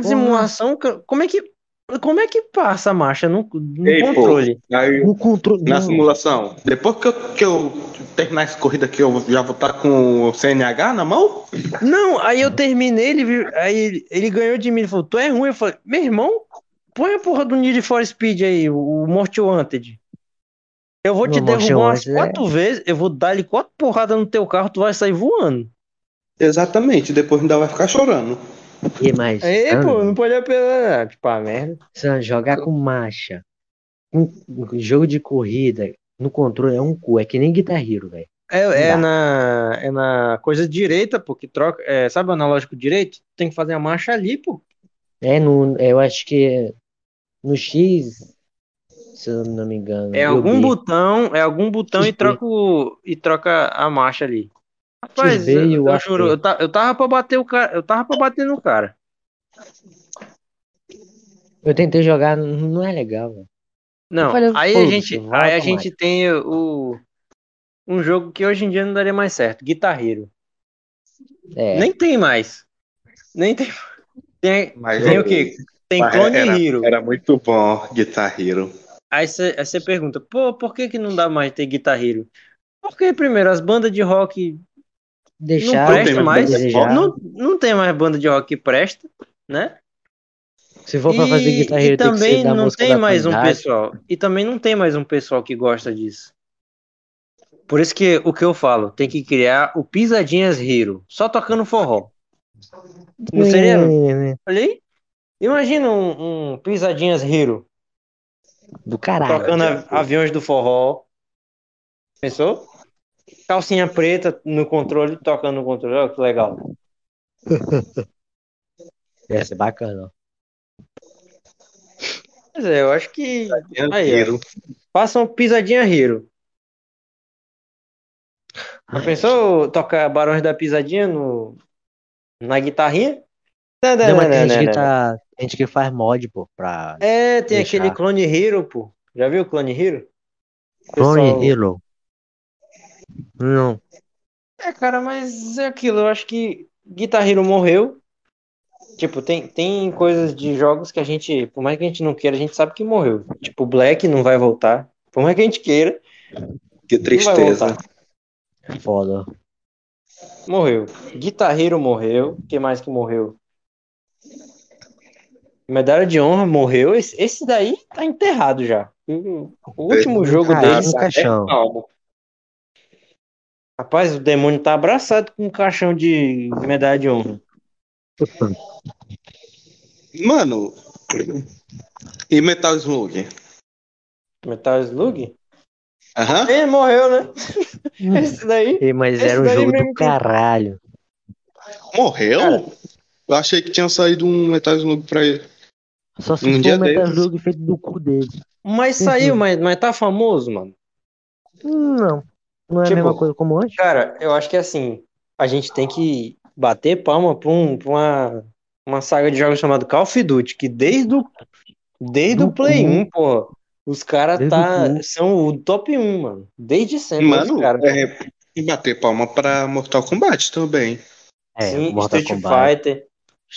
Simulação, como é que, como é que passa a marcha no, no Ei, pô, controle? aí, No controle. na simulação, depois que eu, que eu terminar essa corrida aqui, eu já vou estar com o CNH na mão? Não, aí eu terminei, ele, aí ele, ele ganhou de mim, ele falou, tu é ruim. Eu falei, meu irmão, põe a porra do Need for Speed aí, o, o Most Wanted. Eu vou te No derrubar umas Wanted, é. quatro vezes, eu vou dar-lhe quatro porradas no teu carro, tu vai sair voando. Exatamente, depois ainda vai ficar chorando. E mais, Sandro, pô, não pode apelar, tipo, a merda. Sandro, jogar com marcha. Um, um jogo de corrida no controle é um cu. É que nem Guitar Hero, velho. É, é na, é na coisa direita, pô, que troca, é, sabe o analógico direito? Tem que fazer a marcha ali, pô. É no. Eu acho que é no X, se eu não me engano. É algum B. botão, é algum botão e troca, o, e troca a marcha ali. Rapaz, e eu, eu juro, eu, ta- eu tava pra bater o cara, eu tava pra bater no cara. Eu tentei jogar, não- é legal, velho. Não, falei, aí a gente, aí a gente tem o um jogo que hoje em dia não daria mais certo, Guitar Hero. É, Nem tem mais. Nem tem. Tem, Mas tem o quê? Tem Mas Clone era, Hero. era muito bom Guitar Hero. Aí você pergunta, pô, por que que não dá mais ter Guitar Hero? Porque, primeiro, as bandas de rock não deixar prestam mais mais. Não, não tem mais banda de rock que presta, né? Se for pra fazer E, Guitar e tem também da não tem mais um pessoal. E também não tem mais um pessoal que gosta disso. Por isso que o que eu falo, tem que criar o Pisadinhas Hero, só tocando forró. Não seria? Olha aí. Imagina um, um Pisadinhas Hero Do caralho. tocando aviões do forró. Pensou? Calcinha preta no controle, tocando no controle. Olha que legal. Ia ser bacana, ó. Pois é, eu acho que. Aí, ó. Hero. Façam pisadinha Hero. Já pensou tocar Barões da Pisadinha no, na guitarrinha? Não, não, Não, mas não, tem não, gente que não. tá. Tem gente que faz mod, pô, pra. É, tem Deixar. aquele Clone Hero, pô. Já viu o Clone Hero? Clone Pessoal- Hero. Não. É, cara, mas é aquilo. Eu acho que Guitar Hero morreu. Tipo, tem, tem coisas de jogos que a gente, por mais que a gente não queira, a gente sabe que morreu. Tipo, Black não vai voltar. Por mais que a gente queira, Que tristeza. Foda. Morreu. Guitar Hero morreu. O que mais que morreu? Medalha de honra morreu. Esse, esse daí tá enterrado já. O, o último jogo caiu deles. no caixão. Rapaz, o demônio tá abraçado com um caixão de medalha de honra. Mano. E Metal Slug? Metal Slug? Aham. Ele morreu, né? Esse daí. Ei, mas Esse era um jogo do que- caralho. Morreu? Cara. Eu achei que tinha saído um Metal Slug pra ele. Só se Um for dia um Metal. Slug feito do cu dele. Mas saiu, mas, mas tá famoso, mano. Não. Não é Tipo, a mesma coisa como antes? Cara, eu acho que assim, a gente tem que bater palma pra, um, pra uma, uma saga de jogos chamado Call of Duty, que desde o, desde Do o Play cu. 1, pô, os caras tá, o são o top 1, mano. Desde sempre, Mano, os caras. é, e bater palma pra Mortal Kombat também. É, Sim, Mortal Street Kombat. Fighter.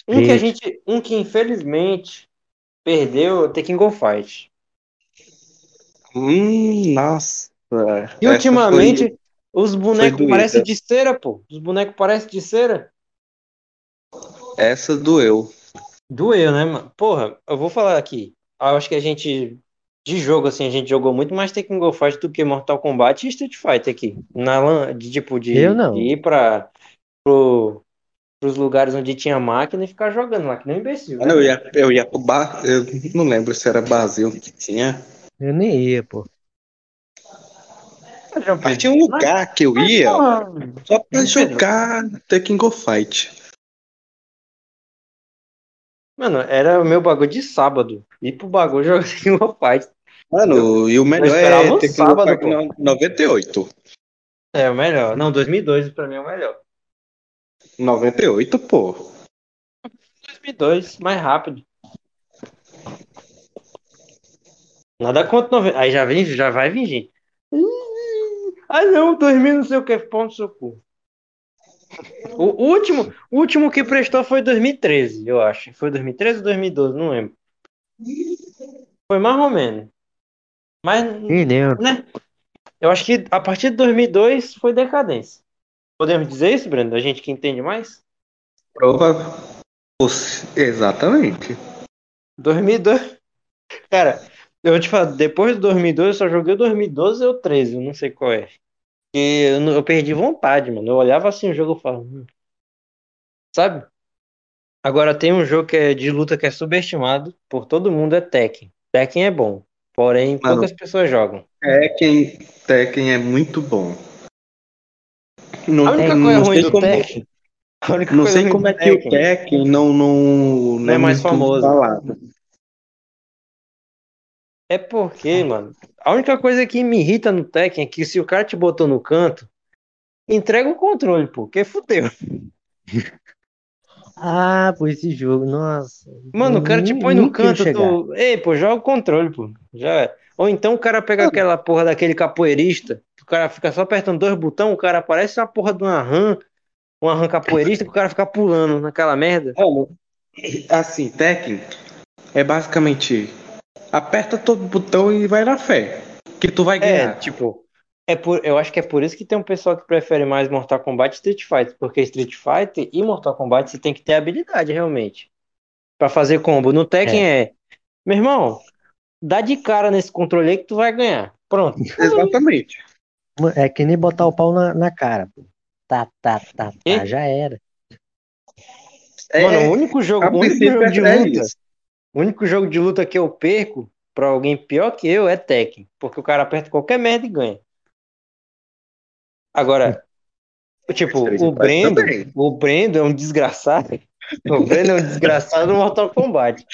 Um que a Street. gente, um que infelizmente perdeu, é o Tekken Go Fight. Hum, nossa. E Essa ultimamente, os bonecos parecem de cera, pô. Os bonecos parecem de cera. foi- Essa doeu. Doeu, né, mano? Porra, eu vou falar aqui. Eu acho que a gente, de jogo, assim, a gente jogou muito mais Tekken Go Fight do que Mortal Kombat e Street Fighter aqui. Na lan, de, tipo, de, Eu não. de ir pra, pro, pros lugares onde tinha máquina e ficar jogando lá, que nem um imbecil. Mano, eu ia, eu ia pro bar. Eu não lembro se era Brasil que tinha. Eu nem ia, pô. Mas tinha um lugar que eu ia só pra jogar Tekken Go Fight. Mano, era o meu bagulho de sábado. Ir pro bagulho jogar Tekken Go Fight. Mano, e o melhor é Go sábado, Fight pô. no- 98. É o melhor. Não, 2002 pra mim é o melhor. 98, pô. 2002, mais rápido. Nada contra 90. Aí já vem, já vai vir gente. Ah não, 2000 não sei o que, pão no seu cu. O último, o último que prestou foi 2013, eu acho. Foi 2013 ou 2012, não lembro. Foi mais ou menos. Mas, né? Eu acho que a partir de 2002 foi decadência. Podemos dizer isso, Breno? A gente que entende mais? Prova. Poss- Exatamente. 2002. Cara, eu vou te falar, depois do 2002 eu só joguei o 2012 ou 13, eu não sei qual é. E eu, não- eu perdi vontade, mano. Eu olhava assim o jogo e falava, "Hum." sabe? Agora tem um jogo que é de luta que é subestimado por todo mundo, é Tekken. Tekken é bom, porém Mano. poucas pessoas jogam. Tekken, Tekken é muito bom. Não, A única não coisa ruim do como, Tekken. A única Não coisa sei como é que o Tekken- Tekken não, não, Não é mais muito famoso. falado. É porque, mano, a única coisa que me irrita no Tekken é que se o cara te botou no canto, entrega o controle, pô, que fudeu. Ah, pô, esse jogo, nossa. Mano, o cara te põe no canto, tu. Ei, pô, joga o controle, pô. Já é. Ou então o cara pega aquela porra daquele capoeirista, que o cara fica só apertando dois botões, o cara parece uma porra de uma RAM, uma RAM capoeirista, que o cara fica pulando naquela merda. Assim, Tekken é basicamente aperta todo botão e vai na fé. Que tu vai É, ganhar. tipo, é por, eu acho que é por isso que tem um pessoal que prefere mais Mortal Kombat e Street Fighter, porque Street Fighter e Mortal Kombat você tem que ter habilidade realmente Pra fazer combo. No Tekken é, meu irmão, dá de cara nesse controle aí que tu vai ganhar. Pronto. Exatamente. É que nem botar o pau na, na cara, pô. Tá, tá, tá, E? tá, já era. É, Mano, o único jogo, o único jogo de é luta, isso. O único jogo de luta que eu perco pra alguém pior que eu é Tekken, porque o cara aperta qualquer merda e ganha. Agora, tipo, o Brendo, o Brendo é um desgraçado. O Brendo é um desgraçado no Mortal Kombat.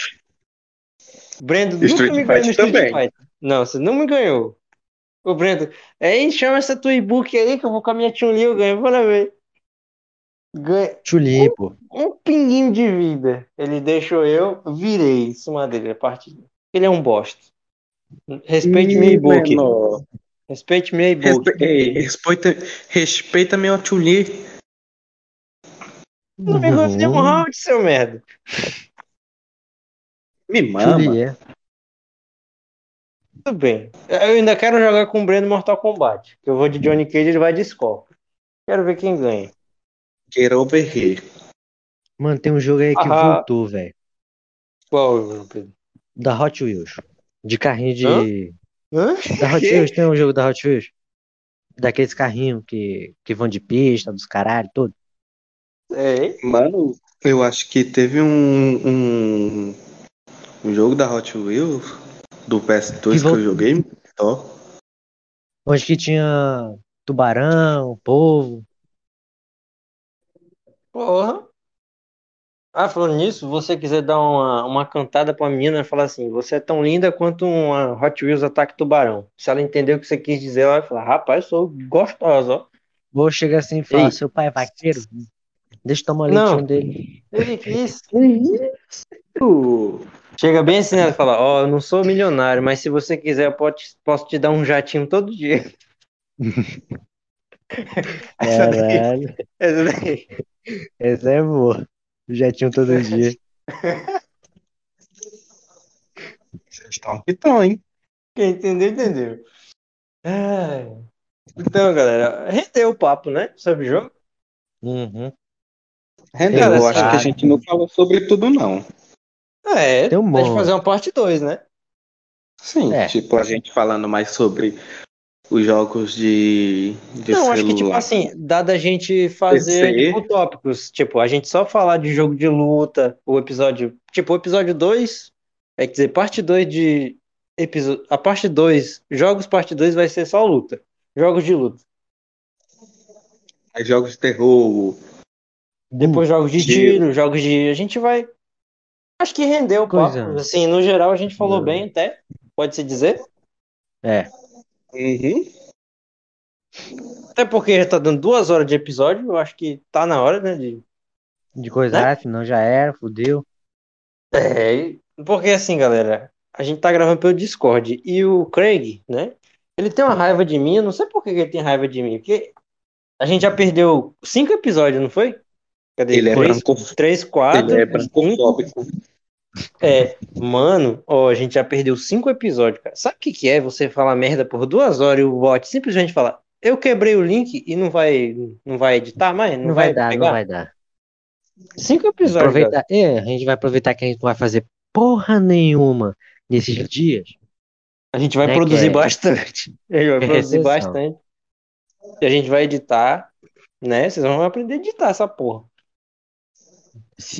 O Brendo nunca Street me ganhou no Street também. Não, você não me ganhou. O Brendo, aí chama essa tua e-book aí que eu vou com a minha Chun-Li, eu ganho, bora ver. Ganha Chuli, pô. um pinguinho de vida. Ele deixou eu, virei em cima dele a partida. Ele é um bosta. Respeite meu e-book. Respeite meu e-book. Respe- ei, respeita, respeita meu Chun-Li. Não me ganhou nenhum round, seu merda. Me mama. É. Tudo bem. Eu ainda quero jogar com o Breno Mortal Kombat. Que eu vou de Johnny Cage ele vai de Scorpion. Quero ver quem ganha. Get over here. Mano, tem um jogo aí que Ah. voltou, velho. Qual, Pedro? Da Hot Wheels. De carrinho de. Hã? Da Hot? Wheels, tem um jogo da Hot Wheels? Daqueles carrinhos que, que vão de pista, dos caralho, tudo. É. Mano, eu acho que teve um, um, um jogo da Hot Wheels do PS2 Que que, eu joguei. Ó. Onde que tinha tubarão, polvo. Porra. Ah, falando nisso, você quiser dar uma, uma cantada pra menina e falar assim: você é tão linda quanto uma Hot Wheels Ataque Tubarão. Se ela entender o que você quis dizer, ela vai falar: rapaz, sou gostosa, ó. Vou chegar assim e falar, Ei. seu pai é vaqueiro? Deixa eu tomar um leitinho dele. Ele quis. Chega bem assim, né? Ela fala: Ó, eu não sou milionário, mas se você quiser, eu posso, posso te dar um jatinho todo dia. Essa daí, essa daí. essa é boa. Já tinham todo dia. Vocês estão que estão, hein? Quem entendeu, entendeu. Ai. Então, galera, rendeu o papo, né? Sobre o jogo. Uhum. Rendeu, eu acho que a gente não falou sobre tudo, não. É, Tem um pode fazer uma parte 2, né? Sim, É. tipo, a gente falando mais sobre os jogos de, de Não, celular. acho que, tipo assim, dá da gente fazer tipo, tópicos. Tipo, a gente só falar de jogo de luta, o episódio. Tipo, o episódio 2, é quer dizer, parte 2 de. Episódio, a parte 2, jogos parte 2 vai ser só luta. Jogos de luta. Aí jogos de terror. Depois jogos de tiro. tiro, jogos de. A gente vai. Acho que rendeu o papo. Coisa. Assim, no geral, a gente falou Não. bem até. Pode-se dizer. É. Uhum. Até porque já tá dando duas horas de episódio. Eu acho que tá na hora, né? De... De coisar, senão já era, fudeu. É, porque assim, galera, a gente tá gravando pelo Discord e o Craig, né? Ele tem uma raiva de mim, eu não sei por que ele tem raiva de mim, porque a gente já perdeu cinco episódios, não foi? Cadê? Ele é três, branco. três, quatro, Ele é cinco. É, mano, ó, a gente já perdeu cinco episódios, cara. Sabe o que que é você falar merda por duas horas e o bot simplesmente falar, eu quebrei o link e não vai, não vai editar mais? Não, Não vai dar, pegar? não vai dar. Cinco episódios. Aproveitar, é, a gente vai aproveitar que a gente não vai fazer porra nenhuma nesses dias. A gente vai Né, produzir é- bastante. A gente vai é produzir recessão. bastante. E a gente vai editar, né? Vocês vão aprender a editar essa porra.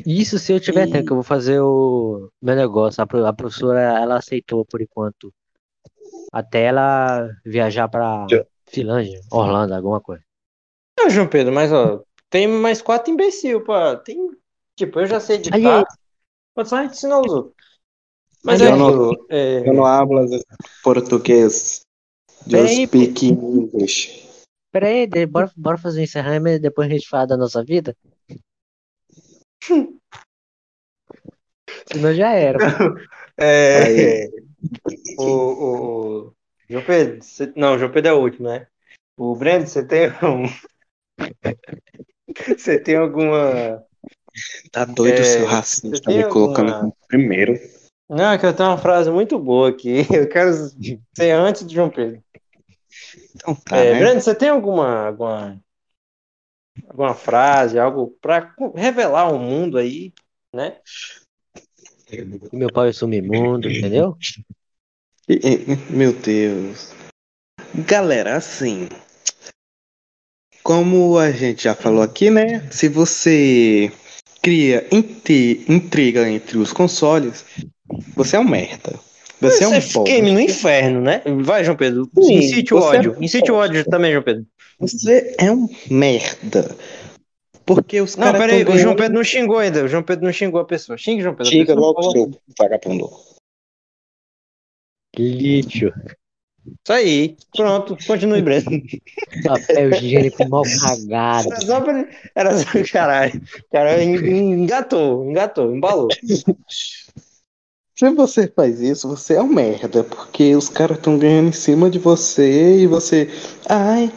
Isso se eu tiver E- tempo, que eu vou fazer o meu negócio. A, pro- a professora, ela aceitou por enquanto. Até ela viajar pra Já. Finlândia, Orlando, alguma coisa. Não, João Pedro, mas ó, tem mais quatro imbecil pra. Tem. Tipo, eu já sei editar. Aí, aí. Pode só a gente ensinar os outros. Mas Aí, é eu não- é, Eu não hablo português. Eu Peraí, speak English. Pera aí, de- bora, bora fazer um encerramento e depois a gente fala da nossa vida? Senão já era. é, o, o, o- João Pedro, você- não, João Pedro é o último, né? O Breno, você tem um. Você tem alguma. Tá doido É, seu você racista tem me colocando como primeiro. Não, é que eu tenho uma frase muito boa aqui. Eu quero ser antes de João Pedro. Então tá, É, né? Breno, você tem alguma, alguma, alguma frase, algo para revelar ao mundo aí, né? Meu pai é sumimundo, entendeu? Meu Deus. Galera, assim. Como a gente já falou aqui, né? Se você cria intriga entre os consoles, você é um merda. Você é um Você pobre. queime no inferno, né? Vai, João Pedro. Sim, Incite o você é ódio. Incite o ódio também, João Pedro. Você é um merda. Porque os Não, caras. peraí, tão o João ganhando- Pedro não xingou ainda. O João Pedro não xingou a pessoa. Xingue, João Pedro. a Chega pessoa logo, falou. seu vagabundo. Lixo. Isso aí. Pronto, continue, Breno. Papel higiênico mal cagado. Era só pra... Era só... Caralho. O cara engatou, engatou, embalou. Se você faz isso, você é um merda, porque os caras estão ganhando em cima de você e você. Ai,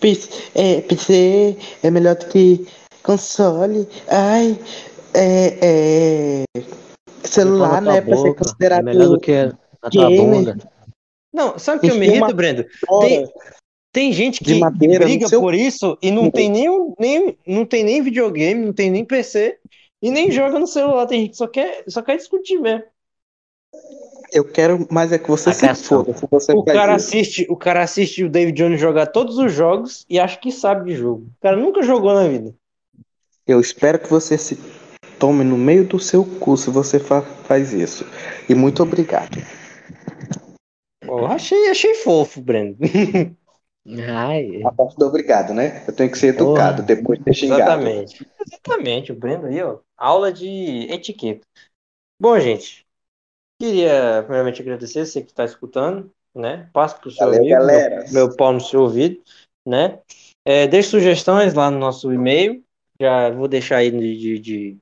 PC, é, PC é melhor do que console. Ai, é. é celular, né? Pra ser considerado É melhor do que na tua bunda. Não, sabe o que eu me irrito, Brendo? Tem, tem gente que, madeira briga seu- por isso e não tem nem, nem, não tem nem videogame, não tem nem PC e nem joga no celular. Tem gente que só quer, só quer discutir mesmo. Eu quero, mas é que você se Acação. foda se você O cara, isso. assiste, o cara assiste o David Jones jogar todos os jogos e acha que sabe de jogo. O cara nunca jogou na vida. Eu espero que você se tome no meio do seu cu se você fa- faz isso. E muito obrigado. Pô, eu achei, achei fofo, Brendo. Ai, A parte do obrigado, né? Eu tenho que ser educado Porra. depois de ter xingado. Exatamente. Exatamente, o Brendo aí, ó. Aula de etiqueta. Bom, gente, queria primeiramente agradecer você que está escutando, né? Passe pro seu Valeu, amigo, galera. meu, meu pau no seu ouvido, né? É, deixe sugestões lá no nosso e-mail. Já vou deixar aí de, de, de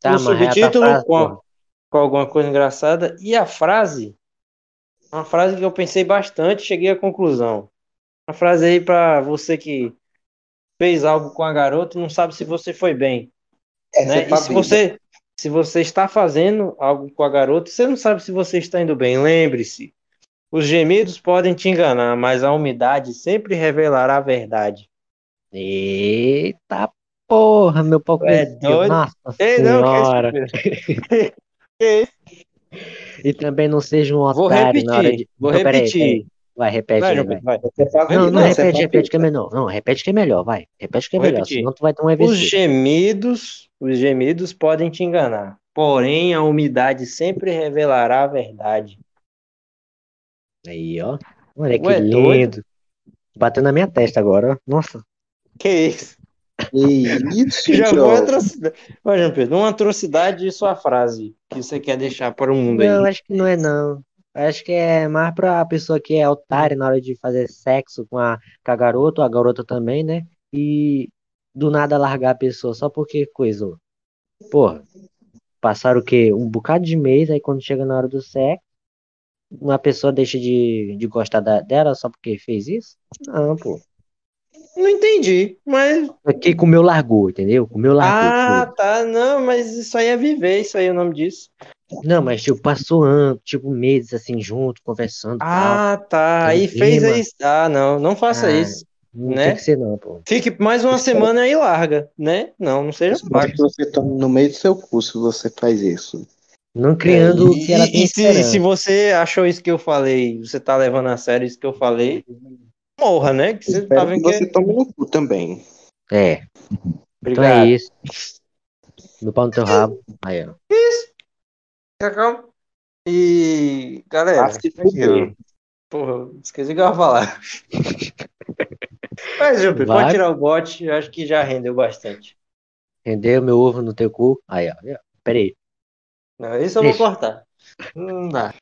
tá, tá subtítulo frase, com, a- com alguma coisa engraçada. E a frase, uma frase que eu pensei bastante, cheguei à conclusão. Uma frase aí para você que fez algo com a garota e não sabe se você foi bem Essa né? é E se vida. você, se você está fazendo algo com a garota, você não sabe se você está indo bem. Lembre-se, os gemidos podem te enganar, mas a umidade sempre revelará a verdade. Eita porra, meu pau É doido? Nossa Ei, não, senhora. isso, Que? E também não seja um Vou otário na hora repetir, de. vou Então, peraí, repetir. peraí. Vai, repete Vai, aí, vai. Vai. Não, não você repete, repete que é melhor. Não, repete que é melhor, vai. Repete que é Vou melhor, repetir. senão tu vai ter um Os AVC. gemidos, os gemidos podem te enganar, porém a umidade sempre revelará a verdade. Aí, ó. Olha que Ué, lindo. doido? Bateu na minha testa agora, ó. Nossa. Que isso? Que isso, Já foi atrocidade. Vai, João Pedro, uma atrocidade de sua frase que você quer deixar para o mundo Não, aí. acho que não é não. Acho que é mais pra pessoa que é otária na hora de fazer sexo com a, com a garota, ou a garota também, né? E do nada largar a pessoa só porque coisou. Porra, passaram o quê? Um bocado de mês, aí quando chega na hora do sexo, uma pessoa deixa de, de gostar da- dela só porque fez isso? Não, pô. Não entendi, mas. Porque comeu, largou, entendeu? Comeu, largou. Ah, foi. tá. Não, mas isso aí é viver, isso aí é o nome disso. Não, mas tipo, passou anos, tipo, meses assim, junto, conversando, tal. Ah, tá. Aí fez isso. Ah, não, não faça Ah, isso. Não né? tem que ser não, pô. Fique mais uma semana aí e larga, né? Não, não seja que você tome no meio do seu cu se você faz isso. Não criando o É, E, que ela tem e se, se você achou isso que eu falei, você tá levando a sério isso que eu falei, morra, né? Que você tá que vendo que você é... tome no cu também. É, então Obrigado. é isso. No pau no teu rabo. Aí, ó. Cacau. E, galera, Ah, se fuder. Porra, esqueci o que eu ia falar. Mas, Vai. pode tirar o bote, eu acho que já rendeu bastante. Rendeu meu ovo no teu cu. Aí, ó. Pera aí. Não, isso eu vou Deixa. cortar. Não dá.